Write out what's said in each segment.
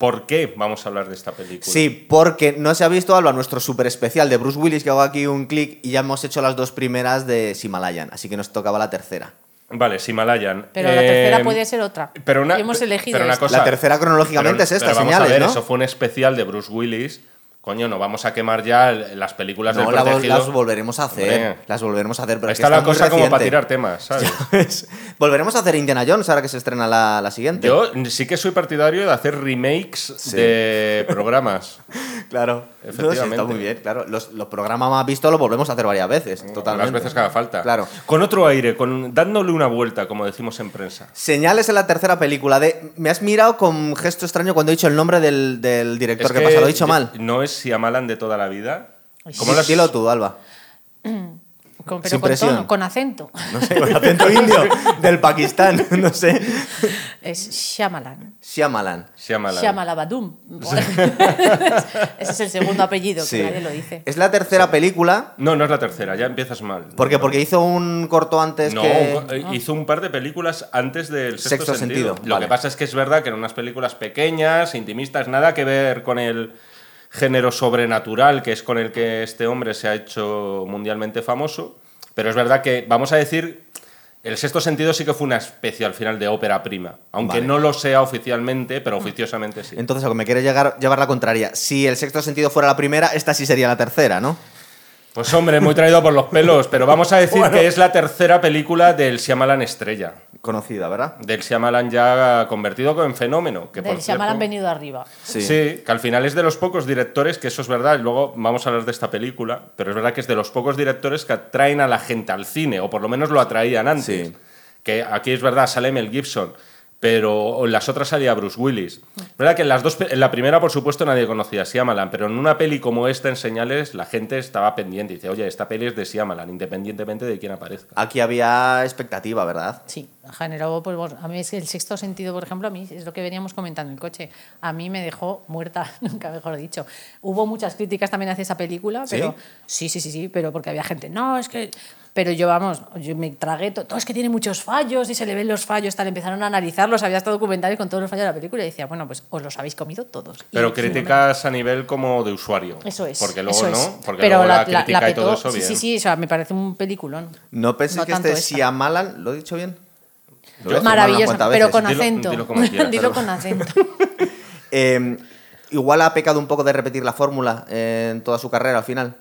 ¿Por qué vamos a hablar de esta película? Sí, porque no se ha visto, Alba, nuestro súper especial de Bruce Willis, que hago aquí un clic y ya hemos hecho las dos primeras de Simalayan, así que nos tocaba la tercera. Vale, Simalayan. Pero la Eh, tercera puede ser otra. Pero una, Y hemos elegido pero una cosa- La tercera cronológicamente pero- es esta, pero vamos señales, a ver, ¿no? Eso fue un especial de Bruce Willis. Coño, no vamos a quemar ya las películas No, del la protegido. las volveremos a hacer. Hombre. Las volveremos a hacer, pero que está la cosa como para tirar temas, ¿sabes? volveremos a hacer Indiana Jones ahora que se estrena la, la siguiente. Yo sí que soy partidario de hacer remakes de programas. Claro. Efectivamente. No, sí, está muy bien, claro. Los, los programas más vistos los volvemos a hacer varias veces, totalmente. Las veces que haga falta. Claro. Con otro aire, con dándole una vuelta, como decimos en prensa. Señales en la tercera película de... Me has mirado con gesto extraño cuando he dicho el nombre del, del director. Es ¿Qué pasa? ¿Lo he dicho mal? No es Siamalan de toda la vida. ¿Cómo lo Dilo tú, Alba. Con, pero Sin con, tono, con acento. No sé, con acento indio del Pakistán, no sé. Es Shyamalan. Shyamalan. Siamalan. Shyamalabadum. Ese es el segundo apellido, Sí. que nadie lo dice. Es la tercera película. No, no es la tercera, ya empiezas mal. ¿Por qué? Porque hizo un corto antes No, que... eh, hizo un par de películas antes del sexto, Sexto sentido. sentido, Lo vale. que pasa es que es verdad que eran unas películas pequeñas, intimistas, nada que ver con el género sobrenatural, que es con el que este hombre se ha hecho mundialmente famoso. Pero es verdad que, vamos a decir, el sexto sentido sí que fue una especie al final de ópera prima. Aunque Vale. no lo sea oficialmente, pero oficiosamente sí. Entonces, a lo que me quiere llegar, llevar la contraria. Si el sexto sentido fuera la primera, esta sí sería la tercera, ¿no? Pues hombre, muy traído por los pelos, pero vamos a decir que es la tercera película del Shyamalan estrella. Conocida, ¿verdad? Del Shyamalan ya convertido en fenómeno. Que Del por Shyamalan cierto- venido arriba. Sí. Sí. que al final es de los pocos directores, que eso es verdad, y luego vamos a hablar de esta película, pero es verdad que es de los pocos directores que atraen a la gente al cine, o por lo menos lo atraían antes. Sí. Que aquí es verdad, sale Mel Gibson, pero en las otras salía Bruce Willis. Verdad que en, las dos, en la primera, por supuesto, nadie conocía a Shyamalan, pero en una peli como esta, en Señales, la gente estaba pendiente y dice, oye, esta peli es de Shyamalan, independientemente de quién aparezca. Aquí había expectativa, ¿verdad? Sí, generó, pues bueno, a mí es que el sexto sentido, por ejemplo, a mí es lo que veníamos comentando en el coche. A mí me dejó muerta, nunca mejor dicho. Hubo muchas críticas también hacia esa película, ¿Sí? pero sí, sí, sí, sí, pero porque había gente, no, es que. Pero yo, vamos, yo me tragué todo, todo es que tiene muchos fallos y se le ven los fallos, tal. Empezaron a analizarlos, había hasta documentales con todos los fallos de la película y decía, bueno, pues os los habéis comido todos. Pero críticas a nivel como de usuario. Eso es. Porque luego eso no, es. porque pero luego la, la, crítica la y todo petó. eso sí, bien. sí, sí, o sea, me parece un peliculón. No pensé No que este esta. Shyamalan, ¿lo he dicho bien? Cuantas pero con acento. dilo como quieras, Dilo pero- con acento. Eh, igual ha pecado un poco de repetir la fórmula en toda su carrera al final.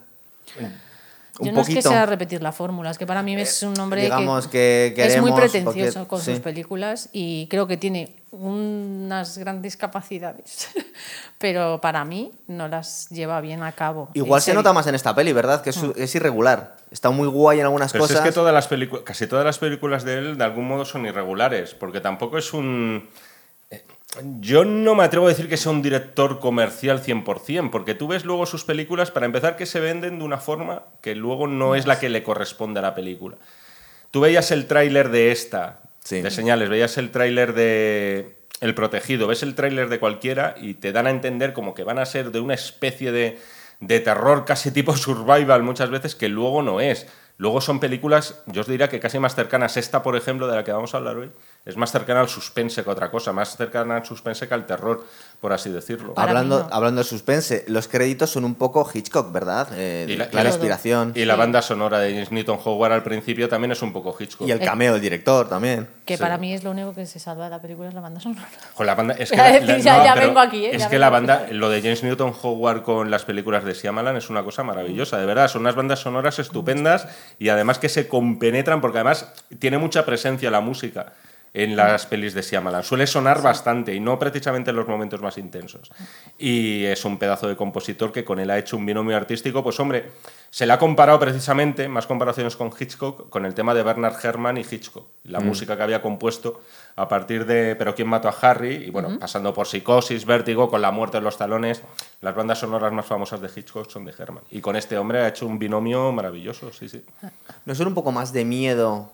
Un Yo no es que sea repetir la fórmula, es que para mí es un hombre digamos que, que es muy pretencioso porque- con sí. sus películas y creo que tiene unas grandes capacidades, pero para mí no las lleva bien a cabo. Igual se serio. nota más en esta peli, ¿verdad? Que es, es irregular. Está muy guay en algunas Pero cosas. es que todas las películas, casi todas las películas de él de algún modo son irregulares, porque tampoco es un... eh, Yo no me atrevo a decir que sea un director comercial 100%, porque tú ves luego sus películas, para empezar, que se venden de una forma que luego no es la que le corresponde a la película. Tú veías el tráiler de esta, Sí. de señales, veías el tráiler de El Protegido, ves el tráiler de cualquiera y te dan a entender como que van a ser de una especie de, de terror casi tipo survival muchas veces que luego no es. Luego son películas, yo os diría que casi más cercanas. Esta, por ejemplo, de la que vamos a hablar hoy, es más cercana al suspense que otra cosa, más cercana al suspense que al terror, por así decirlo. Hablando, hablando de suspense, los créditos son un poco Hitchcock, ¿verdad? Eh, Y la- clara inspiración. Y la Sí. banda sonora de James Newton Howard al principio también es un poco Hitchcock. Y el cameo del director también. Que Sí. para mí es lo único que se salva de la película es la banda sonora. Con la banda, es que la- ya- no, ya pero vengo aquí, ¿eh? Es Ya que la banda, lo de James Newton Howard con las películas de Shyamalan es una cosa maravillosa, de verdad. Son unas bandas sonoras estupendas y además que se compenetran porque además tiene mucha presencia la música en las pelis de Shyamalan. Suele sonar bastante y no precisamente en los momentos más intensos. Y es un pedazo de compositor que con él ha hecho un binomio artístico, pues hombre, se le ha comparado precisamente, más comparaciones con Hitchcock, con el tema de Bernard Herrmann y Hitchcock, la música que había compuesto a partir de Pero quién mató a Harry, y bueno, pasando por Psicosis, Vértigo, con La muerte en los talones, las bandas sonoras más famosas de Hitchcock son de Herrmann. Y con este hombre ha hecho un binomio maravilloso, sí, sí. ¿No son un poco más de miedo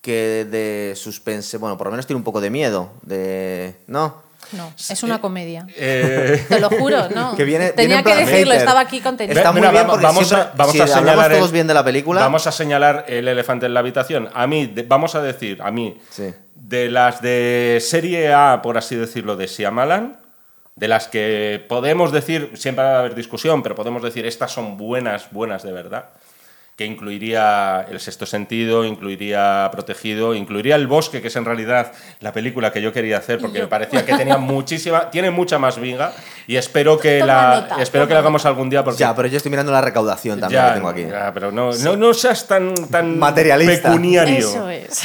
que de suspense? Bueno, por lo menos tiene un poco de miedo. De... ¿No? No, es una comedia. Eh, Te lo juro, no. Que viene- Tenía viene que decirlo, hater. estaba aquí contento. Está muy Mira, bien vamos- porque vamos siempre- a, vamos si a señalar todos el- bien de la película- Vamos a señalar el elefante en la habitación. A mí, de- vamos a decir, a mí, Sí. de las de serie A, por así decirlo, de Shyamalan, de las que podemos decir, siempre va a haber discusión, pero podemos decir estas son buenas, buenas de verdad, que incluiría El sexto sentido, incluiría Protegido, incluiría El bosque, que es en realidad la película que yo quería hacer, porque Yo- me parecía que tenía muchísima, tiene mucha más viga, y espero que Toma la nota, espero que la hagamos algún día, porque Ya, pero yo estoy mirando la recaudación también ya, que tengo aquí. ya, pero no, no, no seas tan, tan Materialista. pecuniario. Eso es.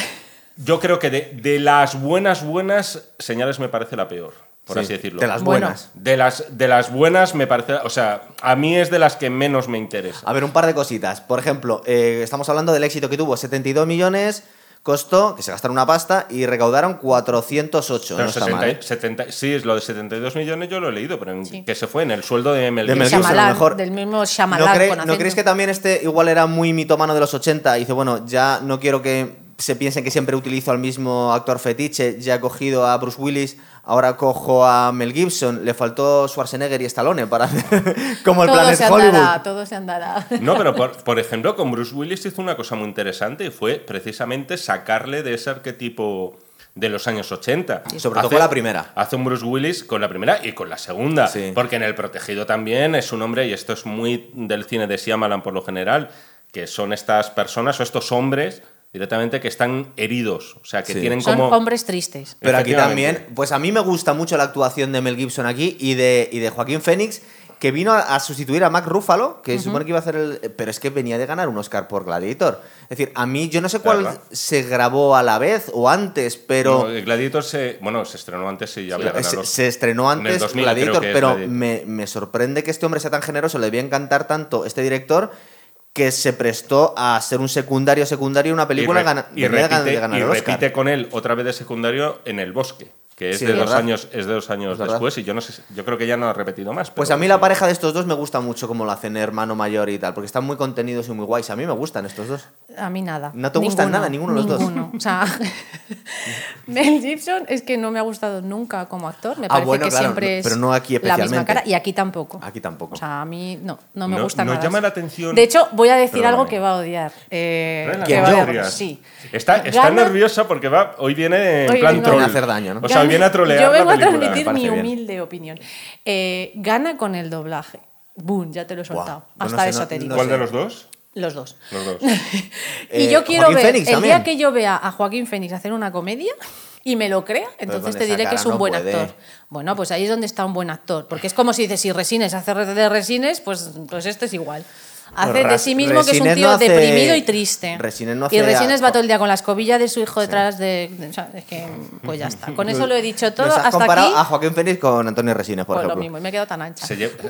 Yo creo que de, de las buenas, buenas, Señales me parece la peor, por Sí, así decirlo. De las Bueno. buenas. De las, de las buenas me parece, o sea, a mí es de las que menos me interesa. A ver, un par de cositas. Por ejemplo, eh, estamos hablando del éxito que tuvo. 72 millones costó, que se gastaron una pasta, y recaudaron 408. Pero no está 70 mal, ¿eh? 70 sí, es lo de 72 millones yo lo he leído, pero en- Sí. que se fue en el sueldo de Mel De Gibson. Mel Gibson, a lo Shyamalan, mejor. del mismo ¿No, Shyamalan cree- con ¿No creéis que también este igual era muy mitomano de los 80? Y dice, bueno, ya no quiero que se piensen que siempre utilizo al mismo actor fetiche. Ya he cogido a Bruce Willis, ahora cojo a Mel Gibson. Le faltó Schwarzenegger y Stallone para hacer como el todo Planet se Hollywood. andará, todo se andará. No, pero por, por ejemplo, con Bruce Willis hizo una cosa muy interesante y fue precisamente sacarle de ese arquetipo de los años 80. Sobre todo con la primera. Hace un Bruce Willis con la primera y con la segunda. Sí. Porque en El Protegido también es un hombre, y esto es muy del cine de Shyamalan por lo general, que son estas personas o estos hombres directamente que están heridos. O sea, que Sí. tienen Son como... hombres tristes. Pero aquí también, pues a mí me gusta mucho la actuación de Mel Gibson aquí y de, y de Joaquín Phoenix, que vino a, a sustituir a Mac Ruffalo, que supone que iba a hacer el. Pero es que venía de ganar un Oscar por Gladiator. Es decir, a mí, yo no sé cuál Claro. se grabó a la vez o antes, pero. No, Gladiator se... Bueno, se estrenó antes y ya había ganado. se estrenó En el antes 2000 Gladiator, creo que es pero Gladiator. me, me sorprende que este hombre sea tan generoso, le debía encantar tanto este director que se prestó a ser un secundario secundario en una película y, re- y repite, de ganar y repite con él otra vez de secundario en El Bosque, que es Sí, de es dos verdad. años, es de dos años Es verdad. después y yo no sé, yo creo que ya no ha repetido más. Pues a mí la pareja de estos dos me gusta mucho como lo hacen hermano mayor y tal, porque están muy contenidos y muy guays. A mí me gustan estos dos. A mí nada. ¿No te gustan nada, ninguno de los dos? Ninguno. O sea, Mel Gibson es que no me ha gustado nunca como actor. Me Ah, parece bueno, que claro, siempre no- es pero no aquí la misma especialmente. cara y aquí tampoco. Aquí tampoco. O sea, a mí no, no me No- gusta nos nada. llama la atención- De hecho, voy a decir algo que va a odiar. Eh, ¿Quién, va a odiar. Sí. Está, está Gana- nerviosa porque va, hoy viene en Hoy plan troll. Viene a hacer daño, ¿no? O sea, Gana- viene a trolear Yo vengo la a transmitir mi bien. humilde opinión. Eh, gana con el doblaje. Boom, ya te lo he soltado. Pues no Hasta sé, eso no- te digo. ¿Cuál de los dos? Los dos. Los dos. Y Eh, yo quiero Joaquín ver, el también. día que yo vea a Joaquín Phoenix hacer una comedia y me lo crea, entonces con te diré que es un no buen puede. actor. Bueno, pues ahí es donde está un buen actor. Porque es como si dices, si Resines hace de Resines, pues, pues este es igual. Hace de sí mismo que es un Resines tío no hace- deprimido y triste. Resines no y hace Resines a- va todo el día con la escobilla de su hijo detrás de... de- o sea, es que, pues ya está. Con eso lo he dicho todo. Nos has Hasta comparado aquí, a Joaquín Phoenix con Antonio Resines, por pues lo ejemplo. mismo. Y me he quedado tan ancha.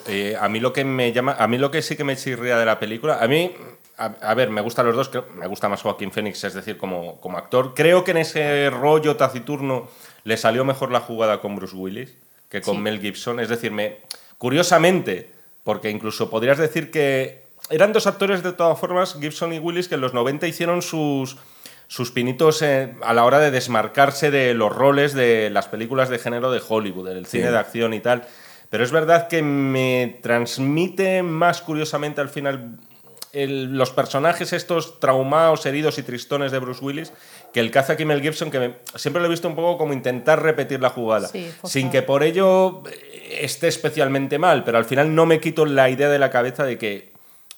Eh, a mí lo que me llama, a mí lo que sí que me chirría de la película, a mí, a, a ver, me gustan los dos, creo- me gusta más Joaquín Phoenix, es decir, como, como actor. Creo que en ese rollo taciturno le salió mejor la jugada con Bruce Willis que con Sí. Mel Gibson. Es decir, me, curiosamente, porque incluso podrías decir que eran dos actores de todas formas, Gibson y Willis, que en los 90 hicieron sus sus pinitos eh, a la hora de desmarcarse de los roles de las películas de género de Hollywood, del cine de acción y tal. Pero es verdad que me transmite más curiosamente al final el- los personajes estos traumados, heridos y tristones de Bruce Willis que el que hace aquí Mel Gibson, que me- siempre lo he visto un poco como intentar repetir la jugada, Sí, sin que por ello eh, esté especialmente mal, pero al final no me quito la idea de la cabeza de que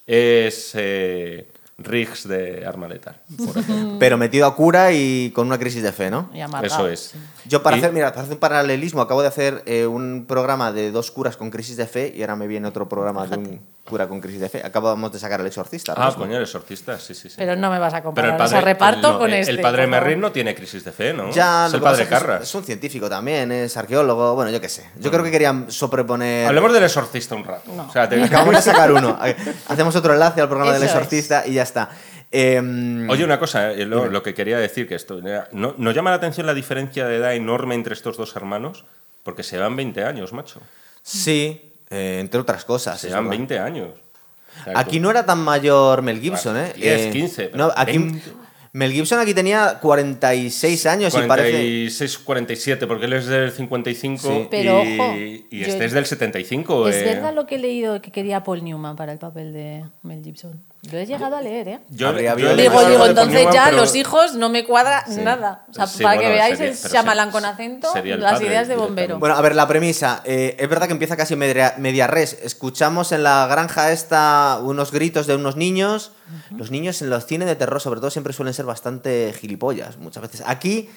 es eh, Riggs de Arma Letal. por ejemplo. Pero metido a cura y con una crisis de fe, ¿no? Y amargado. Eso es. Yo para Y- hacer, mira, para hacer un paralelismo, acabo de hacer eh, un programa de dos curas con crisis de fe y ahora me viene otro programa de un cura con crisis de fe. Acabamos de sacar el exorcista. Ah, mismo. coño, el exorcista, sí, sí, sí. Pero no me vas a Pero comparar ese reparto no, con el- este. El padre por favor. Merrin no tiene crisis de fe, ¿no? Ya, es el padre es- Carras. Es un científico también, es arqueólogo, bueno, yo qué sé. Yo creo que querían sobreponer... Hablemos del exorcista un rato. O sea, te- Acabamos de sacar uno. Hacemos otro enlace al programa del es. exorcista y ya está. Em, Oye, una cosa, eh, lo, lo que quería decir, que esto, eh, ¿no, ¿nos llama la atención la diferencia de edad enorme entre estos dos hermanos? Porque se van 20 años, macho. Sí, eh, entre otras cosas. Se es van verdad. 20 años. O sea, Aquí no era tan mayor Mel Gibson, ¿eh? 10, Eh, 15, pero No, aquí, 20. Mel Gibson aquí tenía 46 años y parece... 46, 47, porque él es del 55 Sí. Pero, y, ojo, y yo- este es del 75. ¿Es eh. verdad lo que he leído que quería Paul Newman para el papel de Mel Gibson? Lo he llegado a leer, ¿eh? Yo, Digo, digo, entonces Newman, ya pero- los hijos no me cuadra nada. O sea, Sí, para bueno, que veáis sería- el Shyamalan sí, con acento, las ideas de bombero. Bueno, a ver, la premisa. eh, es verdad que empieza casi media, media res. Escuchamos en la granja esta unos gritos de unos niños. Los niños en los cines de terror, sobre todo, siempre suelen ser bastante gilipollas, muchas veces. Aquí.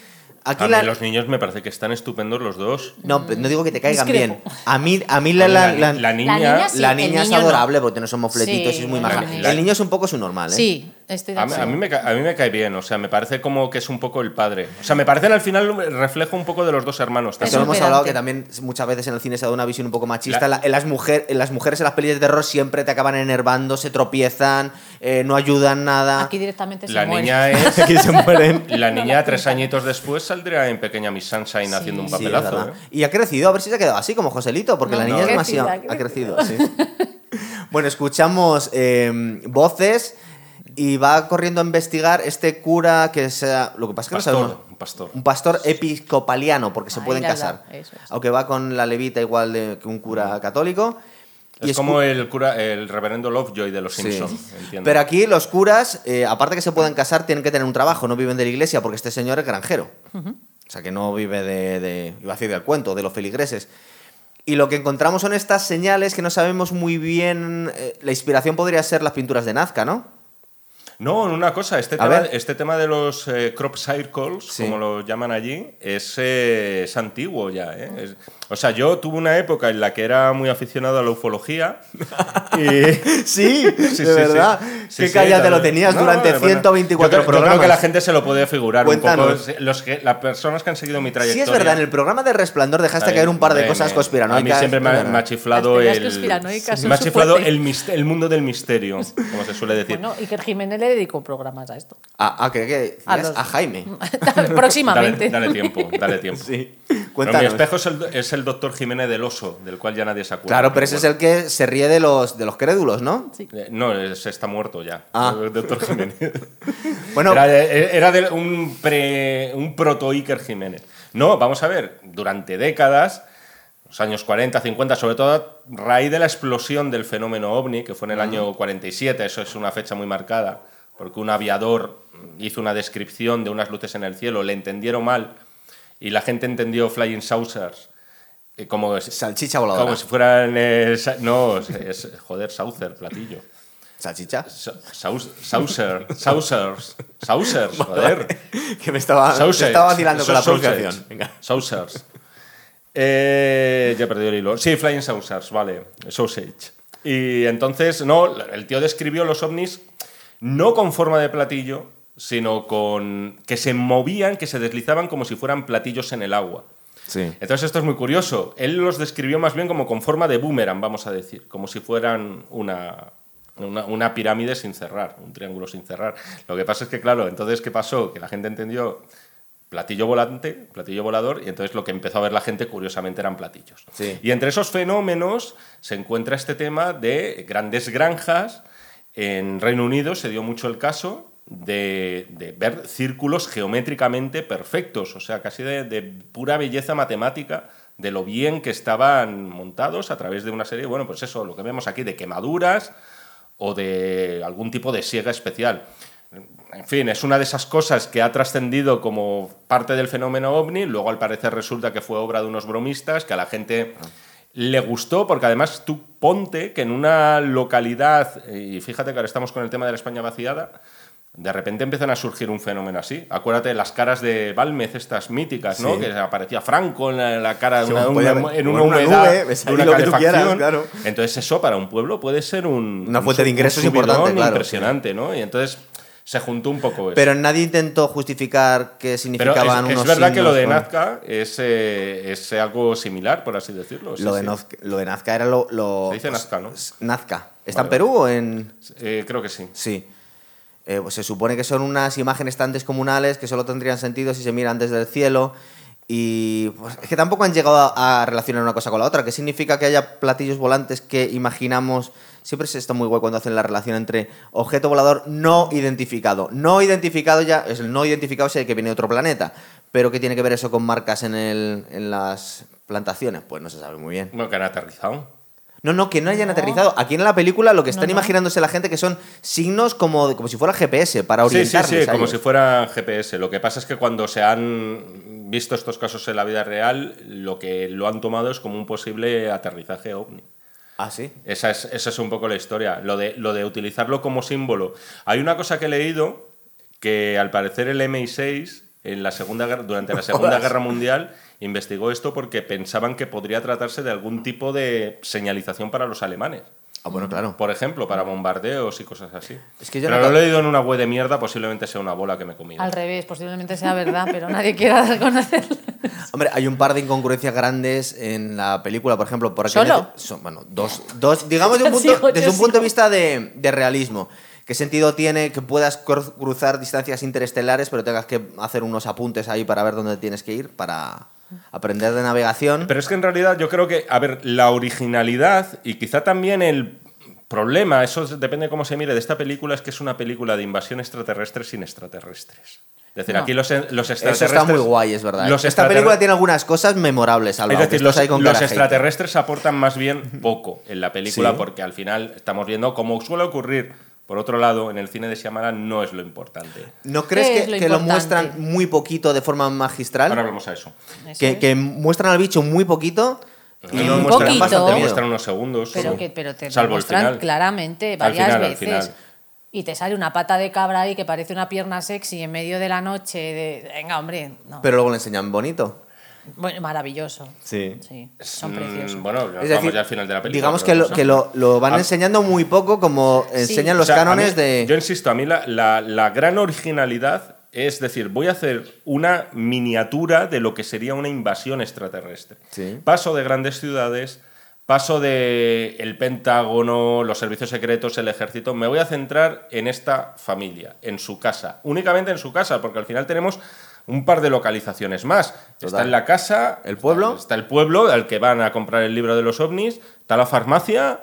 Aquí A mí la- los niños me parece que están estupendos los dos. No, no digo que te caigan Discrepo. bien. A mí, a mí la, la- la- la niña, niña sí. la niña es no. adorable porque tiene esos mofletitos Sí, y es muy maja. El niño es un poco su normal, ¿eh? Sí, estoy de A mí, acuerdo. a mí me, a mí me cae bien, o sea, me parece como que es un poco el padre. O sea, me parece al final reflejo un poco de los dos hermanos. Esto Es lo un hemos hablado que también muchas veces en el cine se da una visión un poco machista. La- La- en, las mujer, en las mujeres en las pelis de terror siempre te acaban enervando, se tropiezan, eh, no ayudan nada. Aquí directamente se La muere. niña es. Aquí se mueren. La niña, tres añitos después, saldría en Pequeña Miss Sunshine haciendo un papelazo. ¿eh? Y ha crecido, a ver si se ha quedado así como Joselito, porque No, la niña ha es demasiado. crecido, Ha crecido, sí. bueno, escuchamos eh, voces y va corriendo a investigar este cura que sea. Lo que pasa es que Pastor, no sabemos. un pastor. Un pastor episcopaliano, porque se Ahí pueden casar. eso. Aunque va con la levita igual de, que un cura católico. Es escu- como el cura, el reverendo Lovejoy de los Sí. Simpsons. Pero aquí los curas, eh, aparte que se pueden casar, tienen que tener un trabajo, no viven de la iglesia porque este señor es granjero. O sea, que no vive de, de- iba a decir del cuento, de los feligreses. Y lo que encontramos son estas señales que no sabemos muy bien. eh, la inspiración podría ser las pinturas de Nazca, ¿no? No, una cosa, este, tema, este tema de los eh, crop circles, Sí. como lo llaman allí, es, eh, es antiguo ya. ¿eh? Es- o sea, yo tuve una época en la que era muy aficionado a la ufología. y, Sí, Sí, de sí, verdad. sí. Qué Sí, calla sí, te lo tenías No, durante bueno, 124 yo creo, yo programas. creo que la gente se lo puede figurar Cuéntanos. un poco. Los que, las personas que han seguido mi Sí, trayectoria. es verdad, en el programa de Resplandor dejaste Ay, caer un par de me- cosas conspiranoicas. A mí siempre me ha, verdad. me ha chiflado el. conspiranoicas son Me ha su chiflado fuerte. el, mis- el mundo del misterio, como se suele decir. Bueno, Iker Jiménez le dedicó programas a esto. Ah, ah, que- A los- a Jaime. Próximamente. Dale, dale tiempo, dale tiempo. Sí. Pero mi Cuéntanos. espejo es el, es el doctor Jiménez del Oso, del cual ya nadie se acuerda. Claro, pero ese es el que se ríe de los, de los crédulos, ¿no? Sí. Eh, No, ese está muerto ya. Ah. El doctor Jiménez. Bueno, Era, de- era de un, pre, un proto Iker Jiménez. No, vamos a ver, durante décadas, los años 40, 50, sobre todo a raíz de la explosión del fenómeno ovni, que fue en el año 47, eso es una fecha muy marcada, porque un aviador hizo una descripción de unas luces en el cielo, le entendieron mal y la gente entendió Flying Saucers eh, como, salchicha voladora. como si fueran... eh, sa- no, es, joder, Saucer, platillo. ¿Salchicha? Saucer, Saucers, Saucers, joder. que me estaba, me Sausage. estaba vacilando con la pronunciación. Venga. Sausage. Eh, ya he perdido el hilo. Sí, Flying Saucers, vale. Sausage. Y entonces, no, el tío describió los ovnis no con forma de platillo, sino con que se movían, que se deslizaban como si fueran platillos en el agua. Sí. Entonces esto es muy curioso. Él los describió más bien como con forma de boomerang, vamos a decir, como si fueran una, una, una pirámide sin cerrar, un triángulo sin cerrar. Lo que pasa es que, claro, entonces, ¿qué pasó? Que la gente entendió platillo volante, platillo volador, y entonces lo que empezó a ver la gente, curiosamente, eran platillos. Sí. Y entre esos fenómenos se encuentra este tema de grandes granjas. En Reino Unido se dio mucho el caso de, ver círculos geométricamente perfectos, o sea, casi de, de pura belleza matemática, de lo bien que estaban montados a través de una serie, bueno, pues eso, lo que vemos aquí, de quemaduras o de algún tipo de siega especial. En fin, es una de esas cosas que ha trascendido como parte del fenómeno ovni, luego al parecer resulta que fue obra de unos bromistas, que a la gente le gustó, porque además tú ponte que en una localidad, y fíjate que ahora estamos con el tema de la España vaciada, de repente empiezan a surgir un fenómeno así. Acuérdate de las caras de Balmez, estas míticas, ¿no? Sí. Que aparecía Franco en la, la cara de una, una- en una en una humedad, nube, de una quieras, calefacción. claro. Entonces eso para un pueblo puede ser un... Una un fuente de ingresos importante, claro, impresionante, ¿no? Y entonces se juntó un poco eso. Pero nadie intentó justificar qué Pero es, significaban es unos verdad que lo de Nazca es, eh, es algo similar, por así decirlo. sí, Lo de, sí. Nazca, lo de Nazca era lo... lo- Se dice Nazca, ¿no? Nazca. ¿Está en Perú o en...? Eh, creo que sí. Sí. Eh, pues se supone que son unas imágenes tan descomunales que solo tendrían sentido si se miran desde el cielo. Y pues, es que tampoco han llegado a, relacionar una cosa con la otra. ¿Qué significa que haya platillos volantes que imaginamos? Siempre se está muy guay cuando hacen la relación entre objeto volador no identificado. No identificado ya, es el no identificado es el que viene de otro planeta. Pero ¿qué tiene que ver eso con marcas en, el, en las plantaciones? Pues no se sabe muy bien. Bueno, que. No, no, que no hayan aterrizado. Aquí en la película lo que están no. imaginándose la gente que son signos como, como si fuera GPS para Sí, sí, orientarles. sí, a como si fuera GPS. Lo que pasa es que cuando se han visto estos casos en la vida real, lo que lo han tomado es como un posible aterrizaje ovni. Ah, sí. Esa es, esa es un poco la historia, lo de, lo de utilizarlo como símbolo. Hay una cosa que he leído que al parecer el MI6 en la segunda, Guerra- durante la Segunda. Guerra Mundial investigó esto porque pensaban que podría tratarse de algún tipo de señalización para los alemanes. Ah, bueno, claro. Por ejemplo, para bombardeos y cosas así. Es que yo pero no lo he leído en una web de mierda, posiblemente sea una bola que me he comido. Al revés, posiblemente sea verdad, pero nadie quiera reconocerlo. Hombre, hay un par de incongruencias grandes en la película, por ejemplo, por ¿Solo? son, bueno, dos, dos, digamos de un Sigo, punto, yo desde un sigo. punto de vista de, de realismo. ¿Qué sentido tiene que puedas cruzar distancias interestelares, pero tengas que hacer unos apuntes ahí para ver dónde tienes que ir, para aprender de navegación? Pero es que en realidad yo creo que, a ver, la originalidad y quizá también el problema, eso es- depende de cómo se mire, de esta película es que es una película de invasión extraterrestre sin extraterrestres. Es decir, No. aquí los, los Eso extraterrestres... está muy guay, es verdad. los Esta película tiene algunas cosas memorables, Alba, Es decir, los, con los extraterrestres aportan más bien poco en la película Sí. porque al final estamos viendo cómo suele ocurrir. Por otro lado, en el cine de Shyamalan no es lo importante. ¿No crees ¿Qué que, lo que lo muestran muy poquito de forma magistral? Ahora hablamos a eso. Eso que, es. que muestran al bicho muy poquito y No Un muestran, poquito. te muestran unos segundos. Pero, que, pero te Salvo el muestran final. claramente Al varias final, al veces. final. Y te sale una pata de cabra ahí que parece una pierna sexy en medio de la noche. De... Venga, hombre. No. Pero luego le enseñan bonito. Bueno, maravilloso. Sí. Sí, son Mm, preciosos. Bueno, Es vamos decir, ya al final de la película. Digamos que lo, que lo, lo van Ah. enseñando muy poco, como enseñan los O sea, a cánones mí- de. Yo insisto, a mí la, la- la gran originalidad es decir, voy a hacer una miniatura de lo que sería una invasión extraterrestre. Sí. Paso de grandes ciudades, paso de el Pentágono, los servicios secretos, el ejército. Me voy a centrar en esta familia, en su casa, únicamente en su casa, porque al final tenemos un par de localizaciones más. Está en la casa, ¿El pueblo? Está, está el pueblo al que van a comprar el libro de los ovnis, está la farmacia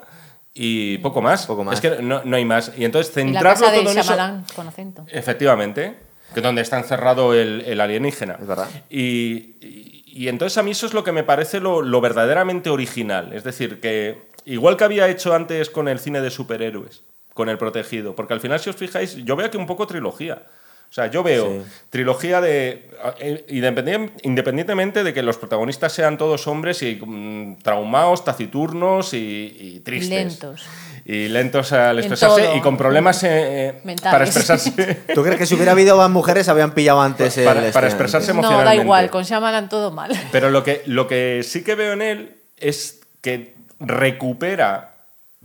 y poco más. Poco más. Es que no, no hay más. Y entonces y la centrarlo de todo en eso. Con acento. Efectivamente, que es donde está encerrado el, el alienígena. Es verdad. Y, y- y entonces a mí eso es lo que me parece lo, lo verdaderamente original. Es decir, que igual que había hecho antes con el cine de superhéroes, con El Protegido, porque al final, si os fijáis, yo veo aquí un poco trilogía. O sea, yo veo Sí. trilogía de. eh, independien- Independientemente de que los protagonistas sean todos hombres y mm, traumados, taciturnos y, y tristes. lentos. Y lentos al expresarse y con problemas eh, eh, Mentales. para expresarse. ¿Tú crees que si hubiera habido más mujeres habían pillado antes Para- para este expresarse antes? No, da emocionalmente. igual, con Shyamalan todo mal. Pero lo que, lo que sí que veo en él es que recupera,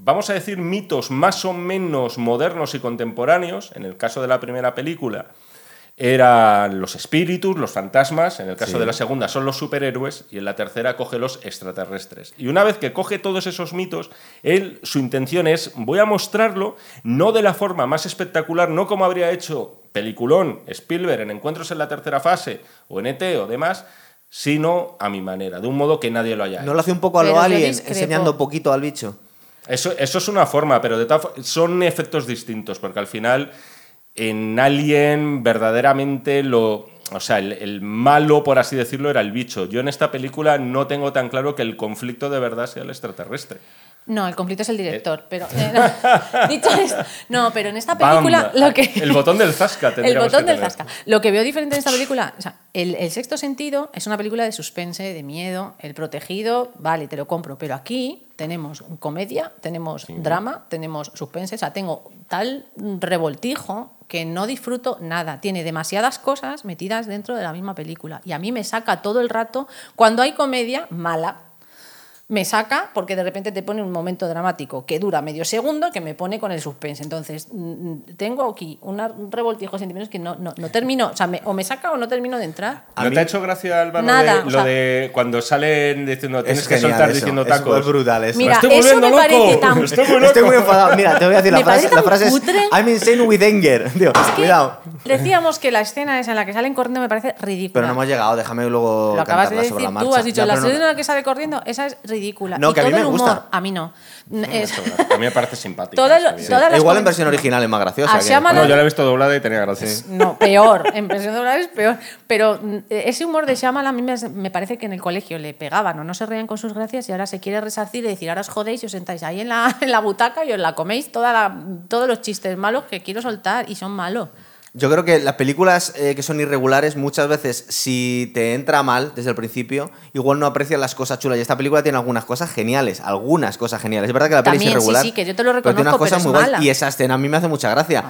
vamos a decir, mitos más o menos modernos y contemporáneos. En el caso de la primera película eran los espíritus, los fantasmas. En el caso Sí. de la segunda son los superhéroes. Y en la tercera coge los extraterrestres. Y una vez que coge todos esos mitos, él, su intención es, voy a mostrarlo no de la forma más espectacular, no como habría hecho peliculón Spielberg en Encuentros en la tercera fase o en ET o demás, sino a mi manera, de un modo que nadie lo haya hecho. ¿No lo hace un poco a lo Pero alien, enseñando poquito al bicho? Eso, eso es una forma, pero son efectos distintos, porque al final en Alien verdaderamente lo... O sea, el, el malo, por así decirlo, era el bicho. Yo en esta película no tengo tan claro que el conflicto de verdad sea el extraterrestre. No, el conflicto es el director, pero eh, no. dicho esto, no, pero en esta película ¡Bam! lo que El botón del zasca el botón que del zasca. Lo que veo diferente en esta película, o sea, el, el sexto sentido es una película de suspense, de miedo, el protegido, vale, te lo compro, pero aquí tenemos comedia, tenemos drama, tenemos suspense, o sea, tengo tal revoltijo que no disfruto nada. Tiene demasiadas cosas metidas dentro de la misma película y a mí me saca todo el rato cuando hay comedia mala me saca porque de repente te pone un momento dramático que dura medio segundo que me pone con el suspense. Entonces, mm, tengo aquí una- un revoltijo de sentimientos que no, no, no termino, o sea, me- o me saca o no termino de entrar. ¿No te ha hecho gracia, Álvaro, Nada, lo, de, o lo sea- de cuando salen diciendo tienes Es que soltar eso, diciendo es- tacos? Es brutal eso. Mira, estoy eso me parece loco, tan- estoy muy. Estoy muy enfadado. Mira, te voy a decir, la frase, parece la frase es. I'm insane with anger. Tío, cuidado. Decíamos que la escena esa en la que salen corriendo me parece ridícula. Pero no hemos llegado, déjame luego Lo acabas de cantarla sobre decir la tú, marcha. has dicho, Ya, la escena en la que sale corriendo, esa es ridícula. Ridícula. No, y que a mí todo me el humor, gusta. a mí no. Es-. A mí me parece simpática. Todo bien. todas las Igual en comen- versión original es más graciosa. A que- Shyamalan- Bueno, yo la he visto doblada y tenía gracia. No, peor. En versión doblada es peor. Pero mm, ese humor de Shyamalan a mí me, me parece que en el colegio le pegaban o no se reían con sus gracias y ahora se quiere resarcir y decir, ahora os jodéis y os sentáis ahí en la, en la butaca y os la coméis toda la- todos los chistes malos que quiero soltar y son malos. Yo creo que las películas eh, que son irregulares muchas veces, si te entra mal desde el principio, igual no aprecias las cosas chulas. Y esta película tiene algunas cosas geniales, algunas cosas geniales. Es verdad que la peli También, es sí, irregular. sí, que yo te lo pero tiene unas reconozco, cosas muy es. Y esa escena a mí me hace mucha gracia.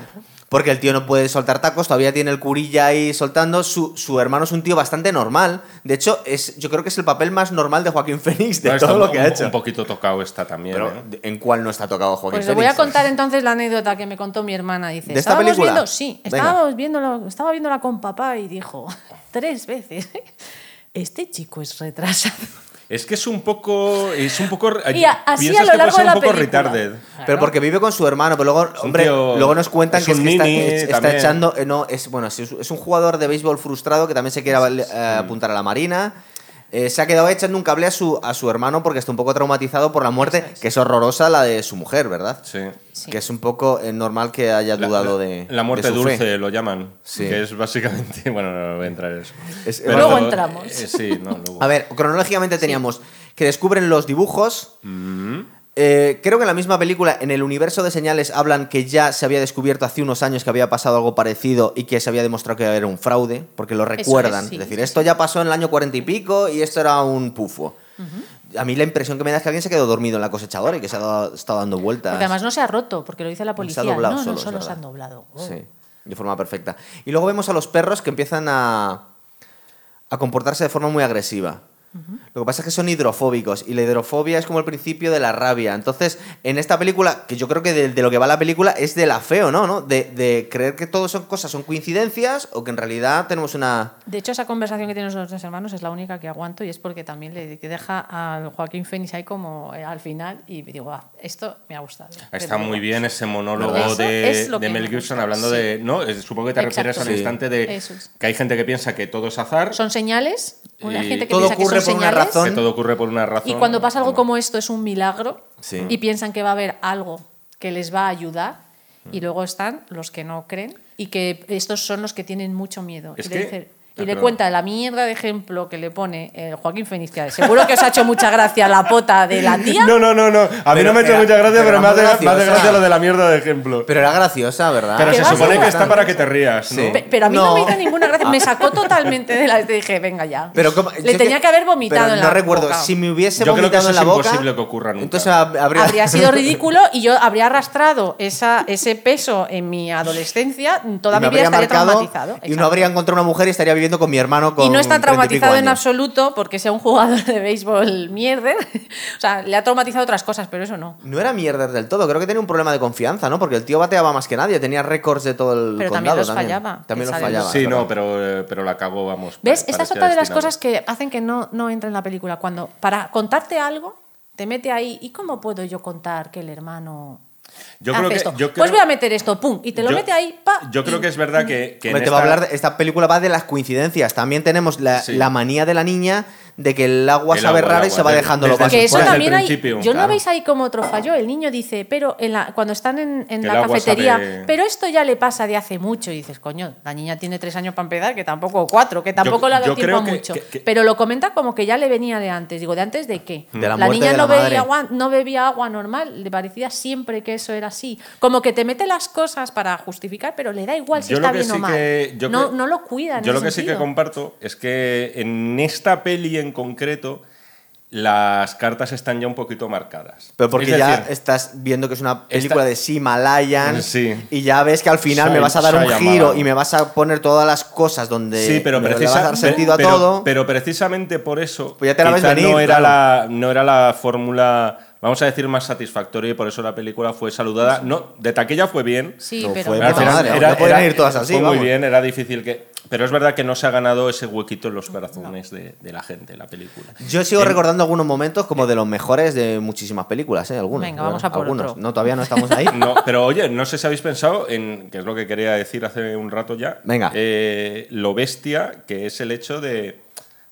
Porque el tío no puede soltar tacos, todavía tiene el curilla ahí soltando. Su, su hermano es un tío bastante normal. De hecho, es, yo creo que es el papel más normal de Joaquín Phoenix de No, todo un- lo que ha hecho. Un poquito tocado está también. Pero, ¿eh? ¿en cuál no está tocado Joaquín Pues le voy a Phoenix? contar entonces la anécdota que me contó mi hermana. Dice, ¿De esta "Estábamos película? Viendo, sí, estábamos viéndolo, estaba viéndola con papá y dijo tres veces, este chico es retrasado. Es que es un poco. Es un poco Y a- así piensas a lo que puede largo ser de la un poco película. retarded. Pero porque vive con su hermano, pero luego, hombre, tío- luego nos cuentan es que, es que está, echando. eh, no, es bueno, es, es un jugador de béisbol frustrado que también se quiere eh, apuntar a la marina. Eh, se ha quedado echando un cable a su, a su hermano porque está un poco traumatizado por la muerte, que es horrorosa la de su mujer, ¿verdad? Sí. Sí. Que es un poco eh, normal que haya dudado la, de. La muerte de su fe. dulce lo llaman. Sí. Que es básicamente. Bueno, no voy a entrar en eso. Es- Pero- Luego entramos. eh, sí, no, luego. A ver, cronológicamente teníamos que descubren los dibujos. Mm. Eh, creo que en la misma película, en el universo de señales, hablan que ya se había descubierto hace unos años que había pasado algo parecido y que se había demostrado que era un fraude, porque lo es, recuerdan. sí, es decir, sí, esto ya pasó en el año cuarenta y pico y esto era un pufo. A mí la impresión que me da es que alguien se quedó dormido en la cosechadora y que se ha dado- estado dando vueltas. Porque además no se ha roto, porque lo dice la Se policía. ha doblado no, solo, no, solo se han doblado. Oh. Sí, de forma perfecta. Y luego vemos a los perros que empiezan a, a comportarse de forma muy agresiva. Lo que pasa es que son hidrofóbicos y la hidrofobia es como el principio de la rabia. Entonces, en esta película, que yo creo que de, de lo que va la película es de la feo, ¿no? ¿no? De, de creer que todo son cosas, son coincidencias o que en realidad tenemos una... De hecho, esa conversación que tienen los dos hermanos es la única que aguanto y es porque también le deja al Joaquín Phoenix ahí como eh, al final y digo, ah, esto me ha gustado. Está muy bien ese monólogo de, Mel me Gibson hablando sí. de. No, Eh, supongo que te Exacto. refieres al Sí. instante de es. que hay gente que piensa que todo es azar, Son señales, una Y gente que todo piensa que ocurre son por una razón. que todo ocurre por una razón. Y cuando pasa algo como esto es un milagro Sí. y piensan que va a haber algo que les va a ayudar y luego están los que no creen y que estos son los que tienen mucho miedo. Es y que- dice- y le cuenta la mierda de ejemplo que le pone eh, Joaquín que seguro que os ha hecho mucha gracia la pota de la tía. No, no, no, no. A mí Pero no me ha hecho mucha gracia, pero pero, me hace, me hace gracia lo de la mierda de ejemplo. Pero era graciosa, ¿verdad? Pero ¿Qué se supone que está para que te rías, ¿no? Sí. Pe- Pero a mí no. No. me hizo ninguna gracia. Me sacó totalmente de la. Te dije, venga ya. Pero ¿cómo? Le tenía que- que haber vomitado pero en no la recuerdo. boca. Si me hubiese Yo creo que vomitado eso en la es boca. imposible que ocurra nunca. Entonces hab- habría, Habría sido ridículo y yo habría arrastrado esa, ese peso en mi adolescencia. Toda y mi vida estaría traumatizado. Y no habría encontrado una mujer y estaría viviendo con mi hermano con Y no está 30 y pico traumatizado en absoluto porque sea un jugador de béisbol mierder. O sea, le ha traumatizado otras cosas, pero eso no. No era mierda del todo, creo que tenía un problema de confianza, ¿no? Porque el tío bateaba más que nadie, tenía récords de todo el Pero también condado. los fallaba, También los fallaba. Sí, no, pero, eh, pero la cagó, vamos. ¿Ves? Esta es otra de las cosas que hacen que no, no entre en la película. Cuando para contarte algo, te mete ahí. ¿Y cómo puedo yo contar que el hermano Yo hace creo que- esto? yo Pues voy a meter esto, pum, y te lo Yo- mete ahí, pa. Yo creo que es verdad que, que en Hombre, te va a esta- hablar de- esta película va de las coincidencias. También tenemos la, Sí. la manía de la niña de que el agua El sabe agua, el rara y se va de- dejando los vasos Que eso también hay. Yo no veis ahí como otro fallo. El niño dice, pero en la, cuando están en, la cafetería, sabe- pero esto ya le pasa de hace mucho. Y dices, coño, la niña tiene tres años para empezar, que tampoco cuatro, que tampoco le ha dado yo tiempo a creo que- mucho. que- que- Pero lo comenta como que ya le venía de antes. Digo, ¿de antes de qué? De la muerte niña de no, la bebía agua, no bebía agua normal, le parecía siempre que eso era así. Como que te mete las cosas para justificar, pero le da igual si Yo está bien o mal. que- yo no, que- no lo cuida. Yo lo que sí que comparto es que en esta peli en concreto las cartas están ya un poquito marcadas. Pero porque Es ya decir, estás viendo que es una película Esta- de Himalayan Sí. y ya ves que al final me vas a dar un giro y me vas a poner todas las cosas donde Sí, pero, me le vas a dar sentido a todo. pero precisamente por eso Pues ya te la ves venir, no, era claro. la, no era la fórmula, vamos a decir, más satisfactoria y por eso la película fue saludada. No, de taquilla fue bien. Sí, No pero. fue final madre, no podían ir todas así, Fue muy bien, era difícil que... Pero es verdad que no se ha ganado ese huequito en los corazones de, de la gente, la película. Yo sigo recordando algunos momentos como de los mejores de muchísimas películas, ¿eh? Algunos. Venga, vamos a por algunos. otro. No, todavía no estamos ahí. No, pero oye, no sé si habéis pensado en, que es lo que quería decir hace un rato ya, Venga. eh, lo bestia que es el hecho de,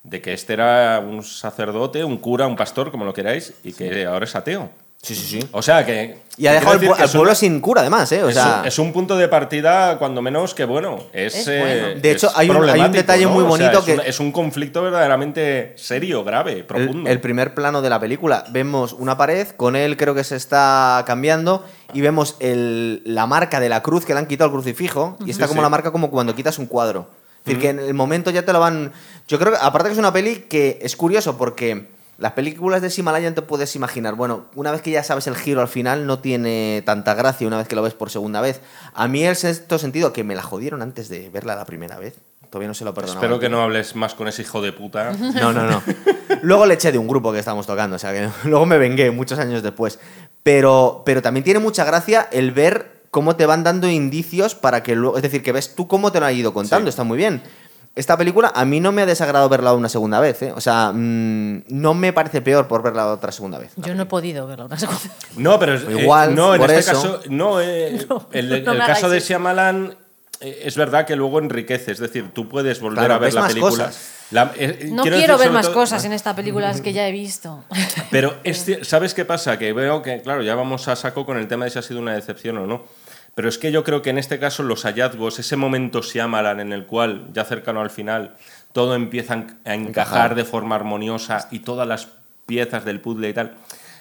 de que este era un sacerdote, un cura, un pastor, como lo queráis, y que ahora es ateo. Sí, sí, sí. O sea que. Y ha dejado al, un- pueblo sin cura, además, ¿eh? O es, sea, un, es un punto de partida, cuando menos que bueno. Es, Es eh, bueno. De hecho, es hay un- hay un problemático, detalle ¿no? muy O sea, bonito es un- que- es un conflicto verdaderamente serio, grave, profundo. el primer plano de la película, vemos una pared, con él creo que se está cambiando, y vemos el- la marca de la cruz que le han quitado al crucifijo, y está Sí, como sí. la marca como cuando quitas un cuadro. Es decir, que en el momento ya te lo van... Yo creo que, aparte que es una peli que es curioso porque... Las películas de Himalayan te puedes imaginar, bueno, una vez que ya sabes el giro al final no tiene tanta gracia una vez que lo ves por segunda vez. A mí el sexto sentido, que me la jodieron antes de verla la primera vez, todavía no se lo perdonaba. Espero que no hables más con ese hijo de puta. No, no, no. Luego le eché de un grupo que estábamos tocando, o sea que luego me vengué muchos años después. Pero, pero también tiene mucha gracia el ver cómo te van dando indicios para que luego. Es decir, que ves tú cómo te lo han ido contando, Sí. está muy bien. Esta película a mí no me ha desagradado verla una segunda vez, ¿eh? O sea, mm, no me parece peor por verla otra segunda vez. Yo no he podido verlo una segunda vez. No, pero es- eh, Igual, no, en por este eso. caso, no, eh, No, el, no el me caso de eso. Shyamalan eh, es verdad que luego enriquece, es decir, tú puedes volver Claro, a ver la película. cosas. La- eh, No quiero ver más todo- cosas en esta película que ya he visto. Pero es ci- ¿sabes qué pasa? Que veo que, claro, ya vamos a saco con el tema de si ha sido una decepción o no. Pero es que yo creo que en este caso los hallazgos, ese momento Shyamalan en el cual, ya cercano al final, todo empieza a en- a encajar de forma armoniosa y todas las piezas del puzzle y tal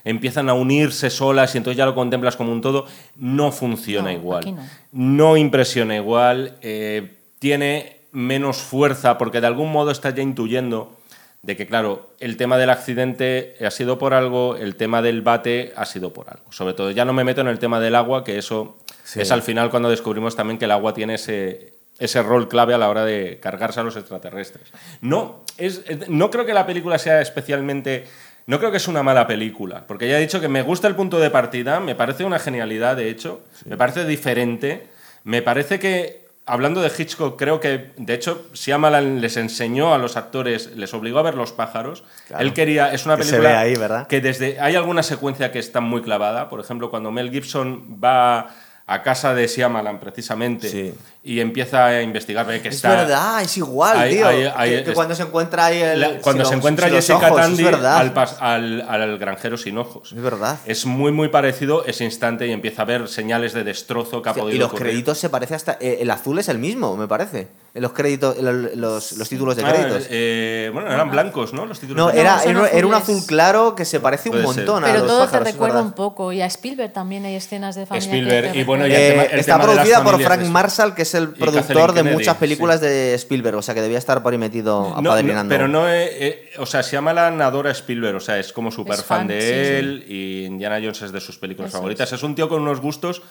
empiezan a unirse solas y entonces ya lo contemplas como un todo, no funciona No, igual. No impresiona igual, eh, tiene menos fuerza porque de algún modo estás ya intuyendo de que, claro, el tema del accidente ha sido por algo, el tema del bate ha sido por algo. Sobre todo, ya no me meto en el tema del agua, que eso Sí. es al final cuando descubrimos también que el agua tiene ese, ese rol clave a la hora de cargarse a los extraterrestres. No, es, es- no creo que la película sea especialmente... No creo que es una mala película, porque ya he dicho que me gusta el punto de partida, me parece una genialidad, de hecho, me parece diferente, me parece que, hablando de Hitchcock, creo que, de hecho, Shyamalan les enseñó a los actores, les obligó a ver Los pájaros, Claro. él quería, es una Que se película ve ahí, ¿verdad? que desde, hay alguna secuencia que está muy clavada, por ejemplo, cuando Mel Gibson va a casa de Shyamalan, precisamente, Sí. y empieza a investigar, ve que Es está... verdad, es igual, tío. que, que es- cuando se encuentra ahí el. La- cuando si se los- encuentra si los Jessica ojos, Tandy es verdad. al, pas- al- al granjero sin ojos. Es verdad. Es muy, muy parecido ese instante y empieza a ver señales de destrozo que ha podido y los ocurrir. créditos se parece hasta. eh, el azul es el mismo, me parece. Los créditos, los, los- los títulos de Ah, créditos. eh, bueno, eran blancos, ¿no? Los títulos no, de- era, era, era un azul claro que se parece un Puede ser. montón a Pero los todo te pájaros, recuerda un poco. Y a Spielberg también hay escenas de familia. Spielberg, y bueno, y recuerdan. el tema- Eh, el está tema de las producida por Frank Marshall, que es el productor de muchas sí. películas de Spielberg, o sea que debía estar por ahí metido No, no, apadrinando. pero no, eh, eh, o sea, Shyamalan adora a Spielberg, o sea, es como súper fan fan, de sí, sí. él y Indiana Jones es de sus películas Eso favoritas. Es. un tío con unos gustos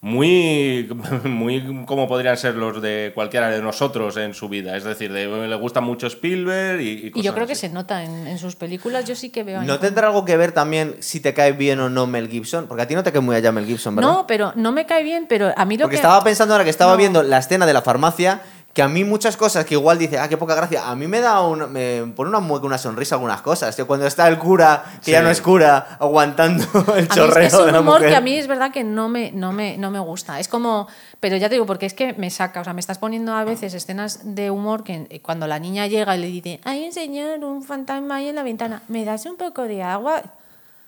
muy, muy como podrían ser los de cualquiera de nosotros en su vida. Es decir, de- le gusta mucho Spielberg y, y Y cosas yo creo que se nota en, en sus películas. Yo sí que veo. ahí ¿No tendrá algo que ver también si te cae bien o no Mel Gibson? Porque a ti no te cae muy allá Mel Gibson, ¿verdad? No, pero no me cae bien. Pero a mí lo Porque que. estaba pensando ahora que estaba No. viendo la escena de la farmacia, que a mí muchas cosas que igual dice, ah, qué poca gracia, a mí me da un, me pone una mueca, una sonrisa algunas cosas. Tío, cuando está el cura, que ya no es cura, aguantando el A es- chorreo es, de un humor que a mí es verdad que no me, no, me, no me gusta. Es como. Pero ya te digo, porque es que me saca. O sea, me estás poniendo a veces escenas de humor que cuando la niña llega y le dice: Hay un señor, un fantasma ahí en la ventana, ¿me das un poco de agua?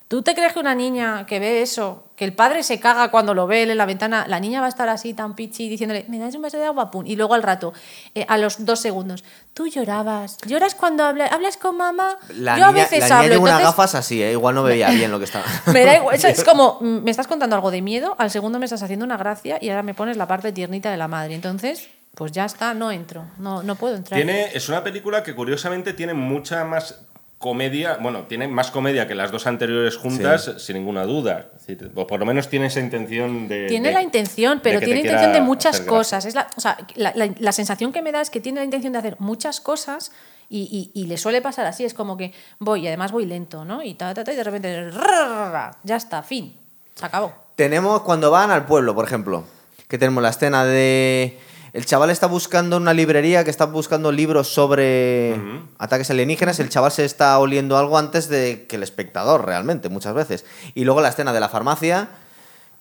¿Tú te crees que una niña que ve eso, que el padre se caga cuando lo ve él en la ventana, la niña va a estar así tan pichi diciéndole, ¿me das un vaso de agua? Pum. Y luego al rato, eh, a los dos segundos, tú llorabas. ¿Lloras cuando hablas, hablas con mamá? La Yo a niña, veces la niña hablo. lleva unas gafas así, ¿eh? igual no veía bien lo que estaba. me da igual. Eso es como, mm, me estás contando algo de miedo, al segundo me estás haciendo una gracia y ahora me pones la parte tiernita de la madre. Entonces, pues ya está, no entro. No, no puedo entrar. Tiene, es una película que curiosamente tiene mucha más comedia, bueno, tiene más comedia que las dos anteriores juntas, sin ninguna duda. Es decir, o por lo menos tiene esa intención de... Tiene de- la intención, pero tiene te intención de muchas cosas. Es la, o sea, la, la- la sensación que me da es que tiene la intención de hacer muchas cosas y, y- y le suele pasar así. Es como que voy, y además voy lento, ¿no? Y, ta, ta, ta, y de repente, rrrra, ya está, fin. Se acabó. Tenemos cuando van al pueblo, por ejemplo, que tenemos la escena de... El chaval está buscando una librería que está buscando libros sobre ataques alienígenas. El chaval se está oliendo algo antes de que el espectador, realmente, muchas veces. Y luego la escena de la farmacia,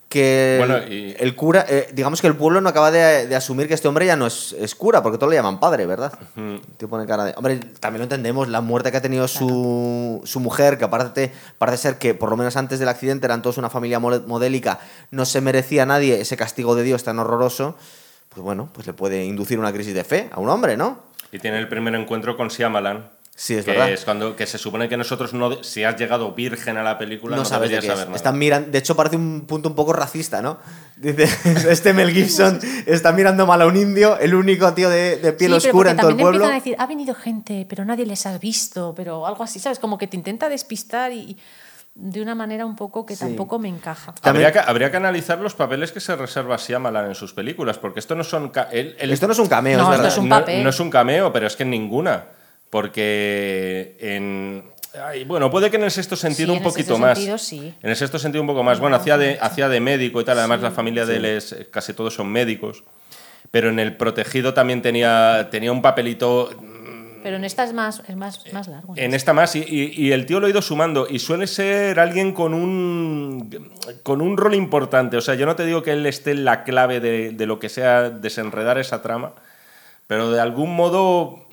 que el, Bueno, y- el cura, eh, digamos que el pueblo no acaba de, de asumir que este hombre ya no es, es cura, porque todos le llaman padre, ¿verdad? El tío pone cara de... Hombre, también lo entendemos, la muerte que ha tenido su, su mujer, que aparte parece ser que por lo menos antes del accidente eran todos una familia modélica, no se merecía a nadie ese castigo de Dios tan horroroso, pues bueno, pues le puede inducir una crisis de fe a un hombre, ¿no? Y tiene el primer encuentro con Shyamalan. Sí, es que verdad. es cuando que se supone que nosotros no si has llegado virgen a la película no, no sabes de qué es. saber nada. Están miran- de hecho, parece un punto un poco racista, ¿no? Dice, este Mel Gibson está mirando mal a un indio, el único tío de, de piel Sí, oscura en todo el pueblo. empiezan a decir, ha venido gente, pero nadie les ha visto, pero algo así, ¿sabes? Como que te intenta despistar y de una manera un poco que Sí. tampoco me encaja. También- Habría que, habría que analizar los papeles que se reserva Shyamalan en sus películas, porque esto no son... él- Esto no es un cameo, No, es esto verdad. es un no, papel. no es un cameo, pero es que en ninguna. Porque en. ay, bueno, puede que en el sexto sentido Sí, un en el poquito sexto más. sentido, sí. En el sexto sentido un poco más. Bueno, hacía de, hacía de médico y tal. Además, la familia de él es. Casi todos son médicos. Pero en el protegido también tenía, tenía un papelito. Pero en esta es más, es más, más largo. En esta más, y, y- y el tío lo ha ido sumando. Y suele ser alguien con un, con un rol importante. O sea, yo no te digo que él esté en la clave de, de lo que sea desenredar esa trama, pero de algún modo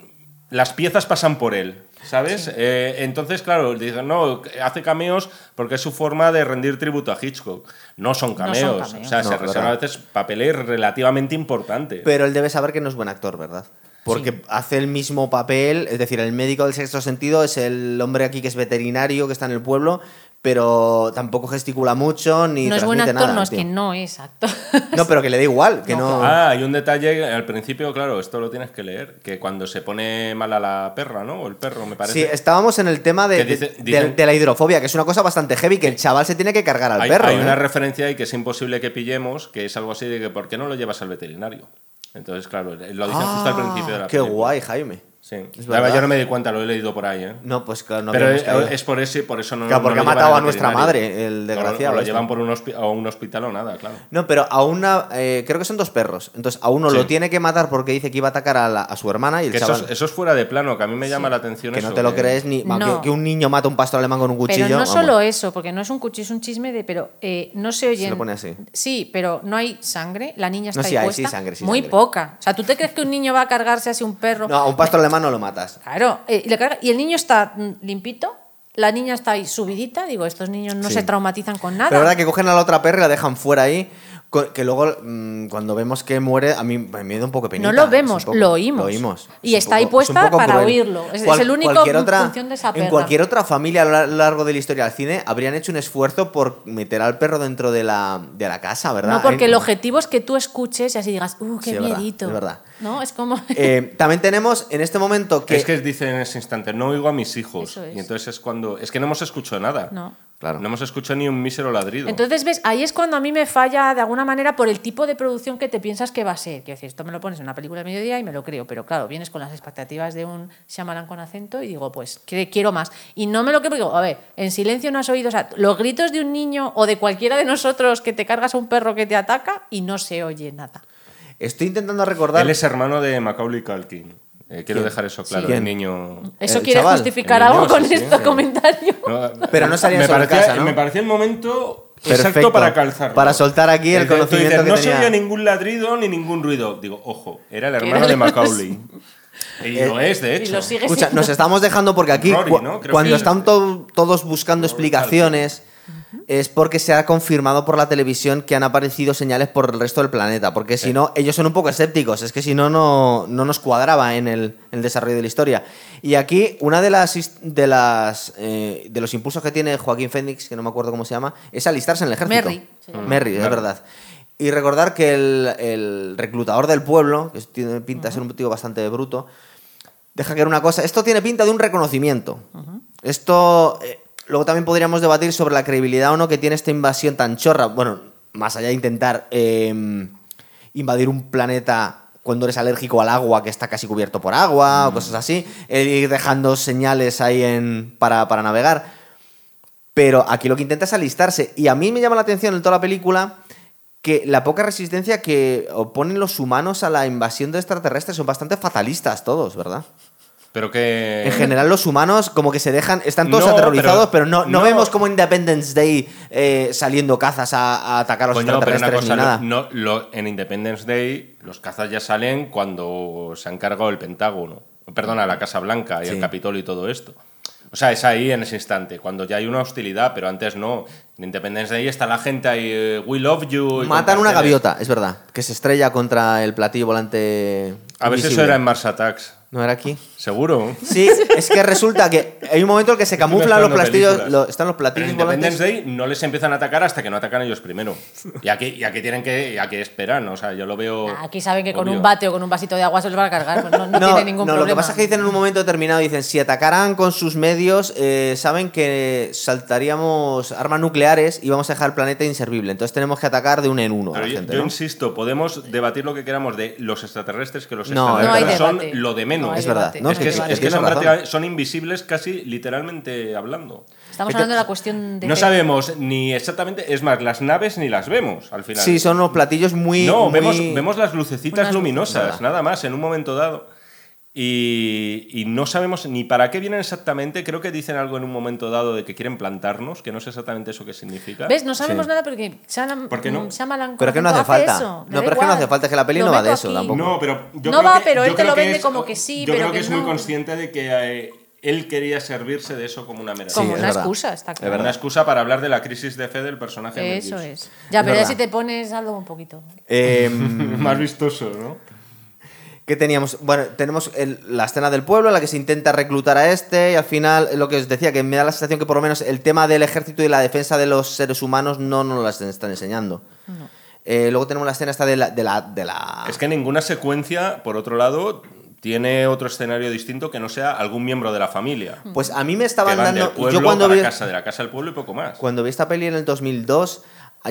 las piezas pasan por él. ¿Sabes? Eh, entonces, claro, dicen, no, hace cameos porque es su forma de rendir tributo a Hitchcock. No son No son cameos. cameos. O sea, No, se es reserva a veces papeles relativamente importantes. Pero él debe saber que no es buen actor, ¿verdad? Porque hace el mismo papel, es decir, el médico del sexto sentido es el hombre aquí que es veterinario, que está en el pueblo, pero tampoco gesticula mucho ni no es buen actor, nada, no, es tío. que no es actor. No, pero que le da igual, que no... Ah, hay un detalle al principio, claro, esto lo tienes que leer, que cuando se pone mala la perra, ¿no? O el perro, me parece. Sí, estábamos en el tema de, dice- de- dicen- de la hidrofobia, que es una cosa bastante heavy, que el chaval se tiene que cargar al hay, perro. hay ¿eh? una referencia ahí que es imposible que pillemos, que es algo así de que ¿por qué no lo llevas al veterinario? Entonces, claro, lo dicen justo al Ah, principio de la Qué película. guay, Jaime. Sí. Es verdad. yo no me di cuenta, lo he leído por ahí, ¿eh? No, pues claro, no Pero es, por eso, por eso no Claro, no porque ha matado a nuestra madre, el O lo- desgraciado O lo este. llevan por un, a un hospital o nada, claro. No, pero a una. eh, creo que son dos perros. Entonces, a uno Sí. lo tiene que matar porque dice que iba a atacar a, la- a su hermana y el Que eso, es- eso es fuera de plano, que a mí me llama la atención que eso. no te lo crees ni. No. Que, que un niño mata a un pastor alemán con un cuchillo. Pero no vamos. solo eso, porque no es un cuchillo, es un chisme de. Pero eh, no se oyen. lo pone así. Sí, pero no hay sangre. La niña No, está sí ahí hay, sí, sangre, sí, Muy sangre. poca. O sea, ¿tú te crees que un niño va a cargarse así un perro? No, a un pastor alemán no lo matas. Claro, eh, y, le carga- y el niño está limpito, la niña está ahí subidita. Digo, estos niños no Sí. se traumatizan con nada. Pero es verdad que cogen a la otra perra y la dejan fuera ahí. Que luego, mm, cuando vemos que muere, a mí me da un poco penita. No lo es vemos, poco- lo oímos. Lo oímos. Y Es está ahí poco- es un puesta poco para cruel. oírlo. Es- es el único cualquier otra, función de esa En perra. cualquier otra familia a lo lar- largo de la historia del cine habrían hecho un esfuerzo por meter al perro dentro de la, de la casa, ¿verdad? No, porque En- el objetivo es que tú escuches y así digas, uh, qué Sí, es verdad, miedito. es verdad. ¿No? Es como. Eh, también tenemos en este momento que. Es que dice en ese instante, no oigo a mis hijos. Eso es. Y entonces es cuando. Es que no hemos escuchado nada. No. Claro. No hemos escuchado ni un mísero ladrido. Entonces, ¿ves? Ahí es cuando a mí me falla de alguna manera por el tipo de producción que te piensas que va a ser. Quiero decir, esto me lo pones en una película de mediodía y me lo creo, pero claro, vienes con las expectativas de un Shyamalan con acento y digo, pues quiero más. Y no me lo creo porque digo, a ver, en silencio no has oído, o sea, los gritos de un niño o de cualquiera de nosotros que te cargas a un perro que te ataca y no se oye nada. Estoy intentando recordar. Él es hermano de Macaulay Culkin. Eh, quiero ¿Quién? dejar eso claro. ¿Quién? El niño. ¿Eso El quiere chaval, justificar niño, algo con sí, este sí. comentario? No, Pero no salía me sobre parecía, casa, ¿no? Me parecía el momento Perfecto. exacto para calzarlo. Para soltar aquí el conocimiento que no tenía. se oía ningún ladrido ni ningún ruido. Digo, ojo, era el hermano de Macaulay. Y Eh, lo es, de Y hecho. lo sigue Escucha, siendo. nos estamos dejando porque aquí, cuando que- están to- todos buscando explicaciones, es porque se ha confirmado por la televisión que han aparecido señales por el resto del planeta. Porque si no, ellos son un poco escépticos. Es que si no, no, no nos cuadraba en el, en el desarrollo de la historia. Y aquí, una de las de las eh, de los impulsos que tiene Joaquín Fénix, que no me acuerdo cómo se llama, es alistarse en el ejército. Merry, llama. Merry, es verdad. Y recordar que el, el reclutador del pueblo, que tiene pinta de ser un tío bastante bruto, deja que era una cosa. Esto tiene pinta de un reconocimiento. Esto. Luego también podríamos debatir sobre la credibilidad o no que tiene esta invasión tan chorra. Bueno, más allá de intentar eh, invadir un planeta cuando eres alérgico al agua que está casi cubierto por agua o cosas así, el ir dejando señales ahí en, para, para navegar. Pero aquí lo que intenta es alistarse. Y a mí me llama la atención en toda la película que la poca resistencia que oponen los humanos a la invasión de extraterrestres son bastante fatalistas todos, ¿verdad? Pero que... En general los humanos como que se dejan, están todos No, aterrorizados, pero, pero- no, no, no. vemos como Independence Day eh, saliendo cazas a, a atacar a los Coño, pero una extraterrestres cosa, ni nada. no, lo- en Independence Day los cazas ya salen cuando se ha encargado el Pentágono. Perdona, la Casa Blanca y Sí. el Capitolio y todo esto. O sea, es ahí en ese instante, cuando ya hay una hostilidad, pero antes no. En Independence Day está la gente ahí, eh, we love you. Matan una gaviota, es verdad, que se estrella contra el platillo volante. A ver si eso era en Mars Attacks. ¿No era aquí? ¿Seguro? Sí, es que resulta que hay un momento en que se camuflan los platillos, lo- están los Pero platillos en volantes. Independence Day no les empiezan a atacar hasta que no atacan ellos primero. Y aquí, y aquí tienen que, y aquí esperan, o sea, yo lo veo. Aquí saben que con un bate o con un vasito de agua se los van a cargar. pues no, no tiene ningún no, problema. lo que pasa es que dicen en un momento determinado, dicen, si atacaran con sus medios, eh, saben que saltaríamos armas nucleares y vamos a dejar el planeta inservible. Entonces tenemos que atacar de uno en uno a Pero la yo, gente, yo ¿no? insisto, podemos debatir lo que queramos de los extraterrestres, que los No, extraterrestres No son lo de menos. No Es verdad, no, es que, es que son, invisibles casi literalmente hablando. Estamos Es que- hablando de la cuestión de. No sabemos ni exactamente, es más, las naves ni las vemos al final. Sí, son unos platillos muy... No, muy- vemos, vemos las lucecitas Unas luminosas, luces. nada más, en un momento dado. Y, y no sabemos ni para qué vienen exactamente. Creo que dicen algo en un momento dado de que quieren plantarnos, que no sé exactamente eso qué significa. ¿Ves? No sabemos Sí. nada porque Shyamalan, ¿Por qué no? Shyamalan, Pero por que no hace falta. le No, pero es que no hace falta, que la peli Lo no va de eso aquí. tampoco. No, pero yo No creo va, que- pero él yo te creo lo que vende es- como que sí, Yo pero creo que, que es muy no. consciente de que eh, él quería servirse de eso como una mera Como Sí, es una verdad. excusa, está Es claro. verdad. Una excusa para hablar de la crisis de fe del personaje de Eso Gibson. es. Ya, Es pero ya si te pones algo un poquito. Eh, Más vistoso, ¿no? ¿Qué teníamos? Bueno, tenemos el- la escena del pueblo en la que se intenta reclutar a este y al final lo que os decía, que me da la sensación que por lo menos el tema del ejército y la defensa de los seres humanos no nos las están enseñando. Eh, luego tenemos la escena esta de la... De la, de la- Es que ninguna secuencia, por otro lado, tiene otro escenario distinto que no sea algún miembro de la familia. Pues a mí me Que estaban del dando... pueblo Yo cuando para vi, casa, de la casa al pueblo y poco más. cuando vi esta peli en el 2002,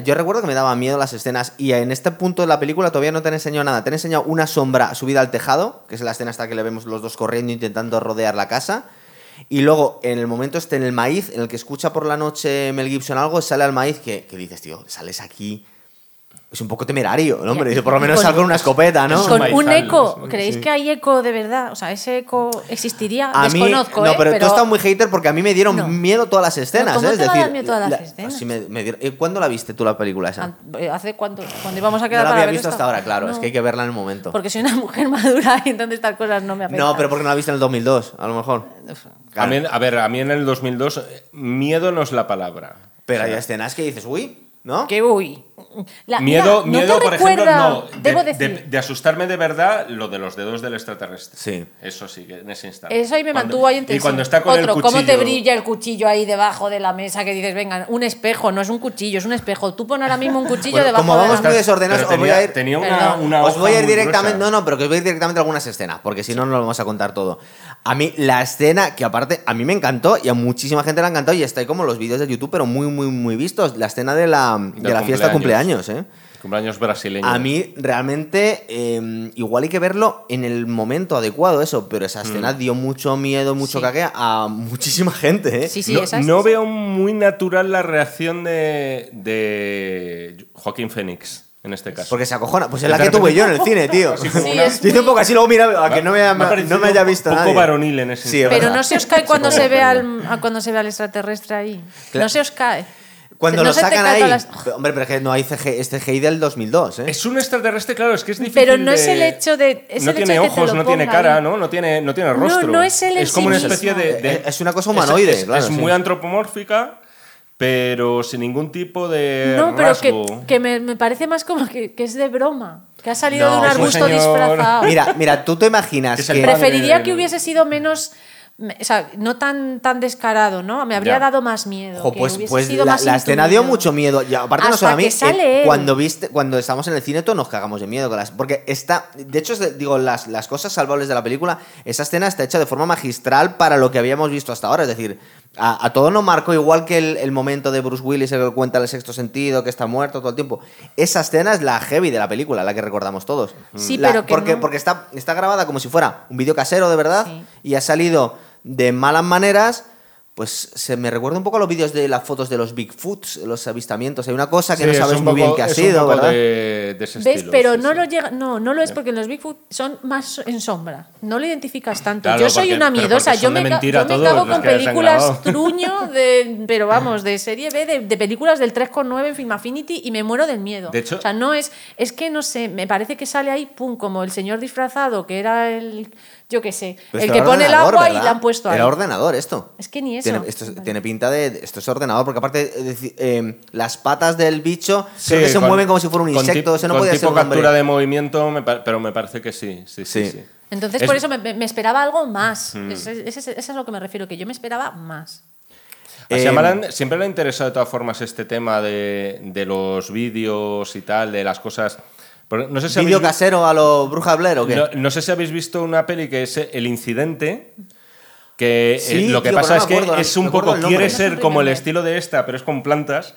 yo recuerdo que me daba miedo las escenas y en este punto de la película todavía no te han enseñado nada. Te han enseñado una sombra subida al tejado, que es la escena hasta que le vemos los dos corriendo intentando rodear la casa. Y luego, en el momento este, en el maíz, en el que escucha por la noche Mel Gibson algo, sale al maíz que, que dices, tío, sales aquí. Es un poco temerario, ¿no? Dice, por lo menos Con- sal con una escopeta, ¿no? Es Con un eco. ¿Creéis sí. que hay eco de verdad? O sea, ese eco existiría. A mí, Desconozco, no, ¿eh? pero, tú estás muy hater porque a mí me dieron No. miedo todas las escenas, ¿cómo ¿eh? Es te decir, dar miedo todas las la- escenas? sí me- me dieron- eh, ¿Cuándo la viste tú la película esa? Eh, ¿Hace cuánto? Cuando íbamos a No quedar la para había visto hasta ahora, claro, es No, que hay que verla en el momento. Porque soy una mujer madura y entonces estas cosas no me afectan. No, pero porque no la viste en el 2002, a lo mejor. A, mí, a ver, a mí en el 2002, eh, miedo no es la palabra. Pero O hay escenas que dices, uy, ¿no? Que uy. La- Miedo, mira, miedo ¿no por ejemplo, no. De, Debo de- decir. de asustarme de verdad lo de los dedos del extraterrestre. Sí. Eso sí, que en ese instante. Eso ahí me Cuando- mantuvo ahí en Y cuando está con Otro, el cuchillo. ¿cómo te brilla el cuchillo ahí debajo de la mesa que dices, venga, un espejo, no es un cuchillo, es un espejo. Tú pon ahora mismo un cuchillo Bueno, debajo como de vamos la muy mesa. desordenados, os voy a ir... tenía una, una Os voy a ir directamente, no, no, pero que os voy a ir directamente a algunas escenas, porque si no, no lo vamos a contar todo. A mí, la escena, que aparte, a mí me encantó y a muchísima gente le ha encantado y está ahí como los vídeos de YouTube, pero muy, muy, muy vistos. La escena de la, de la fiesta de cumpleaños, ¿eh? Cumpleaños brasileño. A mí, realmente, eh, igual hay que verlo en el momento adecuado, eso, pero esa escena dio mucho miedo, mucho Sí. cague a muchísima gente, ¿eh? Sí, sí, no esa es- no veo muy natural la reacción de, de Joaquín Phoenix en este caso. Porque se acojona. Pues es la que repente- tuve yo en el cine, tío. Sí, una- es Dice un poco así, luego mira, a que no me, haya- Me ha parecido no me haya visto un poco nadie. varonil en ese Sí, Pero verdad. no se os cae cuando Sí, se ve al, cuando se ve al extraterrestre ahí. Claro. No se os cae. Cuando No lo se te sacan ahí. las- Hombre, pero es que no hay CG, este CGI del 2002, ¿eh? Es un extraterrestre, claro, es que es difícil. Pero no es de- el hecho de- es no el hecho tiene de que te ojos, lo no tiene cara. ¿no? No tiene, no tiene No, rostro. no es él en Es como sí una especie mismo. de, de- Eh, es una cosa humanoide, es- es- claro, Es sí. muy antropomórfica, pero sin ningún tipo de No, pero que, rasgo. que me, me parece más como que, que es de broma. Que ha salido No, de un es un arbusto señor- disfrazado. Mira, mira, tú te imaginas Es el que. padre Preferiría que hubiese sido menos. O sea, no tan, tan descarado, ¿no? Me habría Ya. dado más miedo. Que pues pues sido la, más la escena dio mucho miedo. Y aparte, no solo a mí. eh, cuando, viste, cuando estamos en el cine, todos nos cagamos de miedo. Con las, porque está. De hecho, digo, las, las cosas salvables de la película, esa escena está hecha de forma magistral para lo que habíamos visto hasta ahora. Es decir, a, a todos nos marcó igual que el, el momento de Bruce Willis, el que cuenta el sexto sentido, que está muerto todo el tiempo. Esa escena es la heavy de la película, la que recordamos todos. Sí, La- pero que porque, no- porque está, está grabada como si fuera un vídeo casero, de verdad, Sí. y ha salido de malas maneras. Pues se me recuerda un poco a los vídeos de las fotos de los Bigfoots, los avistamientos. Hay una cosa que Sí, no es sabes muy bien qué ha es un sido, poco ¿verdad? de- de ese ¿Ves? estilo, Pero sí, no sí. lo llega, no, no lo es porque los Bigfoot son más en sombra. No lo identificas tanto. Claro, yo soy porque- una miedosa. Yo me, yo me cago con películas truño de, pero vamos, de serie B, de, de películas del 3,9 en Film Affinity y me muero del miedo. De hecho- o sea, no es, es que no sé, me parece que sale ahí, pum, como el señor disfrazado que era el, yo qué sé, el que pone el agua y le han puesto ahí. Era ordenador esto. Es que ni eso. Tiene, esto Vale. tiene pinta de. Esto es ordenador, porque aparte, eh, las patas del bicho Sí, creo que se con- mueven como si fuera un con insecto. tip- Eso no con podía tipo ser un captura de movimiento, me pero me parece que sí. Sí, sí, Sí. sí. Entonces, Es- por eso me, me esperaba algo más. Mm. Ese es a lo que me refiero, que yo me esperaba más. A Eh, Shyamalan siempre le ha interesado de todas formas este tema de, de los vídeos y tal, de las cosas. No sé si ¿Vídeo habéis casero a lo Bruja Blair o qué? no, no sé si habéis visto una peli que es El Incidente. Que eh, Sí, lo que tío, pasa es no me que acuerdo, es un poco, quiere ser como el estilo de esta, pero es con plantas.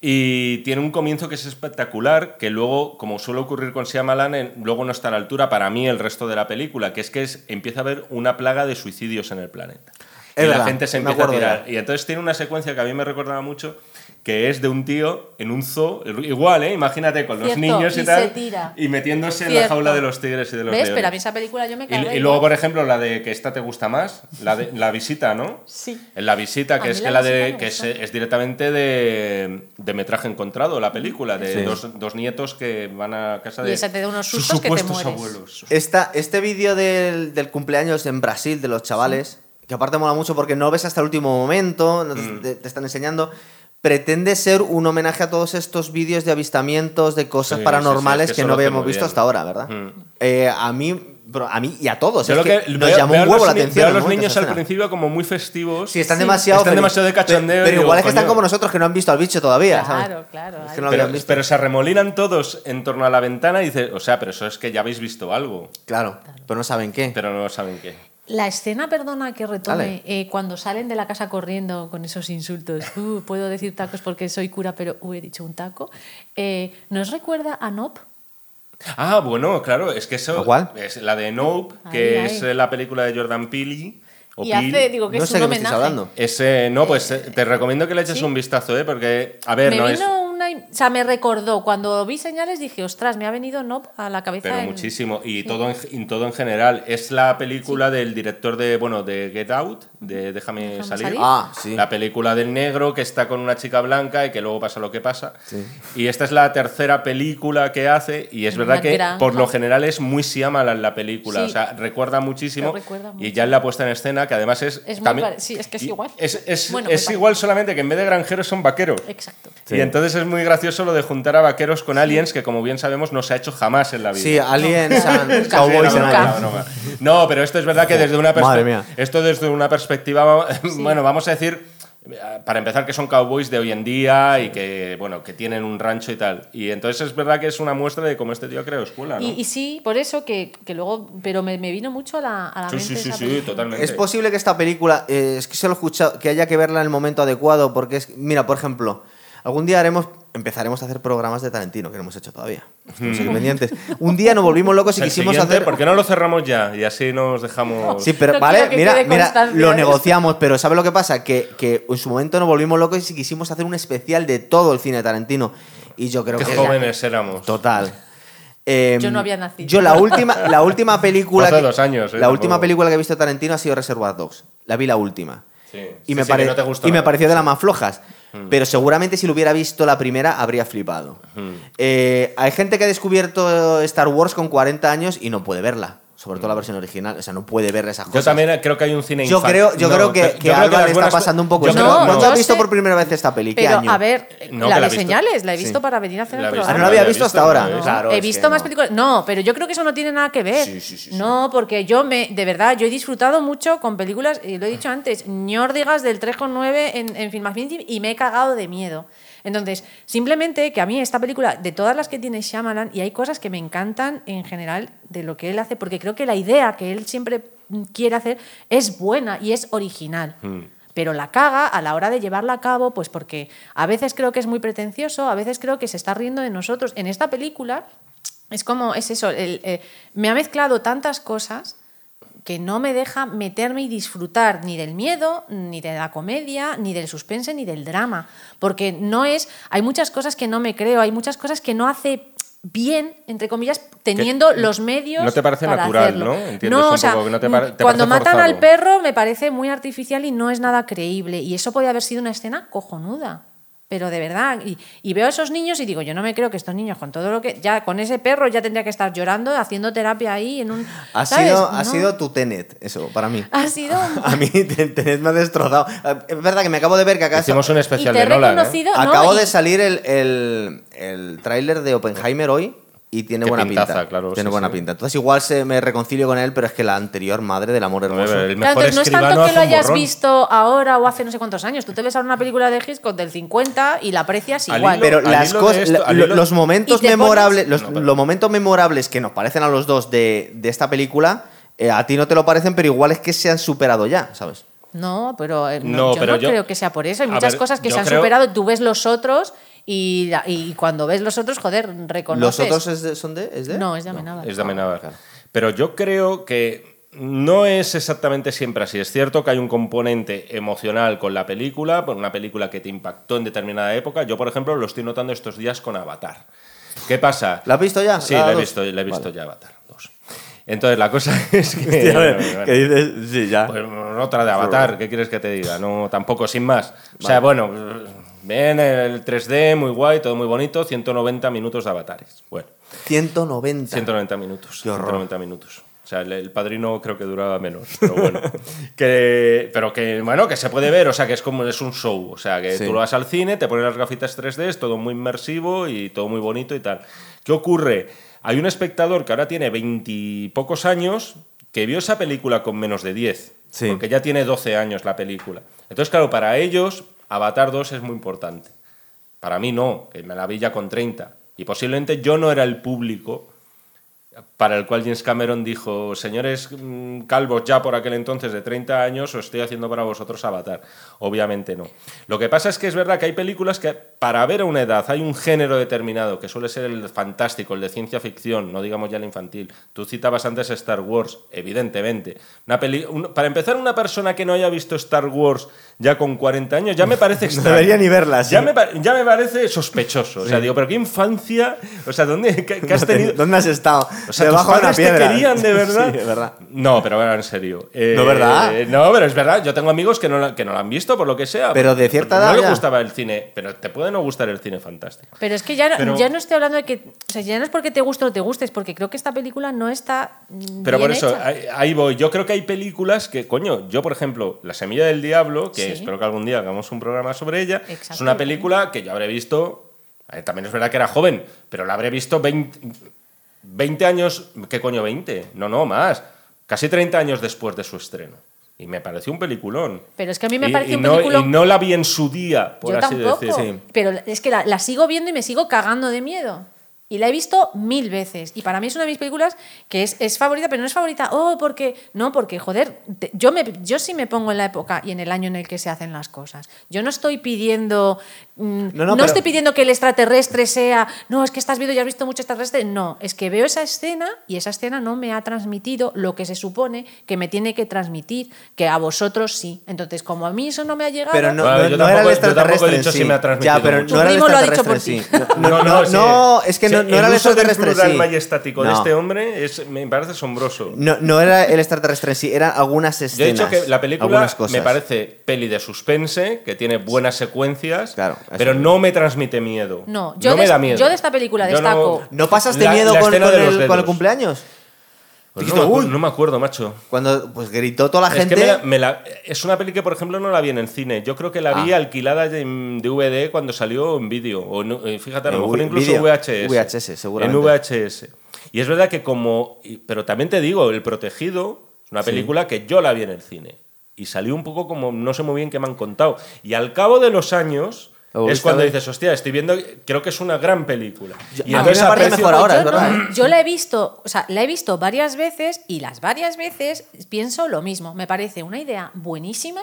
Y tiene un comienzo que es espectacular, que luego, como suele ocurrir con Shyamalan, en- luego no está a la altura para mí el resto de la película, que es que es, empieza a haber una plaga de suicidios en el planeta. Es y la verdad, gente se empieza a tirar. Y entonces tiene una secuencia que a mí me recordaba mucho, que es de un tío en un zoo, igual, ¿eh? Imagínate, con los niños y, y tal, tira. y metiéndose en la jaula de los tigres y de los ¿Ves? leones. Pero a mí esa película yo me Y, cagué. y luego, por ejemplo, la de que esta te gusta más, la de la visita, ¿no? Sí. En la visita, que es la que la de que es, es directamente de, de metraje encontrado, la película, de Sí. dos, dos nietos que van a casa Y de esa te da unos sus sustos que te supuestos abuelos. Esta, este vídeo del, del cumpleaños en Brasil de los chavales, que aparte mola mucho porque no ves hasta el último momento, Mm. te- te están enseñando, pretende ser un homenaje a todos estos vídeos de avistamientos, de cosas Sí, paranormales sí, sí, es que no habíamos visto bien. hasta ahora, ¿verdad? Mm. Eh, a mí, a mí y a todos. Yo es lo que, que nos veo- llamó veo un huevo la atención. veo a los niños al principio como muy festivos. Sí, están Sí. demasiado Están demasiado de cachondeo, Pero igual es que están como nosotros que no han visto al bicho todavía. ¿sabes? Claro, claro. Es ahí. que no lo Pero, habían visto. pero se arremolinan todos en torno a la ventana y dices, o sea, pero eso es que ya habéis visto algo, Claro, pero no saben qué. pero no saben qué. La escena, perdona que retome, eh, cuando salen de la casa corriendo con esos insultos, uh, puedo decir tacos porque soy cura, pero uh, he dicho un taco, eh, ¿nos recuerda a Nop? Ah, bueno, claro, es que eso ¿A cuál? es la de Nope, que Ahí, es la película de Jordan Peele. O Y Peele. hace, digo que no es sé un qué me hablando. Ese, no, pues eh, te recomiendo que le eches ¿Sí? un vistazo, ¿eh? Porque, a ver, me no vino es. Una, o sea, me recordó, cuando vi señales dije, ostras, me ha venido Nop a la cabeza. Pero en- muchísimo. Y todo, en, y todo en general. Es la película del director de, bueno, de Get Out, de Déjame, Déjame salir. salir. Ah, sí. La película del negro que está con una chica blanca y que luego pasa lo que pasa. Y esta es la tercera película que hace y es En verdad una que granja. por lo general es muy Shyamalan la película. Sí. O sea, recuerda muchísimo. Recuerda Y ya en la puesta en escena, que además es... Es muy también- pare- sí, es que es igual. Es, es- Bueno, es igual solamente que en vez de granjeros son vaqueros. Exacto. Sí. Y entonces es muy gracioso lo de juntar a vaqueros con aliens, que como bien sabemos no se ha hecho jamás en la vida. Sí, aliens, and cowboys Sí, and no, aliens. pero esto es verdad que desde una Madre perspe- mía. esto desde una perspectiva, bueno, vamos a decir, para empezar que son cowboys de hoy en día y que, bueno, que tienen un rancho y tal. Y entonces es verdad que es una muestra de cómo este tío creado escuela, ¿no? Y, y sí, por eso que, que luego, pero me, me vino mucho a la, a la sí, mente sí, sí, esa sí, película. totalmente. Es posible que esta película, eh, es que se lo he escuchado, que haya que verla en el momento adecuado, porque es, mira, por ejemplo, algún día haremos, empezaremos a hacer programas de Tarantino, que no hemos hecho todavía. Estamos ahí pendientes. Un día nos volvimos locos y El quisimos hacer... ¿Por qué no lo cerramos ya? Y así nos dejamos... Sí, pero No vale, mira, mira, lo negociamos, pero ¿sabes lo que pasa? Que, que en su momento nos volvimos locos y quisimos hacer un especial de todo el cine de Tarantino. Y yo creo Qué que... jóvenes éramos. Total. Em, Yo no había nacido. Yo la última, la última película. Hace que- dos años, eh, La última película que he visto de Tarantino ha sido Reservoir Dogs. La vi la última. Sí. Y, Sí, me, sí, pare- que no te gustó y me pareció de las más flojas. Pero seguramente si lo hubiera visto la primera, habría flipado. Eh, hay gente que ha descubierto Star Wars con 40 años y no puede verla. Sobre todo la versión original. O sea, no puede ver esas Yo cosas. también creo que hay un cine Yo infan- creo, yo No, creo que, pero- que yo creo a Alba las le está pasando un poco yo creo- No, ¿Cuándo yo has visto por primera vez esta peli? ¿Qué Pero, año? a ver, No, la que la de he visto. señales, la he visto Sí. para venir a hacer La el visto. Ah, no programa. la había visto hasta ahora. la he visto. Claro, he visto que más no. películas. No, pero yo creo que eso no tiene nada que ver. Sí, sí, sí, sí. No, porque yo me, de verdad, yo he disfrutado mucho con películas, y lo he dicho antes, ñórdigas del 3,9 en, en Film Affinity y me he cagado de miedo. Entonces, simplemente que a mí esta película, de todas las que tiene Shyamalan, y hay cosas que me encantan en general de lo que él hace, porque creo que la idea que él siempre quiere hacer es buena y es original. Pero la caga a la hora de llevarla a cabo, pues porque a veces creo que es muy pretencioso, a veces creo que se está riendo de nosotros. En esta película es como, es eso, el, eh, me ha mezclado tantas cosas que no me deja meterme y disfrutar ni del miedo, ni de la comedia, ni del suspense, ni del drama. Porque no es. Hay muchas cosas que no me creo, hay muchas cosas que no hace bien, entre comillas, teniendo los medios. no te parece para natural, hacerlo. ¿no? Entiendes No, un o sea, poco que no te cuando matan al perro me parece muy artificial y no es nada creíble. Y eso podría haber sido una escena cojonuda. Pero de verdad, y, y veo a esos niños y digo, yo no me creo que estos niños con todo lo que. Ya con ese perro ya tendría que estar llorando, haciendo terapia ahí en un. Ha ¿sabes? sido, ha No. sido tu Tenet, eso, para mí. Ha sido. A mí Tenet me ha destrozado. Es verdad que me acabo de ver que acá Hicimos un Y especial te he de Nolan. ¿eh? no, Acabo y- de salir el, el, el tráiler de Oppenheimer hoy y tiene Qué buena pintaza, pinta. claro, tiene sí, buena sí. pinta. Entonces igual se me reconcilio con él, pero es que la anterior, madre del amor hermoso. El Claro, mejor entonces no es tanto que lo hayas borrón. visto ahora o hace no sé cuántos años. Tú te ves ahora una película de Hitchcock del 50 y la aprecias Al igual. hilo- Pero las cosas, esto- la- al lo- hilo- los momentos memorables, los, No, pero- los momentos memorables que nos parecen a los dos de, de esta película, eh, a ti no te lo parecen, pero igual es que se han superado ya, ¿sabes? No, pero, eh, no, yo pero no yo- creo que sea por eso. Hay A muchas ver, cosas que se han creo- superado. Tú ves los otros y, y cuando ves los otros, joder, ¿Los reconoces. otros es de- son de? ¿Es de? No, es de Amenábar. Es de Amenábar. claro. Pero yo creo que no es exactamente siempre así. Es cierto que hay un componente emocional con la película, por una película que te impactó en determinada época. Yo, por ejemplo, lo estoy notando estos días con Avatar. ¿Qué pasa? ¿La has visto ya? Sí, ¿La la he visto, la he visto Vale. ya Avatar 2. Entonces, la cosa es que... Hostia, a ver, bueno, bueno. ¿qué dices? Sí, ya. Pues otra de Avatar, ¿qué quieres que te diga? No, tampoco, sin más. O sea, bueno, ven el 3D, muy guay, todo muy bonito, 190 minutos de avatares. Bueno, 190. 190 minutos. Qué horror. 190 minutos. O sea, el, el padrino creo que duraba menos, pero bueno. que, pero que, bueno, que se puede ver, o sea, que es como es un show. O sea, que Sí. tú lo vas al cine, te pones las gafitas 3D, es todo muy inmersivo y todo muy bonito y tal. ¿Qué ocurre? Hay un espectador que ahora tiene veintipocos años que vio esa película con menos de 10. Sí. Porque ya tiene 12 años la película. Entonces, claro, para ellos, Avatar 2 es muy importante. Para mí no, que me la vi ya con 30. Y posiblemente yo no era el público para el cual James Cameron dijo, señores mm, calvos ya por aquel entonces de 30 años, os estoy haciendo para vosotros Avatar. Obviamente no. Lo que pasa es que es verdad que hay películas que para ver a una edad hay un género determinado, que suele ser el fantástico, el de ciencia ficción, no digamos ya el infantil. Tú citabas antes Star Wars, evidentemente. Una peli para empezar, una persona que no haya visto Star Wars ya con 40 años, ya me parece extraño. debería ni verla, sí. Ya me, pa- ya me parece sospechoso. O sea, digo, pero qué infancia, o sea, ¿dónde qué- qué has tenido? ¿Dónde has estado? O sea, Debajo ¿tus de una padres te piedra. querían de verdad? Sí, es verdad. No, pero bueno, en serio. Eh, ¿No, verdad? No, pero es verdad. Yo tengo amigos que no, la- que no lo han visto, por lo que sea. Pero de cierta no edad les ya. gustaba el cine, pero te puede no gustar el cine fantástico. Pero es que ya no, Pero- ya no estoy hablando de que. O sea, ya no es porque te guste o no te guste, es porque creo que esta película no está. Pero por eso, hecha. ahí, ahí voy. Yo creo que hay películas que, coño, yo por ejemplo, La Semilla del Diablo, que Sí. espero que algún día hagamos un programa sobre ella, es una película que yo habré visto, eh, también es verdad que era joven, pero la habré visto 20, 20 años, ¿qué coño 20? No, no, más. Casi 30 años después de su estreno. Y me pareció un peliculón. Pero es que a mí me Y- y un no, peliculón- Y no la vi en su día, por Yo así tampoco. decir. Pero es que la, la sigo viendo y me sigo cagando de miedo. Y la he visto mil veces. Y para mí es una de mis películas que es, es favorita, pero no es favorita, oh, porque. No, porque, joder, te- yo, me, yo sí me pongo en la época y en el año en el que se hacen las cosas. Yo no estoy pidiendo. mm, No, no, no pero- estoy pidiendo que el extraterrestre sea. No, es que estás viendo y has visto mucho extraterrestre. No, es que veo esa escena y esa escena no me ha transmitido lo que se supone que me tiene que transmitir, que a vosotros sí. Entonces, como a mí eso no me ha llegado. Pero no, Bueno, no- yo no era el tampoco- yo tampoco he extraterrestre. dicho en si sí. me ha transmitido Ya, pero mucho. no era el primo lo ha dicho por extraterrestre en sí. No, no, no, sí. no, es que no, No era el extraterrestre plural en sí. majestático de No. este hombre es, me parece asombroso. No, no era el extraterrestre en sí, eran algunas Yo he escenas. dicho que la película algunas cosas. me parece peli de suspense, que tiene buenas secuencias, Claro, pero no me transmite miedo. No, yo no de- me da miedo. yo de esta película destaco- ¿No pasaste La- miedo la con, con de el, con el cumpleaños? Pues no, me no acuerdo, macho. Cuando pues gritó toda la Es gente. que me la- me la- es una peli que, por ejemplo, no la vi en el cine. Yo creo que la vi Ah. alquilada de en DVD cuando salió en vídeo. O en- eh, fíjate, a lo En mejor incluso vídeo. VHS. VHS, seguramente. En VHS. Y es verdad que como... Pero también te digo, El Protegido es una Sí. película que yo la vi en el cine. Y salió un poco como... No sé muy bien qué me han contado. Y al cabo de los años... ¿Lo Es cuando dices, hostia, estoy viendo, creo que es una gran película. Yo- y a mí me parece mejor ahora, yo es verdad, no, ¿eh? Yo la he visto, o sea, la he visto varias veces y las varias veces pienso lo mismo. Me parece una idea buenísima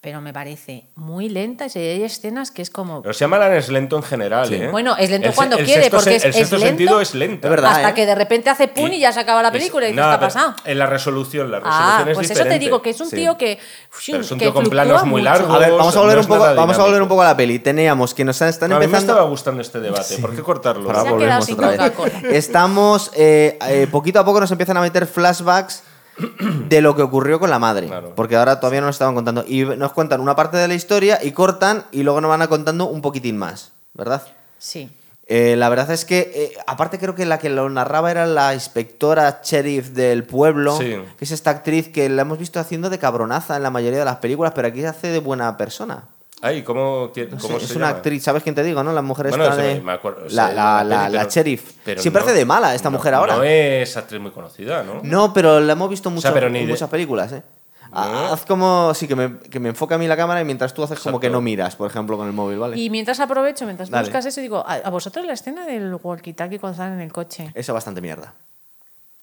pero me parece muy lenta y hay escenas que es como... Pero Shyamalan es lento en general, ¿eh? Bueno, es lento El cuando el quiere, sexto porque se- es, el es sexto lento sentido es lento. Es verdad, hasta ¿eh? que de repente hace pun y, ya se acaba la película y dices, ¿qué ha pasado? En la resolución, la resolución Ah, es pues eso te diferente. digo, que es un Sí. tío que... Pero es un que tío con planos muy largos. A ver, vamos a no volver es un poco, vamos a volver un poco a la peli. Teníamos que nos están No, a mí me empezando. estaba gustando este debate. ¿Por qué cortarlo? Ahora volvemos otra vez. Estamos, eh, eh, poquito a poco nos empiezan a meter flashbacks de lo que ocurrió con la madre. Claro. Porque ahora todavía no nos estaban contando. Y nos cuentan una parte de la historia y cortan y luego nos van a contando un poquitín más, ¿verdad? Sí. Eh, la verdad es que, eh, aparte creo que la que lo narraba era la inspectora sheriff del pueblo, Sí. que es esta actriz que la hemos visto haciendo de cabronaza en la mayoría de las películas, pero aquí hace de buena persona. Ay, ¿cómo, quién- No sé, cómo es se una llama? actriz, ¿sabes quién te digo, no? La mujer Bueno, esta se me- de... me acuerdo, la, la, la la- peli, la pero- sheriff. pero Siempre no- hace de mala esta no- mujer ahora. No es actriz muy conocida, ¿no? No, pero la hemos visto mucho, sea, pero ni en de- muchas películas, ¿eh? No. Haz como... Sí, que me, que me enfoca a mí la cámara y mientras tú haces como que no miras, por ejemplo, con el móvil, ¿vale? Y mientras aprovecho, mientras Dale. buscas eso, digo, ¿a, a vosotros la escena del walkie-talkie cuando están en el coche? Eso bastante mierda.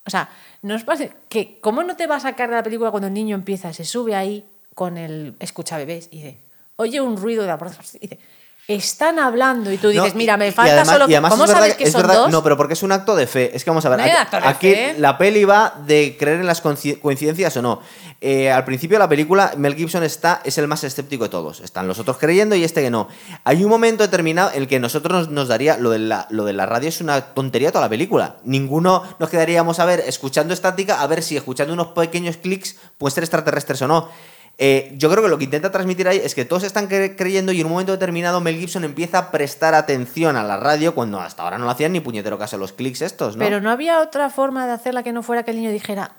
O sea, ¿no os parece que cómo no te va a sacar de la película cuando el niño empieza, se sube ahí con el escucha bebés y dice, oye un ruido de y dice, están hablando y tú dices, No, mira, me falta además- solo ¿Cómo es verdad sabes que es son verdad- dos? No, pero porque es un acto de fe. Es que vamos a ver, No aquí, fe. la peli va de creer en las coinci- coincidencias o no. Eh, al principio de la película, Mel Gibson está, es el más escéptico de todos. Están los otros creyendo y este que no. Hay un momento determinado en el que nosotros nos, nos daría, lo de, la, lo de la radio es una tontería toda la película. Ninguno nos quedaríamos a ver, escuchando estática, a ver si escuchando unos pequeños clics pueden ser extraterrestres o no. Eh, yo creo que lo que intenta transmitir ahí es que todos están cre- creyendo y en un momento determinado Mel Gibson empieza a prestar atención a la radio cuando hasta ahora no lo hacían ni puñetero caso a los clics estos, ¿no? Pero no había otra forma de hacerla que no fuera que el niño dijera,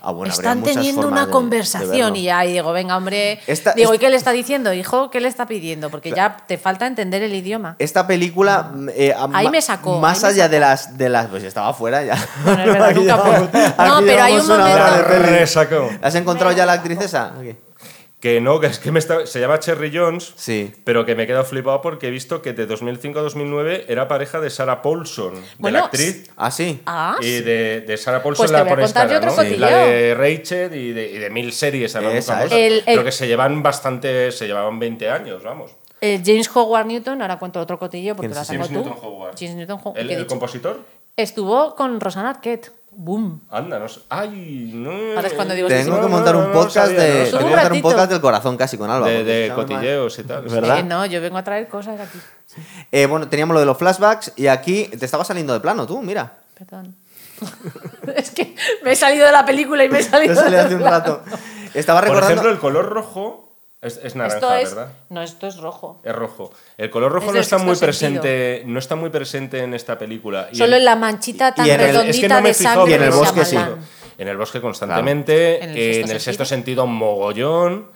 Ah, bueno, están teniendo una de- conversación y ya y digo, venga, hombre, Esta- digo, ¿y qué le está diciendo, hijo? ¿Qué le está pidiendo? Porque ya te falta entender el idioma. Esta película eh, a- Ahí ma- me sacó, Más ahí allá de las de las pues estaba fuera ya. Bueno, es verdad, Aquí nunca llevamos- puedo. aquí No, pero hay un una hora momento-. ¿Has encontrado ya la actriz esa? Que no, que es que me está- se llama Cherry Jones, Sí. pero que me he quedado flipado porque he visto que de 2005 a 2009 era pareja de Sarah Paulson, de la actriz. Ah, sí. Ah, Y sí. de, de Sarah Paulson Pues te la voy a contar pornestara, yo otro ¿no? cotilleo. La de Rachel y de, y de mil series, ¿no? Esa. El- el- pero que se llevan bastante, se llevaban 20 años, vamos. El James Howard Newton, ahora cuento otro cotillo porque ¿Quién lo has James tú. Newton Howard. James Newton Howard. ¿El, ¿qué he el compositor? Estuvo con Rosanna Arquette. Boom. Anda, no sé. ¡Ay! No. Ahora es cuando digo, Tengo que montar no, un no podcast de tengo que montar un podcast del corazón casi con Alba. De, de cotilleos y tal. ¿Verdad? Eh, no, yo vengo a traer cosas aquí. Eh, bueno, teníamos lo de los flashbacks y aquí te estaba saliendo de plano tú, mira. Perdón. es que me he salido de la película y me he Te salido salió del hace un plano. rato. Estaba Por recordando ejemplo, el color rojo es, es naranja, Esto es. ¿verdad? No, esto es rojo. Es rojo. El color rojo Es no está muy sexto sentido. presente, no está muy presente en esta película. Y Solo el- en la manchita tan y en el- es que redondita es que no de sangre Y en el de bosque sí. En el bosque constantemente, En el en sexto el sexto sentido. mogollón.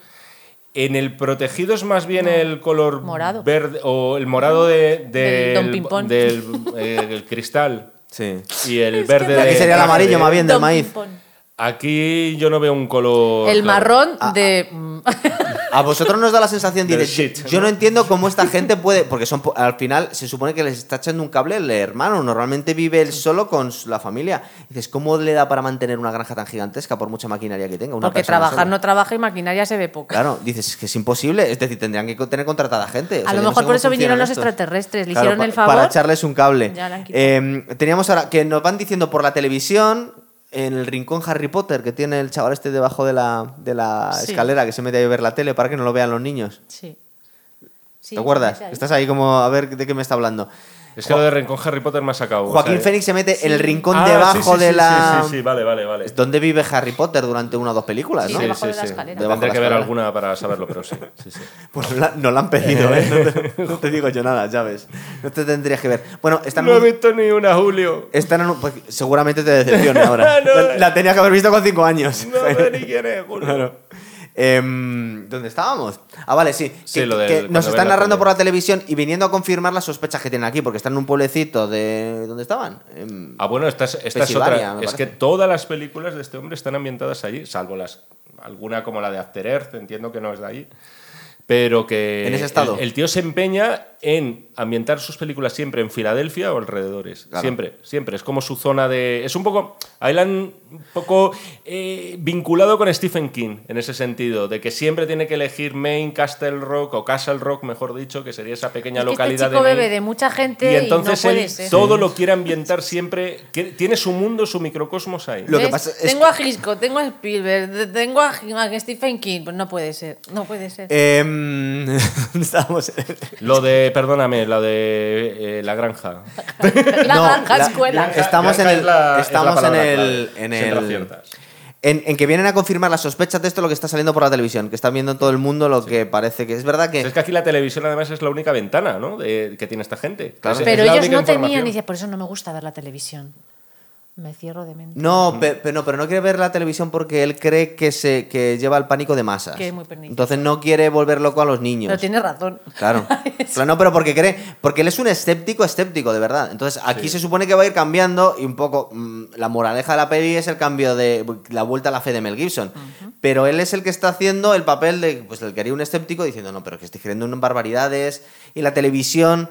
En el protegido es más bien el color Morado. verde o el morado de, Del Don del, Pimpón. del, eh, el cristal Sí. y el Es verde Aquí de- sería el amarillo de- más bien del maíz. Pimpón. Aquí yo no veo un color. El claro. marrón Ah, de. mm, A vosotros nos da la sensación de shit, yo ¿no? no entiendo cómo esta gente puede, porque son al final se supone que les está echando un cable el hermano, normalmente vive él solo con su- la familia. Dices, ¿cómo le da para mantener una granja tan gigantesca por mucha maquinaria que tenga? Una Porque trabajar sola? no trabaja y maquinaria se ve poca. Claro, dices, es que es imposible, es decir, tendrían que tener contratada gente. o sea, a lo no sé mejor por eso vinieron los extraterrestres. Le Claro, hicieron pa- el favor. Para echarles un cable. Ya. Eh, teníamos ahora que nos van diciendo por la televisión, en el rincón Harry Potter, que tiene el chaval este debajo de la, de la Sí. escalera que se mete a ver la tele para que no lo vean los niños. Sí. Sí, ¿Te acuerdas? ahí. Estás ahí como a ver de qué me está hablando. Es que lo de Rincón Harry Potter me ha sacado. Joaquín o sea, Fénix se mete en el rincón Ah, debajo sí, sí, de sí, la. Sí, sí, sí, vale, vale, vale. ¿Dónde vive Harry Potter durante una o dos películas, Sí, no? debajo de la escalera. Debajo Tendré de que ver alguna para saberlo, pero sí. sí, sí. Pues no la, no la han pedido, ¿eh? No te, no te digo yo nada, ¿sabes? No te tendrías que ver. Bueno, están. No he visto ni una, Julio. están en un- pues, seguramente te decepcione ahora. No. la, la tenías que haber visto con cinco años. No sé ni quién es, Julio. Claro. Em, ¿Dónde estábamos? Ah, vale, sí. Sí, que, lo del- que nos están narrando por la televisión y viniendo a confirmar las sospechas que tienen aquí, porque están en un pueblecito de. ¿Dónde estaban? Em, Ah, bueno, esta es, esta es otra. Es que todas las películas de este hombre están ambientadas allí, salvo las alguna como la de After Earth, entiendo que no es de allí. pero que En ese estado. El, el tío se empeña en ambientar sus películas siempre en Filadelfia o alrededores. Claro. Siempre, siempre. Es como su zona de... Es un poco... Ahí la han un poco eh, vinculado con Stephen King, en ese sentido, de que siempre tiene que elegir Maine, Castle Rock, o Castle Rock, mejor dicho, que sería esa pequeña Es que localidad este chico de bebe Maine. de mucha gente Y y, entonces no puede él ser. todo lo quiere ambientar siempre... que Tiene su mundo, su microcosmos ahí. Lo que pasa es tengo a Hitchcock, tengo a Spielberg, tengo a, Stephen King. Pues no puede ser, no puede ser. Em, ¿dónde estábamos? Lo de, perdóname, lo de eh, la granja. la no, granja la- escuela. Estamos en el- es la- es estamos la palabra en el- en el-. En, en que vienen a confirmar las sospechas de esto lo que está saliendo por la televisión, que está viendo todo el mundo lo que parece que es verdad que... Es que aquí la televisión además es la única ventana ¿no? de, que tiene esta gente. Claro. Es- Pero es la ellos no tenían, y dice, por eso no me gusta ver la televisión. Me cierro de mente. No, pe- pe- no, pero no quiere ver la televisión porque él cree que se que lleva el pánico de masas. Que es muy pernicioso. Entonces no quiere volver loco a los niños. Pero tiene razón. Claro. Claro, no, pero porque cree, porque él es un escéptico escéptico, de verdad. Entonces aquí se supone que va a ir cambiando y un poco mm, la moraleja de la peli es el cambio de la vuelta a la fe de Mel Gibson. Pero él es el que está haciendo el papel de, pues el que haría un escéptico diciendo, no, pero que estoy creyendo en barbaridades y la televisión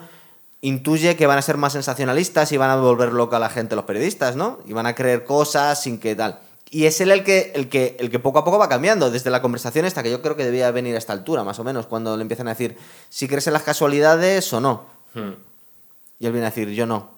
intuye que van a ser más sensacionalistas y van a volver loca a la gente los periodistas, ¿no? Y van a creer cosas sin que tal. Y es él el que, el, que, el que poco a poco va cambiando, desde la conversación esta, que yo creo que debía venir a esta altura, más o menos, cuando le empiezan a decir si crees en las casualidades o no. Hmm. Y él viene a decir, yo no.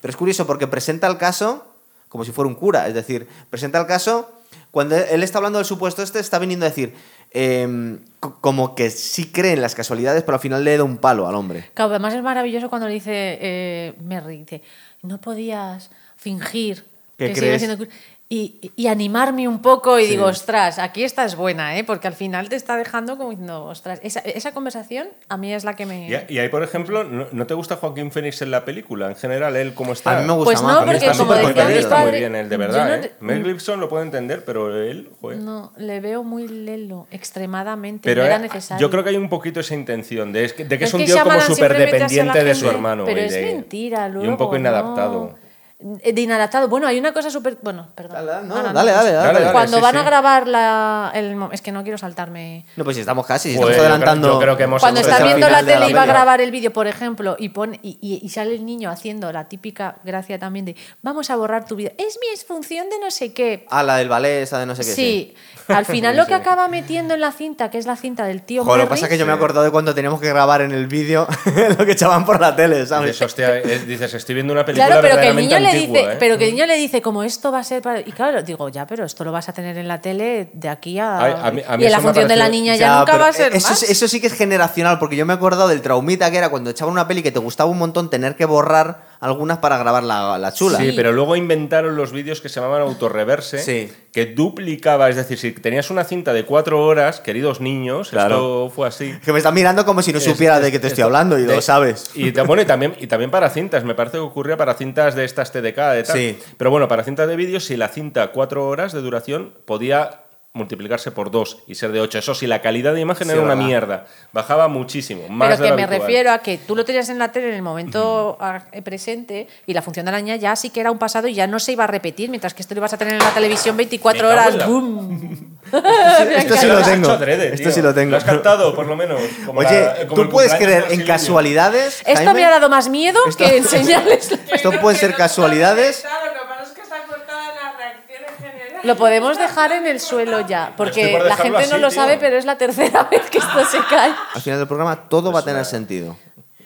Pero es curioso porque presenta el caso como si fuera un cura, es decir, presenta el caso cuando él está hablando del supuesto este, está viniendo a decir em, co- como que sí cree en las casualidades, pero al final le da un palo al hombre. Claro, además es maravilloso cuando le dice eh, Merry, dice, no podías fingir ¿Qué que crees? siendo cu-". Y, y animarme un poco y Sí. digo, ostras, aquí esta es buena, ¿eh? porque al final te está dejando como diciendo, ostras, esa, esa conversación a mí es la que me... Y, y ahí, por ejemplo, ¿no, no te gusta Joaquín Phoenix en la película? En general, él cómo está. A mí me gusta Pues más. no, porque está como súper decía mi contenido. está muy padre, bien él, de verdad. no ¿eh? Mel Gibson lo puedo entender, pero él, joder. No, le veo muy lelo, extremadamente, Pero no era eh, necesario. yo creo que hay un poquito esa intención de, de que Es es un que tío como súper dependiente de su hermano. Pero y es de- mentira, luego. Y un poco no. inadaptado. De inadaptado. Bueno, hay una cosa súper. Bueno, perdón. Dale, no, Ah, dale, dale, dale. Dale, dale. Cuando sí, van sí. a grabar la. El, es que no quiero saltarme. No, pues si estamos casi, si Joder, estamos yo creo- adelantando. yo creo que hemos- Cuando está viendo la tele y va a grabar el vídeo, por ejemplo, y, pone, y, y- y sale el niño haciendo la típica gracia también de vamos a borrar tu vídeo. Es mi exfunción de no sé qué. Ah, la del ballet, esa de no sé qué. Sí, al final lo que acaba metiendo en la cinta, que es la cinta del tío Joder, lo que pasa es que yo me he acordado de cuando teníamos que grabar en el vídeo lo que echaban por la tele, ¿sabes? Dices, hostia, eh, dices, estoy viendo una película Claro, pero que el niño dice, ¿eh? pero que el niño le dice como esto va a ser para y claro, digo, ya, pero esto lo vas a tener en la tele de aquí a, Ay, a mí- a mí y en la función de la niña ya, Ya, nunca va a ser eso, más. es- eso sí que es generacional, porque yo me he acordado del traumita que era cuando echaban una peli que te gustaba un montón tener que borrar algunas para grabar la, la chula. Sí, pero luego inventaron los vídeos que se llamaban autorreverse, Sí. que duplicaba, es decir, si tenías una cinta de cuatro horas, queridos niños, Claro. esto fue así. Que me están mirando como si no supiera Es- de qué te es- estoy hablando y de- lo sabes. Y, bueno, y, también, y también para cintas, me parece que ocurría para cintas de estas TDK, de tal. Sí. Pero bueno, para cintas de vídeo, si la cinta cuatro horas de duración podía multiplicarse por dos y ser de ocho. Eso sí, la calidad de imagen Sí, era una verdad. mierda. Bajaba muchísimo, más pero de que me habitual. refiero a que tú lo tenías en la tele en el momento eh, presente y la función de la niña ya sí que era un pasado y ya no se iba a repetir, mientras que esto lo ibas a tener en la televisión 24 Me cago horas. la- ¡Boom! Esto sí lo tengo. adrede, Esto sí lo tengo. Lo has cantado, por lo menos. como Oye, la- como el ¿tú puedes creer en casualidades? Esto Jaime? me ha dado más miedo Esto- que enseñarles. la- Esto pueden ser casualidades. Lo que pasa es que está cortada en las reacciones generales. Lo podemos dejar en el suelo ya, porque por la gente no lo tío. sabe, pero es la tercera vez que esto se cae. Al final del programa todo va a tener sentido.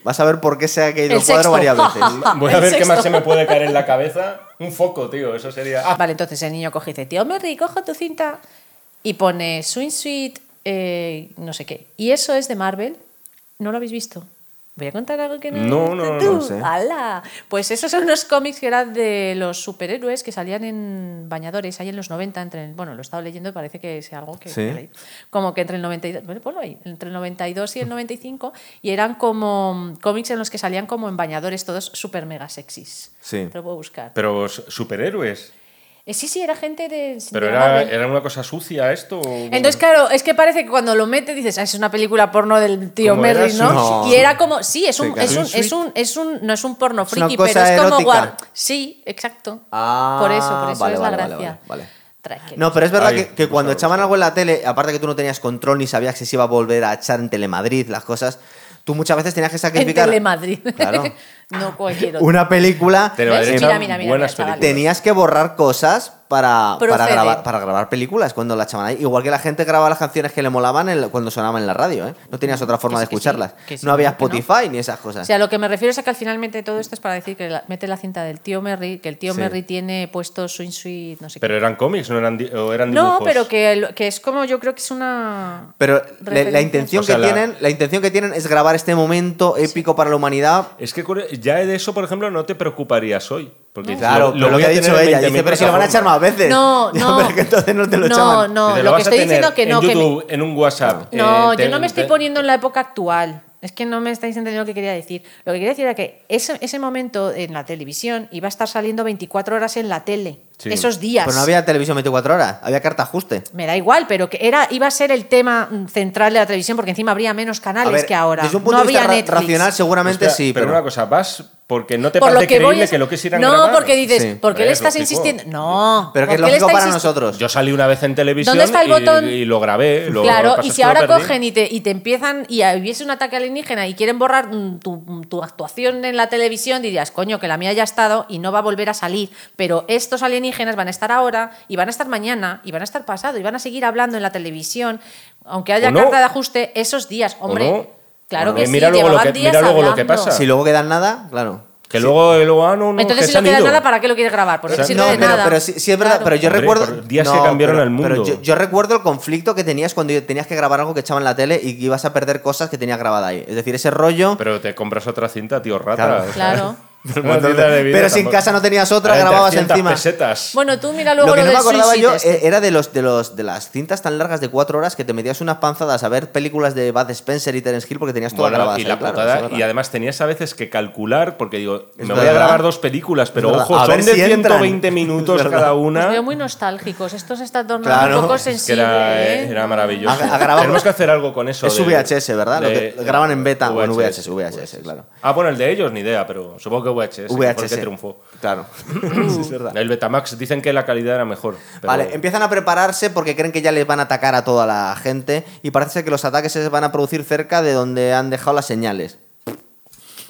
Vas a ver por qué se ha caído El el cuadro varias veces. Voy a El ver qué más se me puede caer en la cabeza. Un foco, tío, eso sería. Ah, Vale, entonces el niño coge y dice, tío Merry, cojo tu cinta y pone Swing Sweet, eh, no sé qué. Y eso es de Marvel. ¿No lo habéis visto? Voy a contar algo que no, No, no, no tú. sé. ¡Hala! Pues esos son unos cómics que eran de los superhéroes que salían en bañadores ahí en los 90. Entre el- bueno, lo he estado leyendo y parece que es algo que... Sí. que. Como que entre el 92... Bueno, ponlo ahí. Entre el 92 y el 95. Y eran como cómics en los que salían como en bañadores todos super mega sexys. Sí. Te lo puedo buscar. pero superhéroes. Eh, sí, sí, era gente de. Pero de era, era una cosa sucia esto. o- Entonces, claro, es que parece que cuando lo mete dices, ah, es una película porno del tío. Merry, ¿no? No. Y era como, sí, es un, es un, es un, es un, no es un porno friki, pero es como erótica. guar. Sí, exacto. Ah, por eso, por eso vale, es la vale, gracia. vale. No, pero es verdad Ay, que, que cuando echaban algo en la tele, aparte que tú no tenías control ni sabías que se iba a volver a echar en Telemadrid las cosas, tú muchas veces tenías que en sacrificar Telemadrid. Claro. no cualquier otro. una película. Buenas películas. Tenías que borrar cosas para, para, grabar, para grabar películas cuando la echaban ahí. Igual que la gente grababa las canciones que le molaban en- cuando sonaban en la radio, ¿eh? No tenías otra forma Que de que escucharlas. sí, no había no. Spotify ni esas cosas. O sea, lo que me refiero es a que al final mete todo esto es para decir que la- mete la cinta del tío Merry, que el tío Sí. Merry tiene puesto Swing Sweet, no sé Pero qué. eran cómics, no eran, o eran dibujos. No, pero que, el- que es como yo creo que es una. Pero la, intención O sea, que la- tienen, la intención que tienen es grabar este momento épico para la humanidad. Es que ya de eso, por ejemplo, no te preocuparías hoy. Porque Claro, lo, voy que ha dicho ella, 20.000 dice, pero si lo van a echar plataformas". más veces. No, no. pero que entonces no te lo no, echaban. no, Dice, lo, vas que a estoy diciendo que no. En que me- en un WhatsApp. No, eh, yo te- no me estoy poniendo en la época actual. Es que no me estáis entendiendo lo que quería decir. Lo que quería decir era que ese, ese momento en la televisión iba a estar saliendo 24 horas en la tele. Sí. Esos días. Pero no había televisión 24 horas, había carta ajuste. Me da igual, pero que era, iba a ser el tema mm, central de la televisión porque encima habría menos canales ver, que ahora. Desde un punto no de vista había ra- racional, seguramente Espera, sí, pero, pero. una cosa, vas porque no te Por lo parece que voy creíble es- que lo que ir a No, grabar. porque dices, Sí. ¿por qué le Es estás lógico. insistiendo? No. Pero que es ¿por qué le lógico para nosotros. Yo salí una vez en televisión ¿Dónde está el y- botón? y, lo grabé. Lo, Claro, lo y si es ahora cogen y te, y te empiezan y hubiese un ataque alienígena y quieren borrar mm, tu, tu actuación en la televisión, dirías, coño, que la mía ya ha estado y no va a volver a salir. Pero estos alienígenas van a estar ahora y van a estar mañana y van a estar pasado y van a seguir hablando en la televisión, aunque haya ¿O no? carta de ajuste, esos días. Hombre, no? claro que no, sí, mira luego lo que- días mira luego lo que pasa. Si luego quedan nada, claro. Que luego, luego ah, no, no, Entonces, que si no queda ido. nada, ¿para qué lo quieres grabar? Porque O sea, no sirve No, de pero, nada. pero sí, sí es verdad, Claro. pero yo Hombre, recuerdo. días que cambiaron pero- el mundo. pero yo, yo recuerdo el conflicto que tenías cuando tenías que grabar algo que echaban en la tele y que ibas a perder cosas que tenías grabada ahí. Es decir, ese rollo. Pero te compras otra cinta, tío, rata. Claro. o sea, Claro. Vídeo Pero si en casa no tenías otra, grababas 300 encima. pesetas. Bueno, tú mira luego lo que lo no me acordaba yo este. eh, era de los de los de las cintas tan largas de cuatro horas que te metías unas panzadas a ver películas de Bud Spencer y Terence Hill porque tenías todas Bueno, grabadas. y la claro, putada- además tenías a veces que calcular, porque digo, Es me voy a grabar dos películas, pero ojo, A son de si entran. 120 minutos cada Los una. veo muy nostálgicos. Esto se está tornando Claro. un poco sensible. era, ¿eh? era maravilloso. Grabado- Tenemos que hacer algo con eso. Es de- VHS, ¿verdad? Lo que graban en beta o en VHS, VHS, claro. Ah, bueno, el de ellos ni idea, pero supongo que. Que el VHS. que triunfó. Claro. Sí, es verdad. El Betamax dicen que la calidad era mejor. pero- Vale, empiezan a prepararse porque creen que ya les van a atacar a toda la gente y parece que los ataques se van a producir cerca de donde han dejado las señales.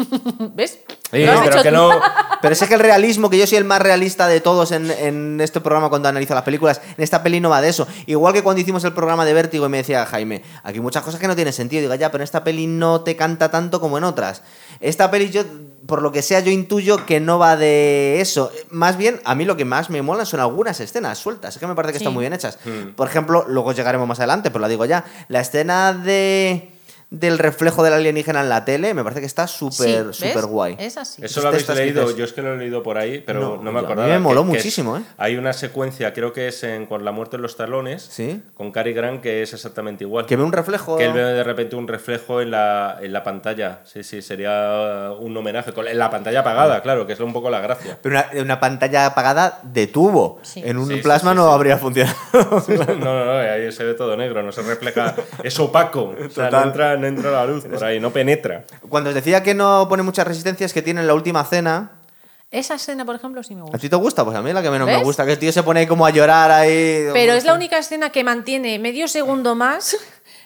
¿Ves? Sí, Lo has pero que no. Pero sé que el realismo, que yo soy el más realista de todos en, en este programa cuando analizo las películas, en esta peli no va de eso. Igual que cuando hicimos el programa de Vértigo y me decía Jaime, aquí hay muchas cosas que no tienen sentido. Digo, ya, pero en esta peli no te canta tanto como en otras. Esta peli yo, por lo que sea, yo intuyo que no va de eso. Más bien, a mí lo que más me mola son algunas escenas sueltas. Es que me parece que Sí. están muy bien hechas. Hmm. Por ejemplo, luego llegaremos más adelante, pero la digo ya. La escena de del reflejo del alienígena en la tele me parece que está súper, Sí, guay. Es así. Eso lo habéis Estas leído, yo es que lo he leído por ahí, pero No, me a mí acordaba. me moló que- que muchísimo, es- ¿eh? Hay una secuencia, creo que es en Con la muerte en los talones, Sí. con Cary Grant, que es exactamente igual. Que ve un reflejo. Que él ve de repente un reflejo en la, en la pantalla. Sí, sí, sería un homenaje. Con, en la pantalla apagada, claro, que es un poco la gracia. Pero una, una pantalla apagada de tubo. Sí. En un plasma sí, no sí. habría funcionado. No, no, no, ahí se ve todo negro, no se refleja. Es opaco. O sea, no entra, no entra la luz por ahí, no penetra. Cuando os decía que no pone muchas resistencias que tiene en la última cena. Esa escena, por ejemplo, sí me ¿A gusta. ti te gusta? Pues a mí es la que menos me ¿Ves? gusta. Que el tío se pone ahí como a llorar ahí. Pero es la única escena que mantiene medio segundo más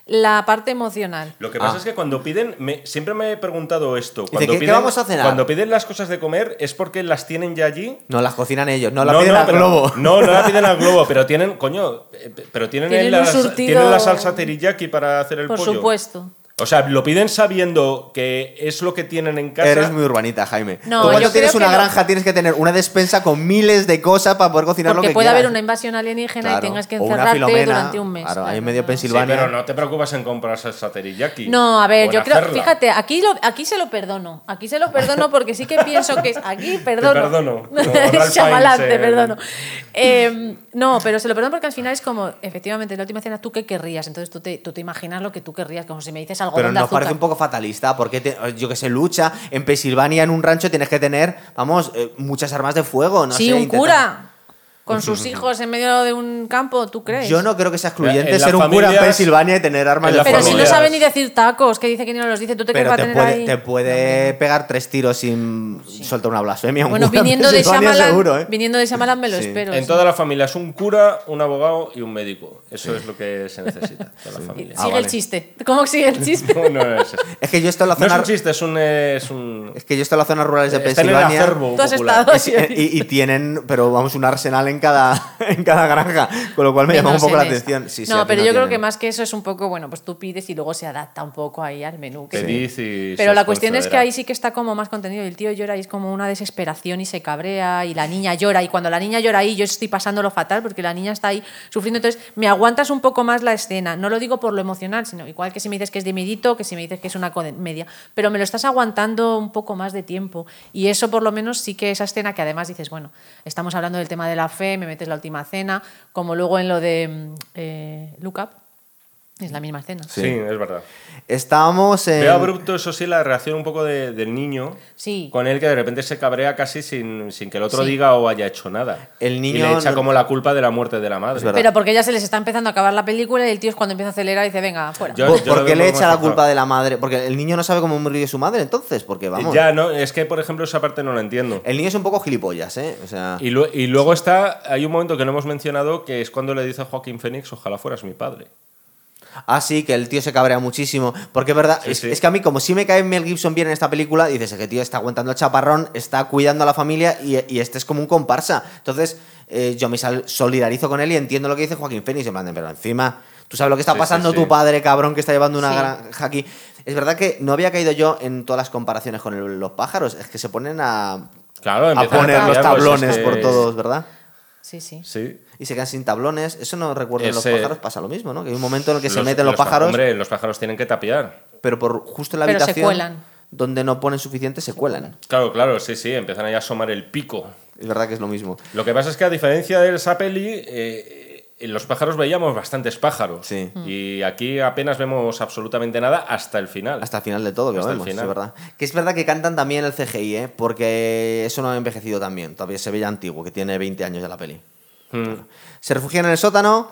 la parte emocional. Lo que pasa Ah. es que cuando piden, me- siempre me he preguntado esto. Dice, Cuando ¿qué- qué piden, vamos a cenar? Cuando piden las cosas de comer, ¿es porque las tienen ya allí? No, las cocinan ellos. No, la piden al pero- globo. No, no la piden al globo, pero tienen, coño, eh, pero tienen, Tienen la, surtido- tienen la salsa teriyaki para hacer el Por pollo. supuesto. O sea, lo piden sabiendo que es lo que tienen en casa. Eres muy urbanita, Jaime. No, Tú cuando yo tienes creo una que no. granja tienes que tener una despensa con miles de cosas para poder cocinar Porque lo que puede quieras. haber una invasión alienígena Claro. y tengas que encerrarte durante un mes. claro, ahí Claro, en medio no. Pensil- Sí, Silvania. pero no te preocupas en comprar salsa teriyaki. No, a ver, yo creo, hacerla. fíjate, aquí, lo, aquí se lo perdono. Aquí se lo perdono porque sí que pienso que es. Aquí perdono. perdono. Te en- perdono. Eh, no, pero se lo perdono porque al final es como, efectivamente, en la última cena, ¿tú qué querrías? Entonces tú te, tú te imaginas lo que tú querrías, como si me dices Pero de nos azúcar. parece un poco fatalista, porque te- yo que sé, lucha en Pensilvania en un rancho tienes que tener, vamos, eh, muchas armas de fuego, no sí, sé, un cura. Con sus hijos en medio de un campo, ¿tú crees? Yo no creo que sea excluyente En las ser un cura en familias- Pensilvania y tener armas en de las Pero si no familias- sabe ni decir tacos, que dice que ni no los dice, ¿tú te crees Pero que va a te tener puede, ahí? te puede pegar tres tiros sin soltar una blasfemia. un Bueno, cura en viniendo de Pensilvania Shyamalan, seguro, ¿eh? viniendo de Shyamalan me lo Sí. espero. En sí. toda la familia es un cura, un abogado y un médico. Eso es lo que se necesita de la familia. Ah, Sigue vale. el chiste. ¿Cómo sigue el chiste? No, no es eso. Es que yo estoy en la No es zona. un chiste, es un. Es un Es que yo estoy en las zonas rurales de está en el Pensilvania. acervo Tú has popular. estado- Es- y, y tienen, pero vamos, un arsenal en cada, en cada granja, con lo cual me llama un poco la esta. atención. Sí, no, pero yo creo que más que eso es un poco, bueno, pues tú pides y luego se adapta un poco ahí al menú. que Pedid y Pero la cuestión es que ahí sí que está como más contenido. y El tío llora y es como una desesperación y se cabrea y la niña llora. Y cuando la niña llora ahí, yo estoy pasándolo fatal porque la niña está ahí sufriendo. Entonces, me aguantas un poco más la escena. No lo digo por lo emocional, sino igual que si me dices que es de medito, que si me dices que es una comedia. Pero me lo estás aguantando un poco más de tiempo. Y eso, por lo menos, sí que esa escena que además dices, bueno, estamos hablando del tema de la fe, me metes la última cena, como luego en lo de mm, eh, Look Up. Es la misma escena. Sí, es verdad. Estábamos en. Veo abrupto, eso sí, la reacción un poco de- del niño. Sí. Con él que de repente se cabrea casi sin, sin que el otro Sí. diga o haya hecho nada. El Y niño le echa no- como la culpa de la muerte de la madre. Es verdad. Pero porque ya se les está empezando a acabar la película y el tío es cuando empieza a acelerar y dice, venga, fuera. Yo- ¿Por, yo por lo qué le echa la culpa de la madre? Porque el niño no sabe cómo murió su madre, entonces, porque vamos. Ya, no, es que por ejemplo esa parte no la entiendo. El niño es un poco gilipollas, ¿eh? O sea. Y, lue- y luego está, hay un momento que no hemos mencionado que es cuando le dice a Joaquín Phoenix, ojalá fueras mi padre. Ah, sí, que el tío se cabrea muchísimo. Porque es verdad, Sí, es, sí. es que a mí, como sí me cae Mel Gibson bien en esta película, dices que tío está aguantando el chaparrón, está cuidando a la familia y, y este es como un comparsa. Entonces, eh, yo me sal- solidarizo con él y entiendo lo que dice Joaquín Phoenix. En plan, pero encima, tú sabes lo que está Sí, pasando sí, tu padre, cabrón, que está llevando una Sí. granja aquí. Es verdad que no había caído yo en todas las comparaciones con el- los pájaros. Es que se ponen a, Claro, a poner los pues, es tablones que- por todos, ¿verdad? Sí, sí. Sí. Y se quedan sin tablones. Eso no recuerdo en los pájaros, pasa lo mismo, ¿no? Que hay un momento en el que se Los- meten los, pa- pájaros. Hombre, los pájaros tienen que tapiar. pero por justo en la Pero se habitación cuelan. donde no ponen suficiente se cuelan. Claro, claro, sí, sí, empiezan ahí a asomar el pico. Es verdad que es lo mismo. Lo que pasa es que a diferencia de esa peli, eh, en los pájaros veíamos bastantes pájaros. Sí. Y aquí apenas vemos absolutamente nada hasta el final. Hasta el final de todo que Hasta lo el vemos, final. es verdad. Que es verdad que cantan también el CGI, ¿eh? Porque eso no ha envejecido tan bien. Todavía se ve ya antiguo, que tiene 20 años ya la peli. Mm. Se refugian en el sótano.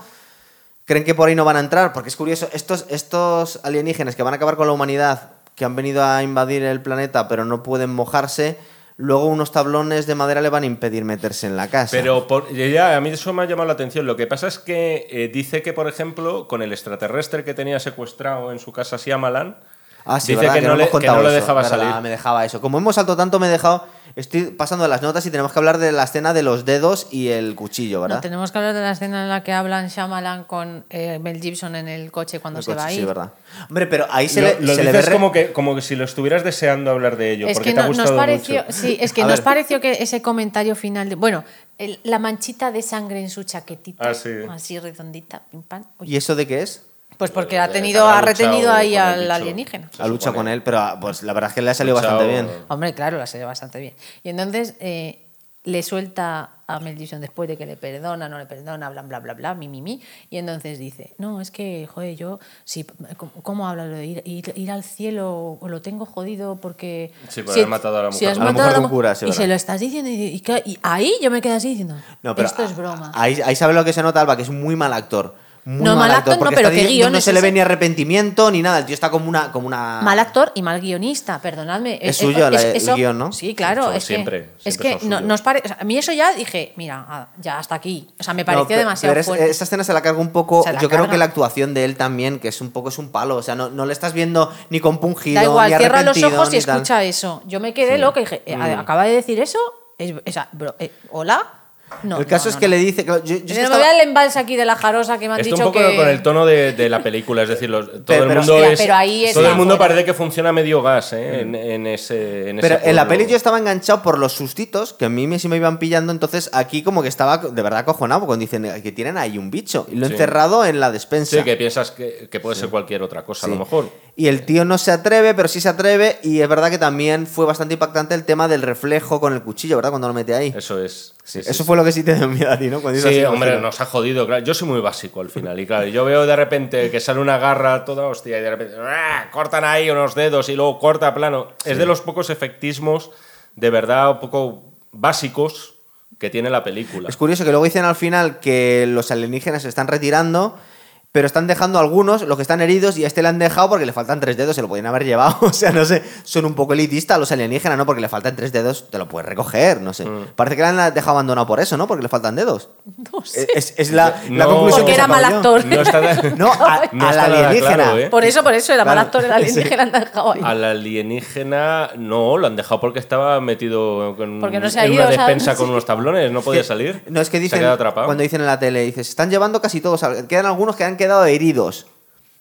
Creen que por ahí no van a entrar, porque es curioso, estos, estos alienígenas que van a acabar con la humanidad, que han venido a invadir el planeta pero no pueden mojarse, luego unos tablones de madera le van a impedir meterse en la casa. Pero por- ya, a mí eso me ha llamado la atención. Lo que pasa es que eh, dice que, por ejemplo, con el extraterrestre que tenía secuestrado en su casa Shyamalan, Ah, sí, dice ¿verdad? que, no, le, que no le eso, dejaba ¿verdad? salir. Me dejaba eso. Como hemos salto tanto, me he dejado. Estoy pasando las notas y tenemos que hablar de la escena de los dedos y el cuchillo, ¿verdad? No, tenemos que hablar de la escena en la que hablan Shyamalan con eh, Mel Gibson en el coche cuando El se coche, va a sí, ir. verdad. Hombre, pero ahí se lo le, lo se le dices ve. re- como, que, como que si lo estuvieras deseando hablar de ello, Es porque que te ha no- nos gustado pareció, mucho. sí, es que A nos ver. pareció que ese comentario final de, bueno, el- la manchita de sangre en su chaquetita, Ah, sí. así redondita, pim pam. ¿Y eso de qué es? Pues porque ha tenido, ha retenido ahí al bicho. alienígena. Ha luchado con él, pero ah, pues la verdad es que le ha salido Luchado- bastante bien. Hombre, claro, la salido bastante bien. Y entonces eh, le suelta a Mel Gibson después de que le perdona, no le perdona, bla, bla, bla, bla, mi, mi, mi. Y entonces dice, no, es que, joder, yo, sí, ¿cómo, cómo habla lo de ir, ir, ir al cielo o lo tengo jodido porque... Sí, por haber matado a la si mujer. has A la matado mujer un cura, sí, Y se lo estás diciendo y, y ahí yo me quedé así diciendo, No, pero esto es broma. Ahí, ahí sabe lo que se nota, Alba, que es muy mal actor. Muy No, mal actor, no, pero qué guion no es se le ve ni arrepentimiento ni nada. El tío está como una. Como una... Mal actor y mal guionista, perdonadme. Es suyo la- el guion, ¿no? Sí, claro. Es siempre, que, es que no- nos pare- o sea, a mí eso ya dije, mira, ah, ya hasta aquí. O sea, me No, pareció demasiado pero es- fuerte. esa escena se la carga un poco. Yo creo que la actuación de él también, que es un poco es un palo. O sea, no, no le estás viendo ni compungido. Da igual, ni cierra los ojos y escucha eso. Yo me quedé loca y dije, eh, ¿acaba de decir eso? Es- o sea, bro, eh, ¿Hola? No, el caso no, es no, que no. le dice. que- yo- yo es que Me estaba- voy al embalse aquí de la jarosa que me han Está un dicho poco que... con el tono de, de la película, es decir, los- todo Pero- el mundo Hostia, es, pero ahí todo el mundo fuera. parece que funciona a medio gas ¿eh? en, en ese en ese Pero en la peli yo estaba enganchado por los sustitos que a mí me, sí me iban pillando, entonces aquí como que estaba de verdad acojonado cuando dicen que tienen ahí un bicho y lo he Sí. encerrado en la despensa. Sí, que piensas que, que puede ser cualquier otra cosa, a Sí. lo mejor. Y el tío no se atreve, pero sí se atreve y es verdad que también fue bastante impactante el tema del reflejo con el cuchillo, ¿verdad? Cuando lo mete ahí. Eso es. Sí, eso sí. fue lo que sí te dio miedo a ti, ¿no? Cuando Sí, así, hombre, nos ha jodido. Claro. Yo soy muy básico al final. Y claro, yo veo de repente que sale una garra toda hostia y de repente ¡ah! cortan ahí unos dedos y luego corta plano. Es de los pocos efectismos de verdad un poco básicos que tiene la película. Es curioso que luego dicen al final que los alienígenas se están retirando, pero están dejando algunos, los que están heridos, y a este le han dejado porque le faltan tres dedos, se lo podían haber llevado. O sea, no sé, son un poco elitistas los alienígenas, ¿no? Porque le faltan tres dedos, te lo puedes recoger, no sé. Mm. Parece que le han dejado abandonado por eso, ¿no? Porque le faltan dedos. No sé. Es, es la, la No. conclusión Porque que era mal actor. No está, No, a- No al está nada alienígena. claro, ¿eh? Por eso, por eso, era mal actor el alienígena han dejado ahí. Al alienígena no, lo han dejado porque estaba metido con, Porque no se ha en ido, una ¿sabes? despensa con unos tablones, no podía salir. No, es que Se ha dicen, quedado atrapado. cuando dicen en la tele, dices, están llevando casi todos, quedan algunos que han quedado heridos.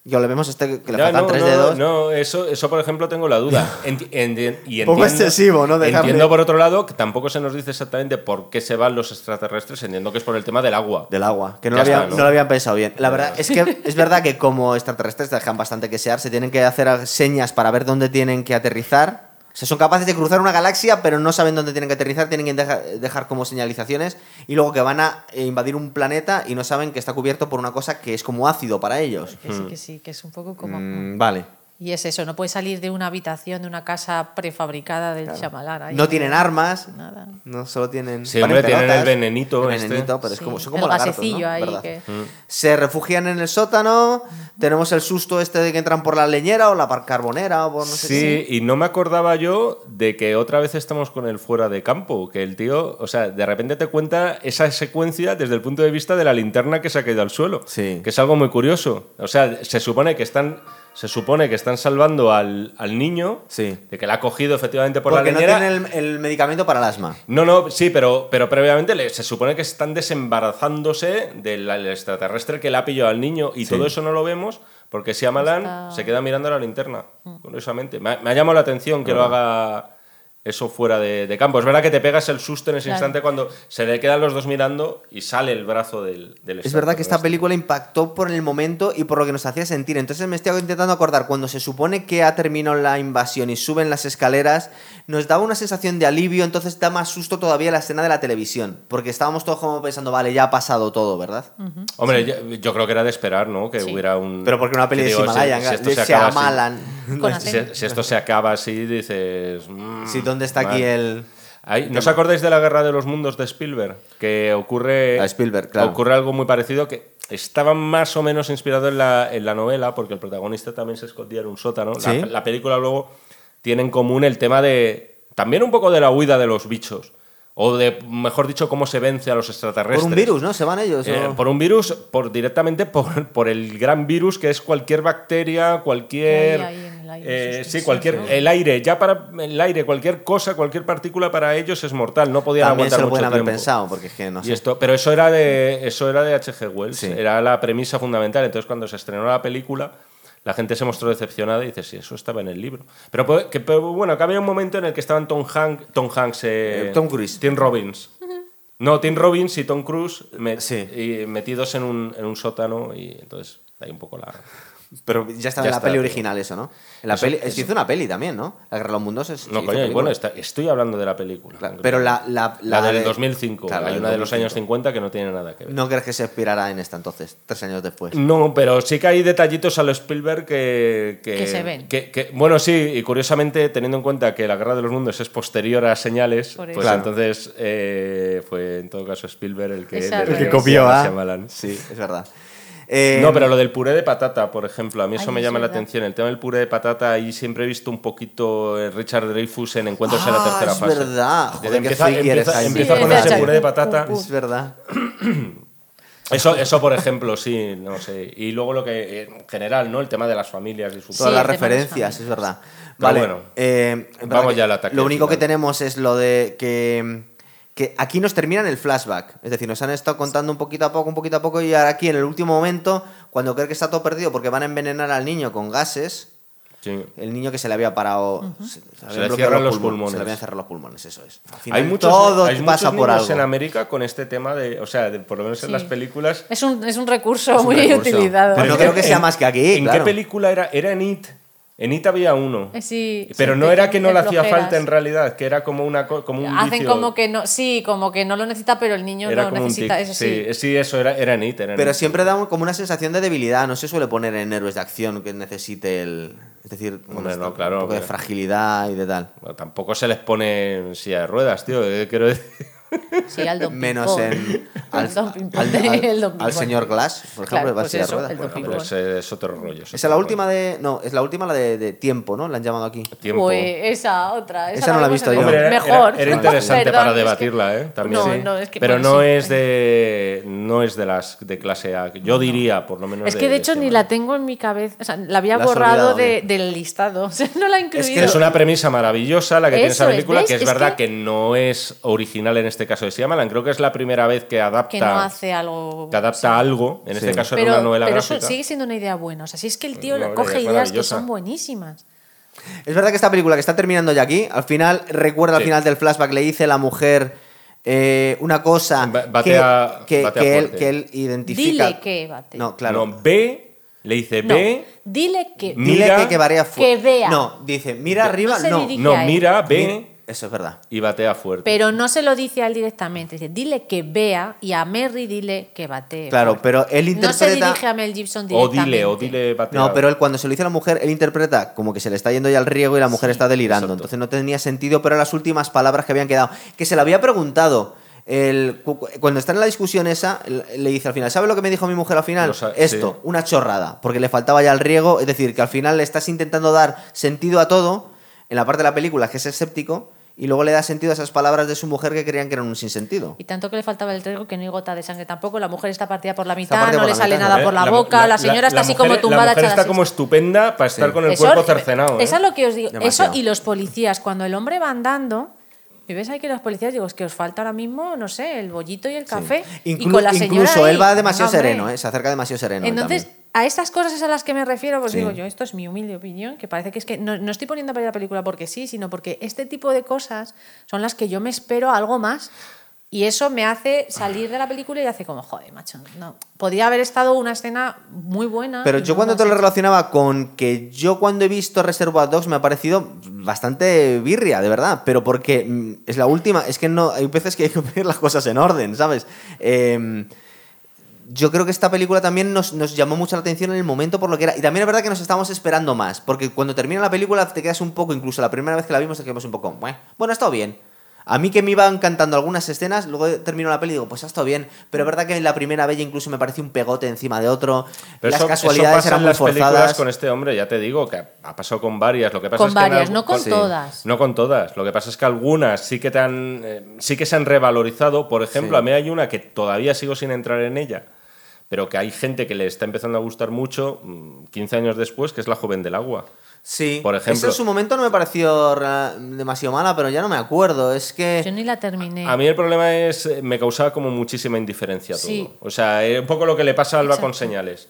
Y le vemos a este que le Ya, faltan no, tres no, dedos. No, eso, eso por ejemplo tengo la duda. Enti- enti- y Poco entiendo- excesivo, ¿no? Dejarle- Entiendo por otro lado que tampoco se nos dice exactamente por qué se van los extraterrestres, entiendo que es por el tema del agua. Del agua, que no, lo, habían, está, ¿no? no lo habían pensado bien. La verdad es que es verdad que como extraterrestres dejan bastante que sear, se tienen que hacer señas para ver dónde tienen que aterrizar. O sea, son capaces de cruzar una galaxia, pero no saben dónde tienen que aterrizar, tienen que deja- dejar como señalizaciones y luego que van a invadir un planeta y no saben que está cubierto por una cosa que es como ácido para ellos. Que sí, que sí, que es un poco como... Mm, vale. Y es eso, no puedes salir de una habitación, de una casa prefabricada del chamalán. ahí No tienen armas, Nada. no solo tienen. Sí, hombre, tienen el venenito El este. venenito, pero es Sí, como, son el lagartos, ahí que- Se refugian en el sótano. Tenemos el susto este de que entran por la leñera o la par- carbonera o por no sé qué. Sí, y no me acordaba yo de que otra vez estamos con el fuera de campo, que el tío, o sea, de repente te cuenta esa secuencia desde el punto de vista de la linterna que se ha caído al suelo, Sí. que es algo muy curioso. O sea, se supone que están, se supone que están salvando al, al niño, Sí. de que la ha cogido efectivamente por Porque la no leñera. tienen el, el medicamento para el asma. No, no, sí, pero, pero previamente le- se supone que están desembarazándose del extraterrestre que le ha pillado al niño y todo eso no lo vemos porque Shyamalan Está- se queda mirando la linterna, curiosamente. Me ha, me ha llamado la atención que lo haga eso fuera de, de campo. Es verdad que te pegas el susto en ese Claro. instante cuando se le quedan los dos mirando y sale el brazo del, del Es verdad que esta extraterrestre. película impactó por el momento y por lo que nos hacía sentir. Entonces me estoy intentando acordar, cuando se supone que ha terminado la invasión y suben las escaleras, nos daba una sensación de alivio, entonces da más susto todavía la escena de la televisión. Porque estábamos todos como pensando, vale, ya ha pasado todo, ¿verdad? Hombre, yo, yo creo que era de esperar, ¿no? Que Sí. hubiera un... Pero porque una peli de digo, si- se acaba así- Shyamalan. Con Si, esto se acaba así, dices... mm, Sí, ¿dónde está aquí el...? Ahí- ¿No os acordáis de la Guerra de los Mundos de Spielberg? Que ocurre, A Spielberg, claro. ocurre algo muy parecido que estaba más o menos inspirado en la, en la novela, porque el protagonista también se escondía en un sótano. La- Sí. La, película luego tiene en común el tema de... También un poco de la huida de los bichos. O de, mejor dicho, cómo se vence a los extraterrestres. Por un virus, ¿no? ¿Se van ellos? Eh, o- por un virus, por directamente por, por el gran virus que es cualquier bacteria, cualquier. Que hay ahí en el aire, eh, sí, cualquier. ¿no? El aire, ya para el aire, cualquier cosa, cualquier partícula para ellos es mortal. No podían También aguantar se lo mucho pueden haber tiempo. pensado, porque es que no Y sé. esto, pero eso era de eso era de H.G. Wells, Sí. era la premisa fundamental. Entonces, cuando se estrenó la película, la gente se mostró decepcionada y dice, sí, eso estaba en el libro. Pero, que, pero bueno, que había un momento en el que estaban Tom, Hank, Tom Hanks, eh, Eh, Tom Cruise. Tim Robbins. No, Tim Robbins y Tom Cruise Sí. y metidos en un, en un sótano y entonces ahí un poco la... Pero ya está Ya en la está, peli tío. original eso, ¿no? En la Eso- peli, eso. hizo una peli también, ¿no? La Guerra de los Mundos es... No, coño, bueno, está- estoy hablando de la película. Claro, pero la- la- La, la del de- 2005, Claro, la hay una de los 2005. años 50 que no tiene nada que ver. ¿No crees que se inspirará en esta entonces, tres años después? No, pero sí que hay detallitos a lo Spielberg que... Que se ven. que- que- bueno, sí, y curiosamente, teniendo en cuenta que La Guerra de los Mundos es posterior a Señales, pues Claro. entonces eh, fue en todo caso Spielberg el que... El que copió, a ¿ah? Shyamalan. Sí, es verdad. Eh, No, pero lo del puré de patata, por ejemplo, a mí eso Ay, me es llama la verdad. atención. El tema del puré de patata, ahí siempre he visto un poquito eh, Richard Dreyfus en Encuentros en la Ah, tercera es fase. verdad. Joder, qué empieza a ponerse es puré de verdad. patata. Es verdad. Eso, eso, por ejemplo, sí, no sé. Y luego lo que, en general, ¿no? El tema de las familias y su Todas Sí, las referencias, es verdad. Pero Vale, bueno, eh, es verdad vamos ya al ataque Lo único que tenemos es lo de que, que aquí nos terminan el flashback. Es decir, nos han estado contando un poquito a poco, un poquito a poco, y ahora aquí en el último momento, cuando cree que está todo perdido porque van a envenenar al niño con gases, Sí. el niño que se le había parado. se, Se le bloqueado cierran los Se pulmones. le habían cerrado los pulmones, eso es. Al final, Hay muchos, todo hay pasa muchos por niños algo. en América con este tema de, o sea, de- por lo menos en las películas. Es un, es un recurso Es un muy recurso. utilizado. Pero no creo que sea en- más que aquí, ¿En claro. qué película era? Era en It. En It había uno. Eh, sí, Pero sí, no era que no le hacía flojeras. falta en realidad, que era como, una, co- como un Hacen vicio. como que no, sí, como que no lo necesita, pero el niño Era lo como un necesita, eso sí. sí. sí, eso era, era en It. era en Pero It. siempre da como una sensación de debilidad. No se suele poner en héroes de acción que necesite el. Es decir, bueno, no, claro, un poco de fragilidad y de tal. Bueno, tampoco se les pone en silla de ruedas, tío. eh, Quiero decir. Sí, al Don Menos en. Al, al- al- señor Glass, por ejemplo, Claro, pues eso, es otro rollo. Esa es la última de. No, es la última la de, de tiempo, ¿no? La han llamado aquí. Tiempo. Pues esa otra. Esa, Esa no la he visto yo. el- Hombre, era, Mejor. era- era interesante Perdón, para es que- debatirla, ¿eh? También. No, Sí. no, es que, Pero bueno, no sí. es de no es de las de clase A. Yo diría, por lo menos. Es que de hecho ni Shyamalan. la tengo en mi cabeza. O sea, la había La borrado del listado. O sea, no la he incluido. Es una premisa maravillosa la que tiene esa es, película, que es, Es verdad que- que... no es original en este caso de Shyamalan. Creo que es la primera vez que adapta, que no hace algo. que adapta algo. En Sí. este caso era Pero, una novela pero gráfica. sigue siendo una idea buena. O sea, si es que el tío No, hombre, coge ideas que son buenísimas. Es verdad que esta película que está terminando ya aquí, al final, recuerda al final del flashback, le dice la mujer eh, una cosa que, batea- que, batea que él, fuerte. que él identifica. Dile que bate. No, claro. No, ve, le dice No, ve, dile que. Mi- Dile mira- que, que que vea. No, dice, mira arriba, no. no, mira, ve Mira- Eso es verdad. y batea fuerte. Pero no se lo dice a él directamente. Dice, dile que vea y a Merry dile que bate. Claro, pero él No se interpreta. dirige a Mel Gibson o directamente. dile, o dile batea. No, pero él cuando se lo dice a la mujer, él interpreta como que se le está yendo ya el riego y la mujer está delirando. exacto. Entonces no tenía sentido, pero las últimas palabras que habían quedado. Que se le había preguntado. El, cu- cu- cuando está en la discusión esa, le dice al final, ¿sabe lo que me dijo mi mujer al final? Lo sa- Esto, sí. una chorrada, porque le faltaba ya el riego, es decir, que al final le estás intentando dar sentido a todo, en la parte de la película que es escéptico, y luego le da sentido a esas palabras de su mujer que creían que eran un sinsentido. Y tanto que le faltaba el trigo que no hay gota de sangre tampoco. La mujer está partida por la mitad, no le sale mitad, nada ¿Eh? por la, boca. La, señora está así mujer- como tumbada La mujer está así. como estupenda para estar con el Eso- cuerpo cercenado. ¿eh? Eso es lo que os digo. Demasiado. Eso y los policías, cuando el hombre va andando, y ves ahí que los policías, digo, es que os falta ahora mismo, no sé, el bollito y el café. y Inclu- con la señora incluso ahí, él va demasiado hombre. sereno, ¿eh? se acerca demasiado sereno. él Entonces. A estas cosas es a las que me refiero, pues Sí. digo yo, esto es mi humilde opinión, que parece que es que no, no estoy poniendo a ver la película porque sí, sino porque este tipo de cosas son las que yo me espero algo más. Y eso me hace salir de la película y hace como, joder, macho, no. Podría haber estado una escena muy buena. Pero yo no cuando te lo hecho. relacionaba con que yo cuando he visto Reservoir Dogs me ha parecido bastante birria, de verdad, pero porque mm, es la última, es que no hay veces que hay que poner las cosas en orden, ¿sabes? Eh, yo creo que esta película también nos, nos llamó mucho la atención en el momento por lo que era. Y también es verdad que nos estábamos esperando más, porque cuando termina la película te quedas un poco, incluso la primera vez que la vimos te quedamos un poco, bueno, ha estado bien. A mí que me iban cantando algunas escenas, luego termino la peli y digo, pues ha estado bien. Pero es verdad que la primera vez incluso me pareció un pegote encima de otro. Pero las eso- casualidades eso pasa eran en muy las películas forzadas. con este hombre, ya te digo, que ha pasado con varias. Lo que pasa Con es que en varias, algu- no con todas. No con todas. Lo que pasa es que algunas sí que te han, eh, sí que se han revalorizado. Por ejemplo, Sí. a mí hay una que todavía sigo sin entrar en ella, pero que hay gente que le está empezando a gustar mucho mm, 15 años después, que es La joven del agua. Sí, Por ejemplo- Esa en su momento no me pareció demasiado mala, pero ya no me acuerdo. Es Yo que. ni la terminé. A mí el problema es, eh, me causaba como muchísima indiferencia todo. Sí. O sea, eh, un poco lo que le pasa a Alba con señales.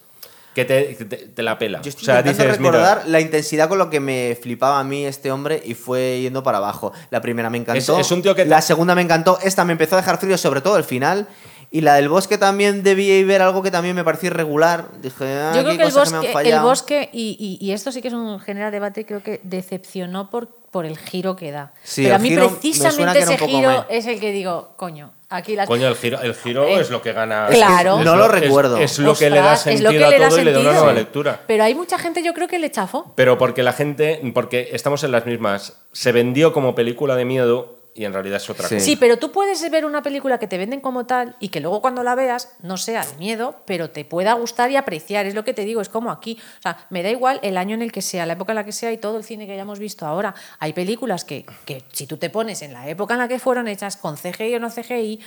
Que te, que te- te la pela. Yo o estoy sea, mira, recordar la intensidad con lo que me flipaba a mí este hombre y fue yendo para abajo. La primera me encantó. Es- es un tío que- La segunda me encantó. Esta me empezó a dejar frío, sobre todo el final. Y la del bosque también debí ver algo que también me pareció irregular. Dije, ah, Yo creo que el cosas me han bosque, el bosque y, y- y esto sí que es un genera debate, creo que decepcionó por, por el giro que da. Sí, Pero a mí giro precisamente que ese giro meh. es el que digo, coño, aquí las... Coño, el giro, el giro Eh, es lo que gana. claro. es No lo es- recuerdo. Es, lo que le da Ostras, es sentido lo que a le da todo y le da una sentido. nueva lectura. Pero hay mucha gente yo creo que le chafó. Pero porque la gente, porque estamos en las mismas, se vendió como película de miedo y en realidad es otra Sí. cosa. Sí, pero tú puedes ver una película que te venden como tal y que luego cuando la veas no sea de miedo, pero te pueda gustar y apreciar. Es lo que te digo, es como aquí. O sea, me da igual el año en el que sea, la época en la que sea y todo el cine que hayamos visto ahora. Hay películas que, que si tú te pones en la época en la que fueron hechas, con CGI o no CGI,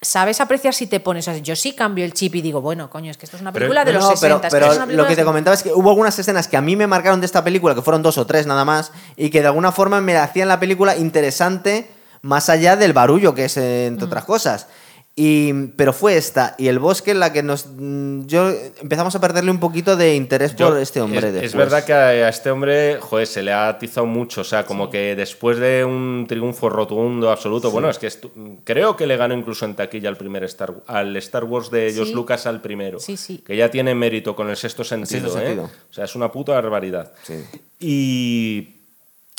sabes apreciar si te pones. O sea, yo sí cambio el chip y digo, bueno, coño, es que esto es una Pero- película de No, los no, 60. pero, es que pero es película lo que de te comentaba es que hubo algunas escenas que a mí me marcaron de esta película, que fueron dos o tres nada más, y que de alguna forma me hacían la película interesante más allá del barullo que es, eh, entre Mm. otras cosas. Y, pero fue esta y el bosque en la que nos yo empezamos a perderle un poquito de interés Yo- por este hombre. Es, verdad que a, a este hombre, joder, se le ha atizado mucho. O sea, como que después de un triunfo rotundo, absoluto, bueno, es que creo que le ganó incluso en taquilla al primer Star, al Star Wars de George Sí. Lucas al primero. Sí, sí. Que ya tiene mérito con el sexto sentido. sexto ¿eh? sentido. O sea, es una puta barbaridad. Sí. Y.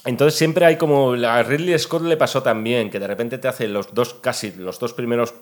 Entonces siempre hay como. A Ridley Scott le pasó también, que de repente te hace los dos, casi los dos primeros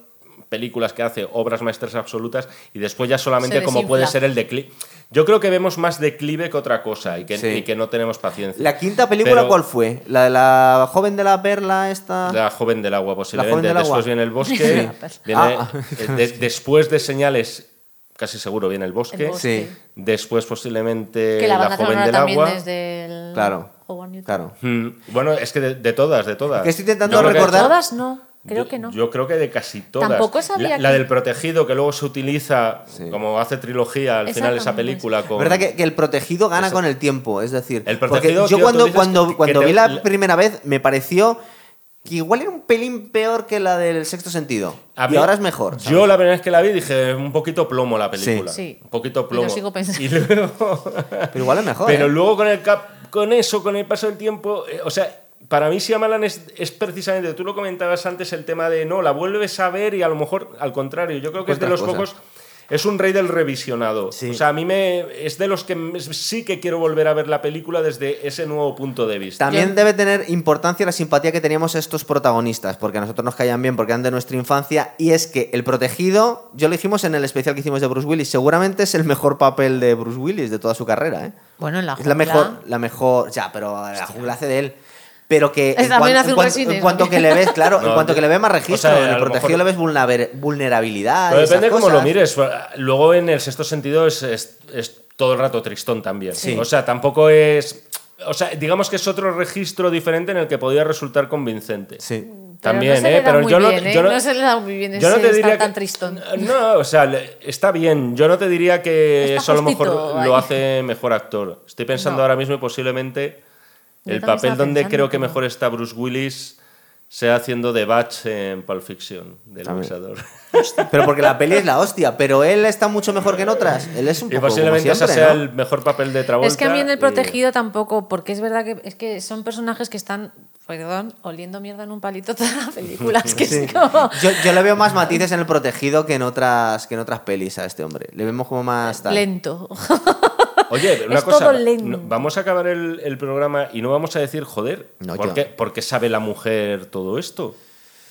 películas que hace, obras maestras absolutas, y después ya solamente como puede ser el declive. Yo creo que vemos más declive que otra cosa y que, Sí. y que no tenemos paciencia. ¿La quinta película Pero- cuál fue? ¿La de la joven de la perla esta? La joven del agua, posiblemente. joven del agua. Después viene el bosque. viene, Ah. eh, de- después de señales, casi seguro viene el bosque. El bosque. Sí. Después, posiblemente, que la la, joven del agua. desde el Claro, Howard Newton. claro. Mm, Bueno, es que de, de todas, de todas. Que estoy intentando Yo recordar- Todas no, creo yo, que no. Yo creo que de casi todas. Tampoco sabía la, la que- del protegido, que luego se utiliza Sí. como hace trilogía al final esa película con. ¿Verdad que, que el protegido gana Ese- con el tiempo? Es decir, El porque protegido, yo tío, cuando, cuando, cuando te- vi la primera vez me pareció que igual era un pelín peor que la del sexto sentido. A y mí- ahora es mejor. ¿sabes? Yo la primera vez que la vi dije un poquito plomo la película. Sí. Un poquito Y lo plomo. sigo pensando. Y luego- Pero igual es mejor. Pero ¿eh? luego con el cap, con eso, con el paso del tiempo, eh, o sea, para mí Shyamalan es, es precisamente, tú lo comentabas antes, el tema de no, la vuelves a ver y a lo mejor al contrario, yo creo que es de los cosas. pocos, es un rey del revisionado. Sí. O sea, a mí me, es de los que sí que quiero volver a ver la película desde ese nuevo punto de vista. También debe tener importancia la simpatía que teníamos estos protagonistas, porque a nosotros nos caían bien porque eran de nuestra infancia, y es que el protegido, yo lo dijimos en el especial que hicimos de Bruce Willis, seguramente es el mejor papel de Bruce Willis de toda su carrera, ¿eh? Bueno, en la Es la jungla. mejor, la mejor, ya, pero la jungla hace de él. Pero que Es en, también cuan- hace en un cuan- Resines, en cuanto que le ves, claro, en No, cuanto yo- que le ves más o registro, sea, en el protegido mejor- le ves vulnerabilidad. Pero depende cómo lo mires. Luego en el sexto sentido es, es- es todo el rato tristón también. Sí. O sea, tampoco es. O sea, digamos que es otro registro diferente en el que podía resultar convincente. Sí. Pero También, ¿eh? Pero yo no, ¿eh? yo no, No se le da muy bien yo no ese te estar diría tan que, tristón. No, o sea, está bien. Yo no te diría que Está eso a lo mejor lo hace mejor actor. Estoy pensando No. ahora mismo y posiblemente el papel donde pensando, creo que mejor está Bruce Willis sea haciendo de Batch en Pulp Fiction, del abusador. Pero porque la peli es la hostia, pero él está mucho mejor que en otras. Él es un Y poco posiblemente como ese sea ¿no? el mejor papel de Travolta. Es que a mí en el y- protegido tampoco, porque es verdad que es que son personajes que están, perdón, oliendo mierda en un palito toda la película. Es que Sí. es como. Yo, yo le veo más matices en el protegido que en otras que en otras pelis a este hombre. Le vemos como más tal. Lento. Oye, una Es cosa. todo lento. no- vamos a acabar el, el programa y no vamos a decir, joder, No, ¿por, yo- qué, por qué sabe la mujer todo esto?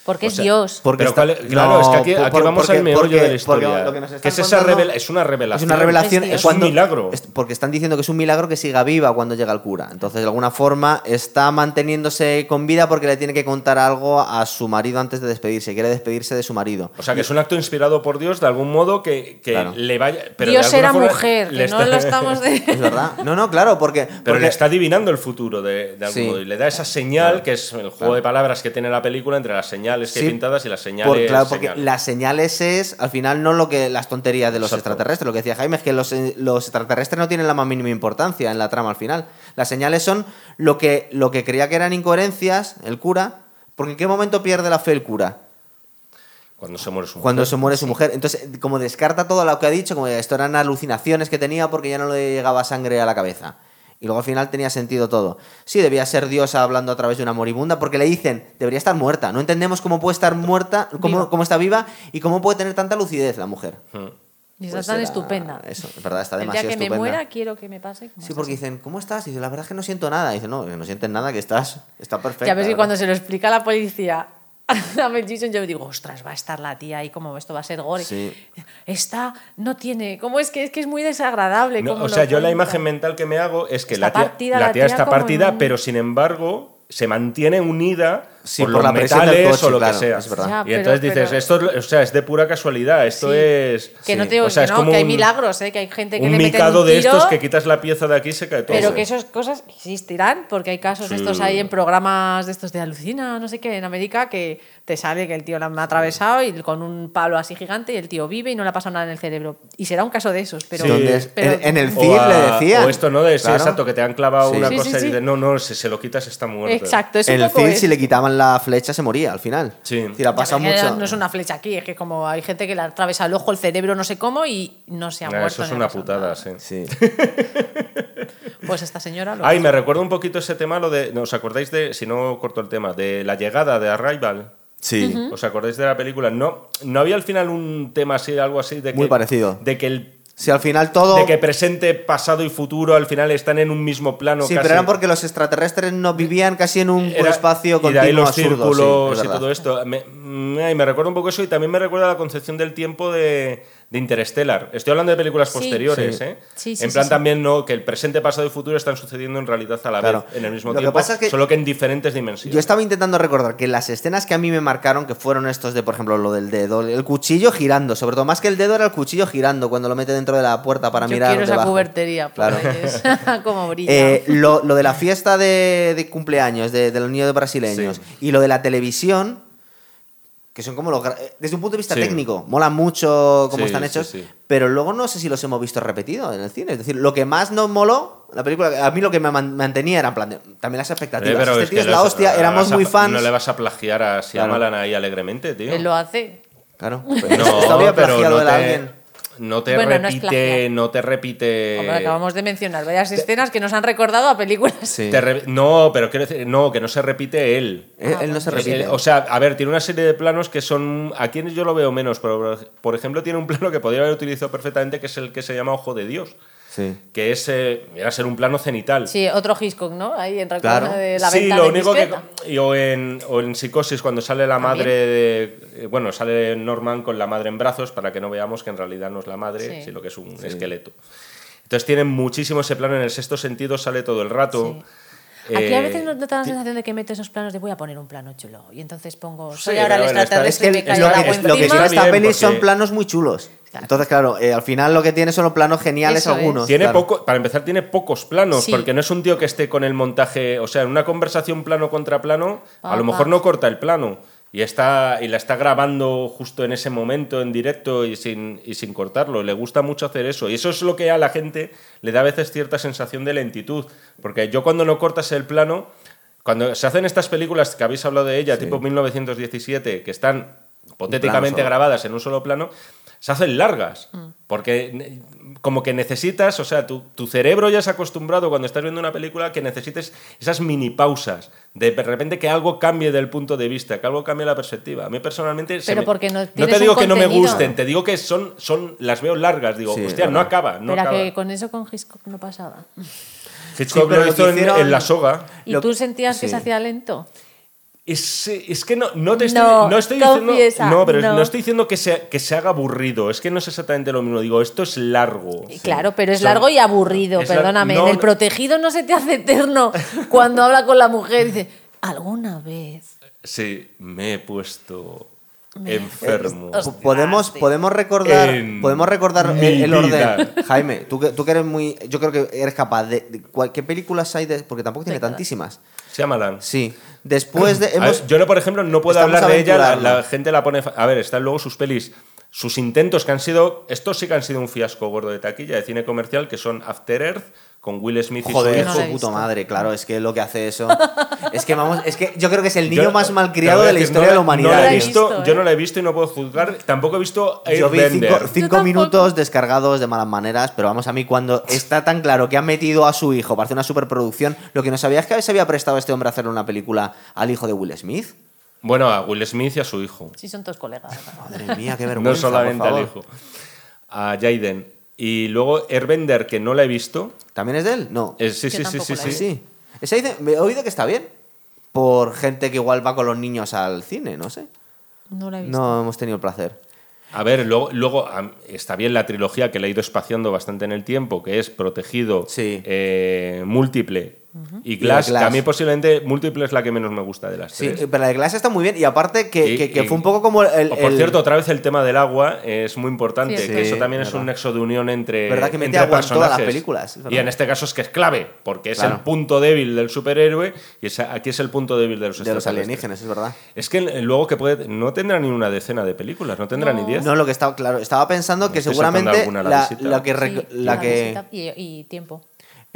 Porque O es Dios. Porque Pero está- cuál es- claro, no, es que aquí, por- aquí por- vamos porque- al meollo porque- de la historia. porque lo que nos están ¿Qué es esa revela- Es una Es revelación. una revelación. Es es cuando- un milagro. es porque están diciendo que es un milagro que siga viva cuando llega el cura. Entonces, de alguna forma, está manteniéndose con vida porque le tiene que contar algo a su marido antes de despedirse. Quiere despedirse de su marido. O sea, que es un acto inspirado por Dios de algún modo que, que Claro. le vaya. Pero Dios era forma mujer, no lo estamos de. ¿Es verdad? No, no, claro, porque. Pero porque- le está adivinando el futuro de, de algún Sí. modo. Y le da esa señal, que es el juego de palabras que tiene la película entre las señales que hay Sí, pintadas y las por- señales. claro, porque señales. las señales es, al final, no lo que las tonterías de los Exacto. extraterrestres. Lo que decía Jaime es que los, los extraterrestres no tienen la más mínima importancia en la trama al final. Las señales son lo que, lo que creía que eran incoherencias, el cura. Porque ¿en qué momento pierde la fe el cura? Cuando se muere su Cuando mujer. se muere su mujer. Entonces, como descarta todo lo que ha dicho, como esto eran alucinaciones que tenía porque ya no le llegaba sangre a la cabeza. Y luego al final tenía sentido todo. Sí, debía ser diosa hablando a través de una moribunda, porque le dicen, debería estar muerta. No entendemos cómo puede estar muerta, cómo, cómo está viva y cómo puede tener tanta lucidez la mujer. Mm. Y está Pues tan era estupenda. Eso, es verdad, está El día demasiado que me estupenda. muera, quiero que me pase. Sí, porque así. dicen, ¿cómo estás? Y dice, la verdad es que no siento nada. Y dice, no, que no sientes nada, que estás, está perfecta. Ya ves que ¿verdad?". cuando se lo explica a la policía a Mel Gibson, yo digo, ostras, va a estar la tía ahí, como esto va a ser gore. Sí. Esta no tiene. ¿Cómo es que es que es muy desagradable? No, o sea, yo la imagen mental que me hago es que Está la tía, partida la la tía está como partida, pero sin embargo se mantiene unida Sí, por, por los la presión del coche, o lo claro, que sea. es verdad. Ya, y pero- entonces dices, pero- esto es, o sea, es de pura casualidad, esto Sí. es... Que no te digo O sea, que es no, como que hay un- milagros, ¿eh? que hay gente que un le meten micado un de tiro, estos que quitas la pieza de aquí y se cae todo. Pero que esas cosas existirán, porque hay casos de estos ahí en programas de estos de alucina, no sé qué, en América, que te sale que el tío la ha atravesado y con un palo así gigante y el tío vive y no le ha pasado nada en el cerebro. Y será un caso de esos, pero... Sí. Pero- en, en el O CIR a- le decían. O esto, ¿no? De, Claro. exacto, que te han clavado Sí. una Sí, cosa sí, y dices, no, no, si se lo quitas está muerto. Exacto, es En un el es. si le quitaban la flecha, se moría al final. Sí. Pasado Ya, mucho. No es una flecha aquí, es que como hay gente que le atraviesa el ojo, el cerebro, no sé cómo, y no se ha Nah, muerto. eso es una putada, sí. Sí. Pues esta señora lo Ay, me recuerda un poquito ese tema, lo de. ¿no ¿Os acordáis de, si no corto el tema, de la llegada de Arrival? Sí. ¿Os acordáis de la película? No, no había al final un tema así, algo así de que. Muy parecido. De que el, Si al final todo... de que presente, pasado y futuro al final están en un mismo plano. Sí, casi. pero eran porque los extraterrestres no vivían casi en un Era- espacio y continuo de ahí los absurdo, sí, círculos es y todo esto. Me, me, me recuerda un poco eso y también me recuerda la concepción del tiempo de, de Interstellar. Estoy hablando de películas Sí. posteriores, Sí. ¿eh? Sí, sí, en plan sí. también no que el presente, pasado y futuro están sucediendo en realidad a la Claro. vez, en el mismo Lo que tiempo, pasa es que- solo que en diferentes dimensiones. Yo estaba intentando recordar que las escenas que a mí me marcaron, que fueron estos de, por ejemplo, lo del dedo, el cuchillo girando, sobre todo más que el dedo era el cuchillo girando cuando lo mete dentro de la puerta para Yo mirar quiero esa debajo. cubertería, por Claro. Como brilla. Eh, lo, lo de la fiesta de, de cumpleaños de, de los niños brasileños y lo de la televisión, que son como los... eh, Desde un punto de vista Sí. técnico, mola mucho cómo Sí, están hechos, sí. pero luego no sé si los hemos visto repetido en el cine. Es decir, lo que más nos moló, la película, a mí lo que me man- mantenía era en plan de- también las Eh, expectativas. pero este es tío es la no- hostia, no éramos muy fans. No le vas a plagiar a Shyamalan ahí alegremente, tío. Él lo hace. Claro. No, Esto había pero plagiado no de te, alguien. No te Bueno, repite, no te repite. Hombre, acabamos de mencionar varias escenas que nos han recordado a películas. Sí. te re- no, pero quiero decir, no, que no se repite él. Él, Ah, él no se Eh, repite. eh, o sea, a ver, tiene una serie de planos que son. Aquí yo lo veo menos, pero por ejemplo, tiene un plano que podría haber utilizado perfectamente, que es el que se llama Ojo de Dios. Sí. Que es. Eh, viene a ser un plano cenital. Sí, otro Hitchcock, ¿no? Ahí en recuerdo Claro. de la sí, ventana lo único que. y O en, o en Psicosis, cuando sale la También. madre de. eh, Bueno, sale Norman con la madre en brazos para que no veamos que en realidad no es la madre, Sí. sino que es un esqueleto. Entonces tienen muchísimo ese plano. En el sexto sentido sale todo el rato. Aquí a Eh, veces nos da la sensación de que meto esos planos de voy a poner un plano chulo. Y entonces pongo, Sí, soy ahora el bueno, extraterrestre Es y que me el- cae lo el que, agua es- lo que tiene Está esta peli son planos muy chulos. Claro. Entonces, claro, eh, al final lo que tiene son los planos geniales Eso es. algunos. Tiene claro. poco, para empezar, tiene pocos planos, Sí. porque no es un tío que esté con el montaje, o sea, en una conversación plano contra plano, a lo mejor no corta el plano y está y la está grabando justo en ese momento en directo y sin, y sin cortarlo. Le gusta mucho hacer eso y eso es lo que a la gente le da a veces cierta sensación de lentitud, porque yo cuando no cortas el plano, cuando se hacen estas películas que habéis hablado de ella, tipo 1917, que están hipotéticamente grabadas en un solo plano, se hacen largas. Mm. Porque como que necesitas, o sea, tu, tu cerebro ya es acostumbrado cuando estás viendo una película que necesites esas mini pausas, de de repente que algo cambie del punto de vista, que algo cambie la perspectiva. A mí personalmente... se Pero me- porque no te tienes digo que no me gusten, te digo que son, son las veo largas. Digo, Sí, hostia, no acaba, no Pero acaba. que con eso con Hitchcock no pasaba. Hitchcock Sí, lo hizo en- hicieron- en La Soga. ¿Y Lo- tú sentías que se hacía lento? Es, es que no, no te estoy, No, no estoy confiesa, diciendo. No, pero no. no. estoy diciendo que se, que se haga aburrido. Es que no es exactamente lo mismo. Digo, esto es largo. Y Claro, pero es largo y aburrido, perdóname. en el protegido no se te hace eterno cuando habla con la mujer dice, alguna vez. Sí, me he puesto enfermo. Hostia. Podemos, podemos recordar, En podemos recordar el, el orden. Jaime, tú que, tú que eres muy. Yo creo que eres capaz de. ¿Qué películas hay de.? Porque tampoco tiene tantísimas. Shyamalan. Sí. Después de. Ver, Hemos, yo, no, por ejemplo, no puedo hablar de ella. La, la gente la pone. A ver, están luego sus pelis. Sus intentos que han sido. Estos sí que han sido un fiasco gordo de taquilla de cine comercial, que son After Earth, con Will Smith y su Joder, hijo. puta madre, claro, es que lo que hace eso. es que vamos, es que yo creo que es el niño Yo- más malcriado a de la historia no de la humanidad. No la he visto, yo ¿eh? no la he visto y no puedo juzgar. Tampoco he visto Yo vi cinco, cinco minutos descargados de malas maneras, pero vamos, a mí cuando está tan claro que han metido a su hijo para hacer una superproducción, lo que no sabía es que se había prestado este hombre a hacer una película al hijo de Will Smith. Bueno, a Will Smith y a su hijo. Sí, son todos colegas. Madre mía, qué vergüenza. No solamente al hijo. A Jaden. Y luego Airbender, que no la he visto. ¿También es de él? No. Eh, sí, sí, sí, sí, la he sí. Sí. Ese dice- me he oído que está bien. Por gente que igual va con los niños al cine, no sé. No la he visto. No hemos tenido el placer. A ver, luego, luego está bien la trilogía que le ha ido espaciando bastante en el tiempo, que es Protegido, Sí. eh, Múltiple y Y Glass, Glass. que a mí posiblemente Múltiple es la que menos me gusta de las Sí, tres. pero la de Glass está muy bien y aparte que, Y- que- que y- fue un poco como el... O, por el- cierto, otra vez el tema del agua es muy importante, que eso también es verdad. un nexo de unión entre, Verdad que mete agua en todas las películas. Y en este caso es que es clave, porque es Claro. el punto débil del superhéroe y es- aquí es el punto débil de los de los alienígenas, es verdad. Es que eh, luego que puede, no tendrá ni una decena de películas, no tendrá No. ni diez. No, lo que estaba claro, estaba pensando que seguramente la la, que, la la que y tiempo.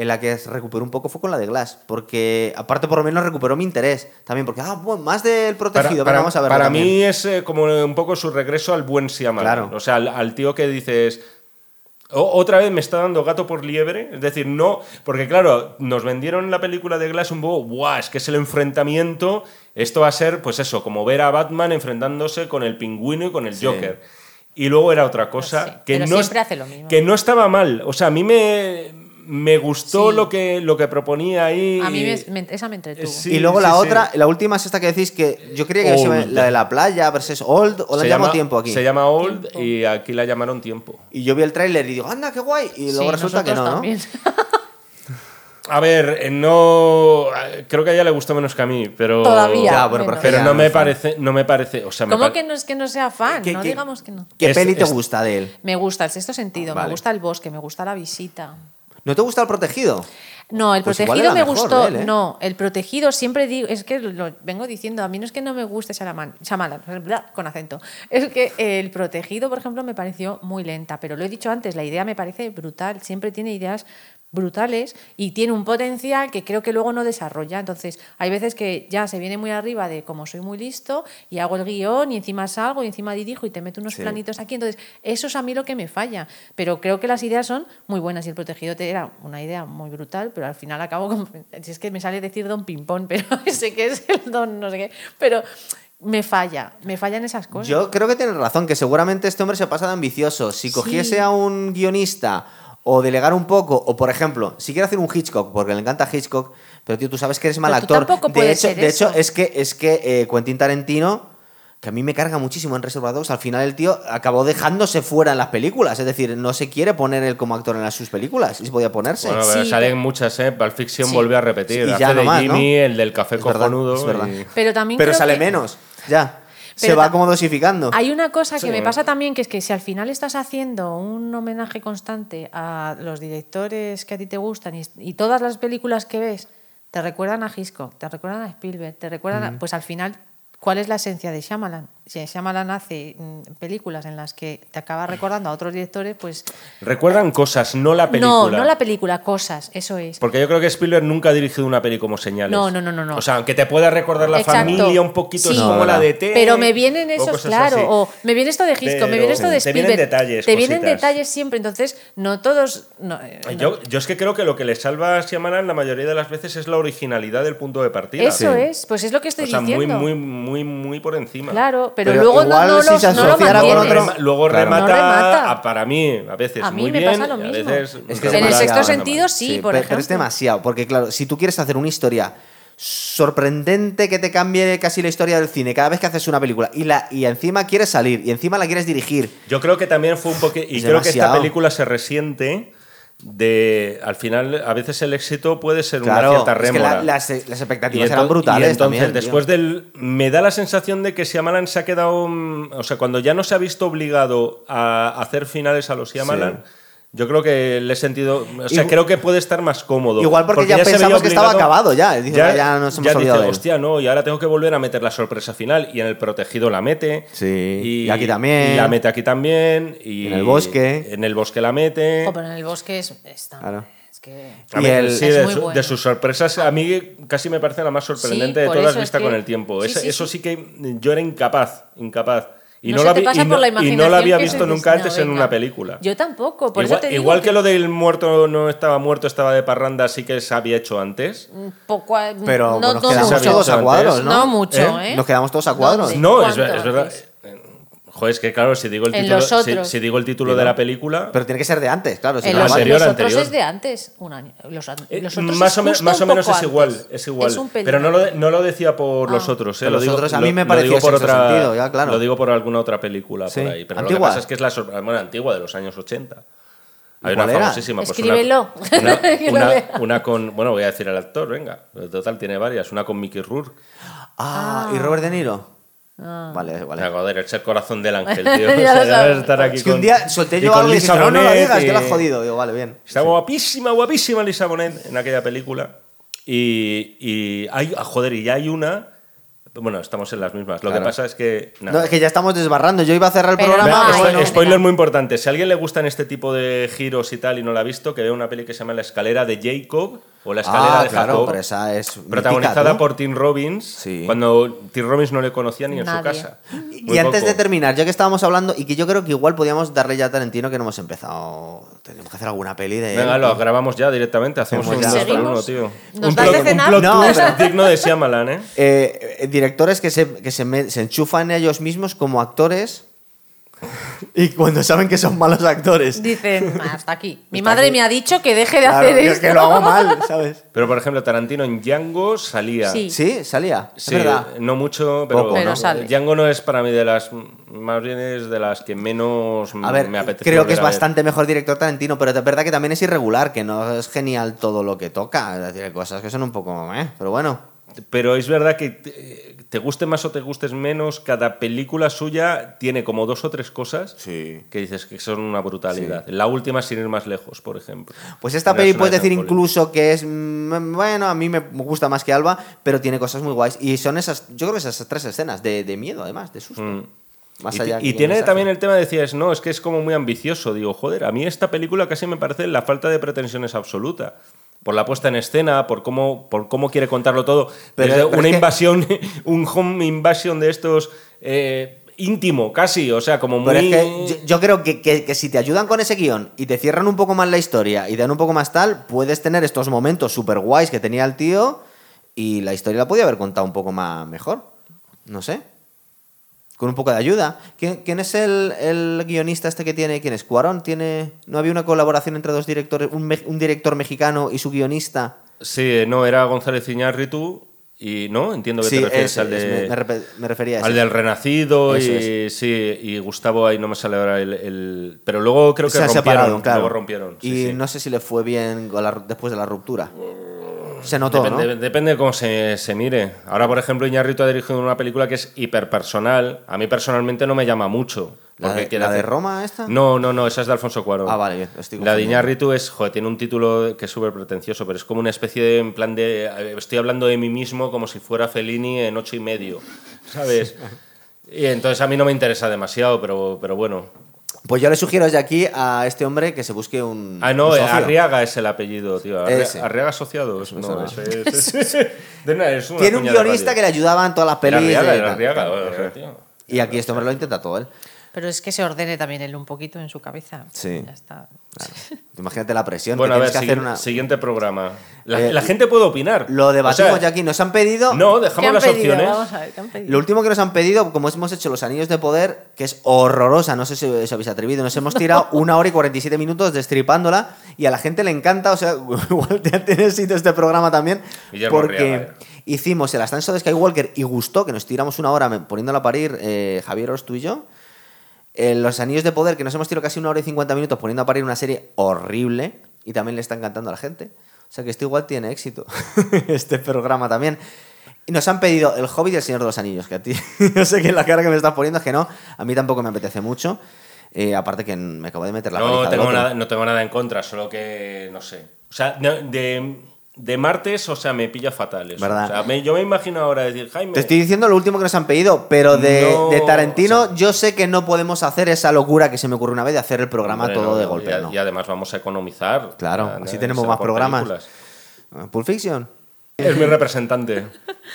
En la que recuperó un poco fue con la de Glass, porque aparte por lo menos recuperó mi interés también, porque ah, bueno, más del protegido, venga, vamos a verlo para también. mí es eh, como un poco su regreso al buen Shyamalan. Claro. O sea, al, al tío que dices... "O- otra vez me está dando gato por liebre. Es decir, no... Porque claro, nos vendieron la película de Glass un poco... ¡Guau! Es que es el enfrentamiento. Esto va a ser, pues eso, como ver a Batman enfrentándose con el pingüino y con el Sí. Joker. y luego era otra cosa Sí, que pero no hace lo mismo. que no estaba mal. O sea, a mí me, me gustó Sí. lo que lo que proponía ahí. A mí me- me- esa me entretuvo. Sí, y luego sí, la sí. otra, la última es esta que decís que yo creía que Old. la de la playa, versus Old, o la llamo llama, tiempo aquí. Se llama Old Tiempo. y aquí la llamaron Tiempo. Y yo vi el tráiler y digo, anda, qué guay. Y luego Sí, resulta que no, ¿no? A ver, eh, no. Creo que a ella le gustó menos que a mí, pero. Todavía. Ya, bueno, menos. pero Pero no me parece. No me parece. O sea, me ¿Cómo pa- que no es que no sea fan? ¿Qué- no qué- digamos que no. ¿Qué Es- peli te es- gusta de él? Me gusta el sexto sentido, Vale. me gusta el bosque, me gusta la visita. ¿No te gusta el protegido? No, el Pues protegido me gustó. él, ¿eh? No, el protegido siempre digo, es que lo vengo diciendo, a mí no es que no me guste Shalaman, Shyamalan, con acento. Es que el protegido, por ejemplo, me pareció muy lenta, pero lo he dicho antes, la idea me parece brutal, siempre tiene ideas brutales y tiene un potencial que creo que luego no desarrolla. Entonces, hay veces que ya se viene muy arriba de como soy muy listo y hago el guion y encima salgo y encima dirijo y te meto unos Sí. planitos aquí. Entonces, eso es a mí lo que me falla. Pero creo que las ideas son muy buenas y el protegido te era una idea muy brutal, pero al final acabo con... Si es que me sale decir don Pimpón, pero sé que es el don no sé qué. Pero me falla, me fallan esas cosas. Yo creo que tienes razón, que seguramente este hombre se pasa de ambicioso. Si cogiese Sí. a un guionista o delegar un poco, o por ejemplo, si quiere hacer un Hitchcock, porque le encanta Hitchcock, pero tío, tú sabes que eres mal Pero tú actor. tampoco de hecho, ser de hecho eso. es que, es que eh, Quentin Tarantino, que a mí me carga muchísimo en Reservoir Dogs, al final el tío acabó dejándose fuera en las películas. Es decir, no se quiere poner él como actor en las, sus películas. Y se podía ponerse. Bueno, pero Sí, salen muchas, ¿eh? Pulp Fiction Sí. volvió a repetir. Y Hace ya de Jimmy, ¿no? el del café Es verdad, cojonudo. es verdad. y- Pero también pero creo sale que- menos. Ya. Se va como dosificando. Hay una cosa que Sí. me pasa también, que es que si al final estás haciendo un homenaje constante a los directores que a ti te gustan y, y todas las películas que ves te recuerdan a Hitchcock, te recuerdan a Spielberg, te recuerdan a- Pues al final, ¿cuál es la esencia de Shyamalan? Si Shyamalan hace mm, películas en las que te acaba recordando a otros directores, pues... Recuerdan cosas, no la película. No, no la película, cosas, eso es. Porque yo creo que Spielberg nunca ha dirigido una peli como Señales. No, no, no, no, no. O sea, aunque te pueda recordar la Exacto. familia un poquito, es Sí. como No, la de T. Pero me vienen esos, claro, así. o me viene esto de Hitchcock, me viene esto de te vienen Spielberg. detalles, Te vienen cositas. detalles siempre, entonces no todos... no, eh, no. Yo, yo es que creo que lo que le salva a Shyamalan la mayoría de las veces es la originalidad del punto de partida. Eso Sí. es, pues es lo que estoy O sea, muy, diciendo. muy, muy, muy por encima. Claro, pero, Pero luego no, igual no, si los- se no lo con otro- luego Claro. remata, No remata. a- para mí, a veces A mí muy me bien, pasa lo a mismo. veces Es que En el sexto ¿no? sentido sí, por pe- ejemplo. Pero es demasiado, porque claro, si tú quieres hacer una historia sorprendente que te cambie casi la historia del cine cada vez que haces una película y, la, y encima quieres salir y encima la quieres dirigir. Yo creo que también fue un poquito. Y Es creo que esta película se resiente de. Al final, a veces el éxito puede ser una Claro, cierta es que rémora. la- las, las Y expectativas eran brutales y entonces, también. tío. después del. Me da la sensación de que Shyamalan se ha quedado. mm, O sea, cuando ya no se ha visto obligado a hacer finales a los Shyamalan. Yo creo que le he sentido. O sea, Igual- creo que puede estar más cómodo. Igual porque ya se veía pensamos que estaba acabado ya. Dice, ya nos hemos ya olvidado dice, de él. hostia, no, y ahora tengo que volver a meter la sorpresa final. Y en el protegido la mete. Sí, y aquí también. Y la mete aquí también. Y En el bosque. En el bosque la mete. Ojo, pero en el bosque es, está- Claro. es que... A Y mí, el- sí, Es de, su- bueno. de sus sorpresas, a mí casi me parece la más sorprendente Sí, de todas es vista que- con el tiempo. sí, sí, eso sí. sí que yo era incapaz, incapaz. Y No no, se la te vi- pasa y por no- la y no imaginación la había que visto nunca antes en una película. Yo tampoco, por igual, eso te digo igual que, lo del muerto no estaba muerto, estaba de parranda, sí que se había hecho antes. Un poco, a- Pero no, nos no quedamos mucho. todos a cuadros, ¿no? No mucho, ¿eh? Nos quedamos todos a cuadros. No, es, ¿Cuánto es verdad. Joder, es que claro, si digo el En título, si, digo el título de la película, Pero tiene que ser de antes, claro. si En no, los, anterior, los otros anterior. es de antes, un año. Los, eh, los otros más, o, más o menos es igual, antes. es igual. Es un pelín pero no lo, no lo decía por Ah. los otros, ¿eh? Pero lo los digo, otros a lo- mí me lo pareció por otra, Sentido, ya, claro. Lo digo por alguna otra película Sí. por ahí. Pero lo ¿Antigua? que pasa es que es la sorpresa, bueno, antigua de los años 80. Hay ¿Y una famosísima. pues, Escríbelo. una, lo con. Bueno, voy a decir el actor, venga. Total, tiene varias. Una con Mickey Rourke. Ah, ¿y Robert De Niro? Ah. Vale, vale. Joder, es el corazón del ángel, tío. Ya O sea, lo ya sabes. estar aquí Es que un día solté y yo algo y Lisa dijiste, no, no lo digas, que lo has y- jodido. Digo, vale, bien. Está guapísima, guapísima Lisa Bonet en aquella película. Y, y hay, ah, joder, y ya hay una. Bueno, estamos en las mismas. Lo Claro. que pasa es que. No, es que ya estamos desbarrando. Yo iba a cerrar el Pero programa. no, spoiler muy importante. Si a alguien le gustan este tipo de giros y tal y no la ha visto, que vea una peli que se llama La escalera de Jacob o La escalera Ah, de claro, Jacob. pero esa es mítica, protagonizada por Tim Robbins, Sí. cuando Tim Robbins no le conocía ni en su casa. Y antes poco. de terminar, ya que estábamos hablando, y que yo creo que igual podíamos darle ya a Tarantino que no hemos empezado. Tenemos que hacer alguna peli de. Venga, él. lo grabamos ya directamente. Hacemos un dos por uno, tío. ¿Nos un plot, de un cenar? plot No, twist pero- digno de Shyamalan, ¿eh? Eh, eh, directores que se, que se, me- se enchufan ellos mismos como actores Y cuando saben que son malos actores. Dicen, "Ah, hasta aquí. Mi Hasta madre aquí. me ha dicho que deje de Claro, hacer que- esto. que lo hago mal, ¿sabes? Pero por ejemplo, Tarantino en Django salía. Sí. Sí, salía. Sí, es verdad. no mucho, pero, Poco, Pero ¿no? sale. Django no es para mí de las más bien es de las que menos A ver, me apetece. creo que es bastante mejor director Tarantino, pero es verdad que también es irregular, que no es genial todo lo que toca. Es decir, hay cosas que son un poco. ¿eh? Pero bueno. Pero es verdad que te, te guste más o te gustes menos, cada película suya tiene como dos o tres cosas Sí. que dices que son una brutalidad. La última, sin ir más lejos, por ejemplo. Pues esta No peli es una puedes de decir incluso que es. mm, Bueno, a mí me gusta más que Alba, pero tiene cosas muy guays. Y son esas. Yo creo que esas tres escenas de, de miedo, además, de susto. Mm. Más y, allá y tiene mensaje. también el tema, decías, no, es que es como muy ambicioso. Digo, joder, a mí esta película casi me parece la falta de pretensiones absoluta. Por la puesta en escena, por cómo, por cómo quiere contarlo todo. Pero- Desde pero una que- invasión, un home invasion de estos eh, íntimo, casi. O sea, como muy. Pero es que yo, yo creo que, que- que si te ayudan con ese guion y te cierran un poco más la historia y te dan un poco más tal, puedes tener estos momentos super guays que tenía el tío y la historia la podía haber contado un poco más mejor. No sé. Con un poco de ayuda. ¿Quién, quién es el, el guionista este que tiene? ¿Quién es? ¿Cuarón? ¿Tiene, ¿No había una colaboración entre dos directores? Un, me- un director mexicano y su guionista. Sí, no, era González Iñárritu. Y no, entiendo que Sí, te refieres ese, al de. me, me refería a. Al del Renacido Eso y sí, y Gustavo ahí no me sale ahora el, el- pero luego creo que se rompieron, separado, claro. luego rompieron. sí, y sí. no sé si le fue bien la- después de la ruptura. Se notó, Depende, ¿no? depende de cómo se, se mire. Ahora, por ejemplo, Iñárritu ha dirigido una película que es hiperpersonal. A mí personalmente no me llama mucho. ¿La de, la de Roma esta? No, no, no, esa es de Alfonso Cuarón. Ah, vale, bien, estoy La de. Iñárritu es, joder, tiene un título que es súper pretencioso, pero es como una especie de, en plan de, eh, estoy hablando de mí mismo como si fuera Fellini en ocho y medio, ¿sabes? Y entonces a mí no me interesa demasiado, pero, pero bueno. Pues yo le sugiero desde aquí a este hombre que se busque un. Ah, no, un socio. Arriaga es el apellido, tío. Arre- Ese. Arriaga Asociados. No, es, es- una- es una Tiene un guionista que le ayudaba en todas las pelis. Arriaga, de- Arriaga, tal, o sea, tal. tío. Y aquí este hombre lo intenta todo él. Pero es que se ordene también él un poquito en su cabeza. Sí. Ya está. Imagínate la presión. Bueno, a que ver, tienes que hacer una... siguiente programa. La, Eh, la gente puede opinar. Lo debatimos O sea, ya aquí. Nos han pedido. No, ¿Qué dejamos las pedido? opciones. Vamos a ver, ¿qué han pedido? Lo último que nos han pedido, como hemos hecho los anillos de poder, que es horrorosa, no sé si os habéis atrevido, nos hemos tirado una hora y 47 minutos destripándola y a la gente le encanta, o sea, igual te- tiene éxito este programa también, Guillermo porque Arriaga, hicimos el ascenso de Skywalker y gustó que nos tiramos una hora poniéndola a parir eh, Javier Ors, tú y yo. Eh, los anillos de poder, que nos hemos tirado casi una hora y 50 minutos poniendo a parir una serie horrible y también le está encantando a la gente. O sea que esto igual tiene éxito, este programa también. Y nos han pedido El Hobbit y El Señor de los Anillos, que a ti, no sé qué la cara que me estás poniendo es que no, a mí tampoco me apetece mucho. Eh, aparte que me acabo de meter la No tengo, nada, no tengo nada en contra, solo que no sé. O sea, de, de martes, o sea, me pilla fatal eso. ¿Verdad? O sea, me- yo me imagino ahora decir, Jaime. Te estoy diciendo lo último que nos han pedido, pero de, No, de Tarantino o sea- yo sé que no podemos hacer esa locura que se me ocurrió una vez de hacer el programa Hombre, todo no, de golpe. y, no. y además vamos a economizar. Claro, Ya, así ya, tenemos más programas. películas. Pulp Fiction. Es mi representante.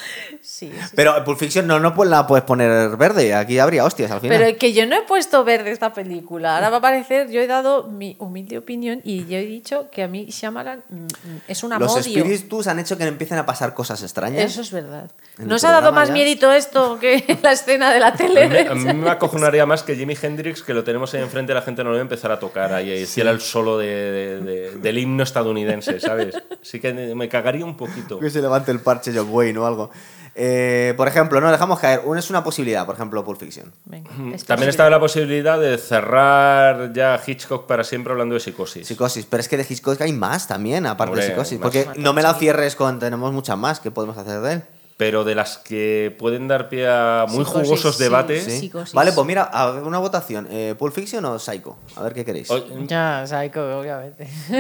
Sí, sí. Pero Pulp Fiction no, no pues la puedes poner verde, aquí habría hostias al final. Pero que yo no he puesto verde esta película. Ahora va a parecer, yo he dado mi humilde opinión y yo he dicho que a mí Shyamalan mm, mm, es un Los amodio. espíritus han hecho que empiecen a pasar cosas extrañas. Eso es verdad. En ¿No el os ha dado más ya. miedito esto que la escena de la A mí, tele? a mí me acojonaría más que Jimi Hendrix, que lo tenemos ahí enfrente, la gente no lo va a empezar a tocar ahí, y hiciera el solo de, de- de- del himno estadounidense, ¿sabes? Sí que me cagaría un poquito. Que se levante el parche John Wayne o algo. Eh, por ejemplo, no dejamos caer. Una es una posibilidad, por ejemplo, Pulp Fiction. Venga, es También estaba la posibilidad de cerrar ya Hitchcock para siempre hablando de psicosis. Psicosis, pero es que de Hitchcock hay más también, aparte de Psicosis. Porque no me la cierres con. Tenemos muchas más que podemos hacer de él. Pero de las que pueden dar pie a muy Psicosis, jugosos sí. debates. ¿Sí? Vale, pues mira, a ver, una votación. Eh, ¿Pulp Fiction o Psycho? A ver qué queréis. Oye, Ya, Psycho, obviamente. No,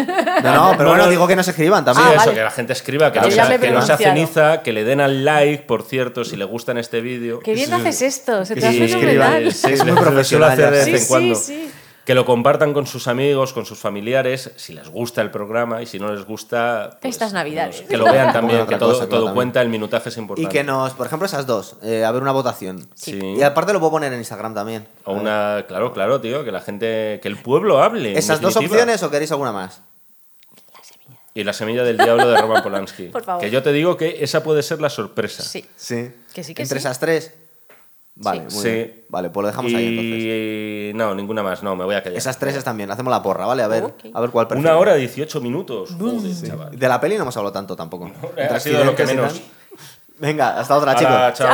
no, pero no, bueno, no. digo que nos escriban también. Ah, eso, vale. que la gente escriba, que, no, sea, que no sea pronunciado. ceniza, que le den al like, por cierto, si le gusta en este vídeo. Qué bien haces esto, se te Sí, hace fenomenal. escriban. sí, Es sí, muy profesional hacer de vez en Sí, cuando. sí, sí. Que lo compartan con sus amigos, con sus familiares, si les gusta el programa y si no les gusta. pues, Estas Navidades. Que lo vean también, que todo, cosa, claro, todo también. cuenta, el minutaje es Y importante. que nos, por ejemplo, esas dos. eh, a ver una votación. Sí. Y aparte lo puedo poner en Instagram también. O una, claro, claro, tío, que la gente, que el pueblo hable. ¿Esas dos opciones o queréis alguna más? Y la semilla del diablo de Roman Polanski. Por favor. Que yo te digo que esa puede ser la sorpresa. Sí. Sí. Que sí, que Entre sí. esas tres. Vale, muy Sí. bien. Vale, pues lo dejamos ahí entonces. y no, ninguna más, no, me voy a callar. Esas tres están bien, hacemos la porra, ¿vale? A ver, a ver cuál prefiere. Una hora 18 minutos. Joder, chaval. De la peli no hemos hablado tanto tampoco. ha sido lo que menos. Venga, hasta otra, chicos. chao. Chao.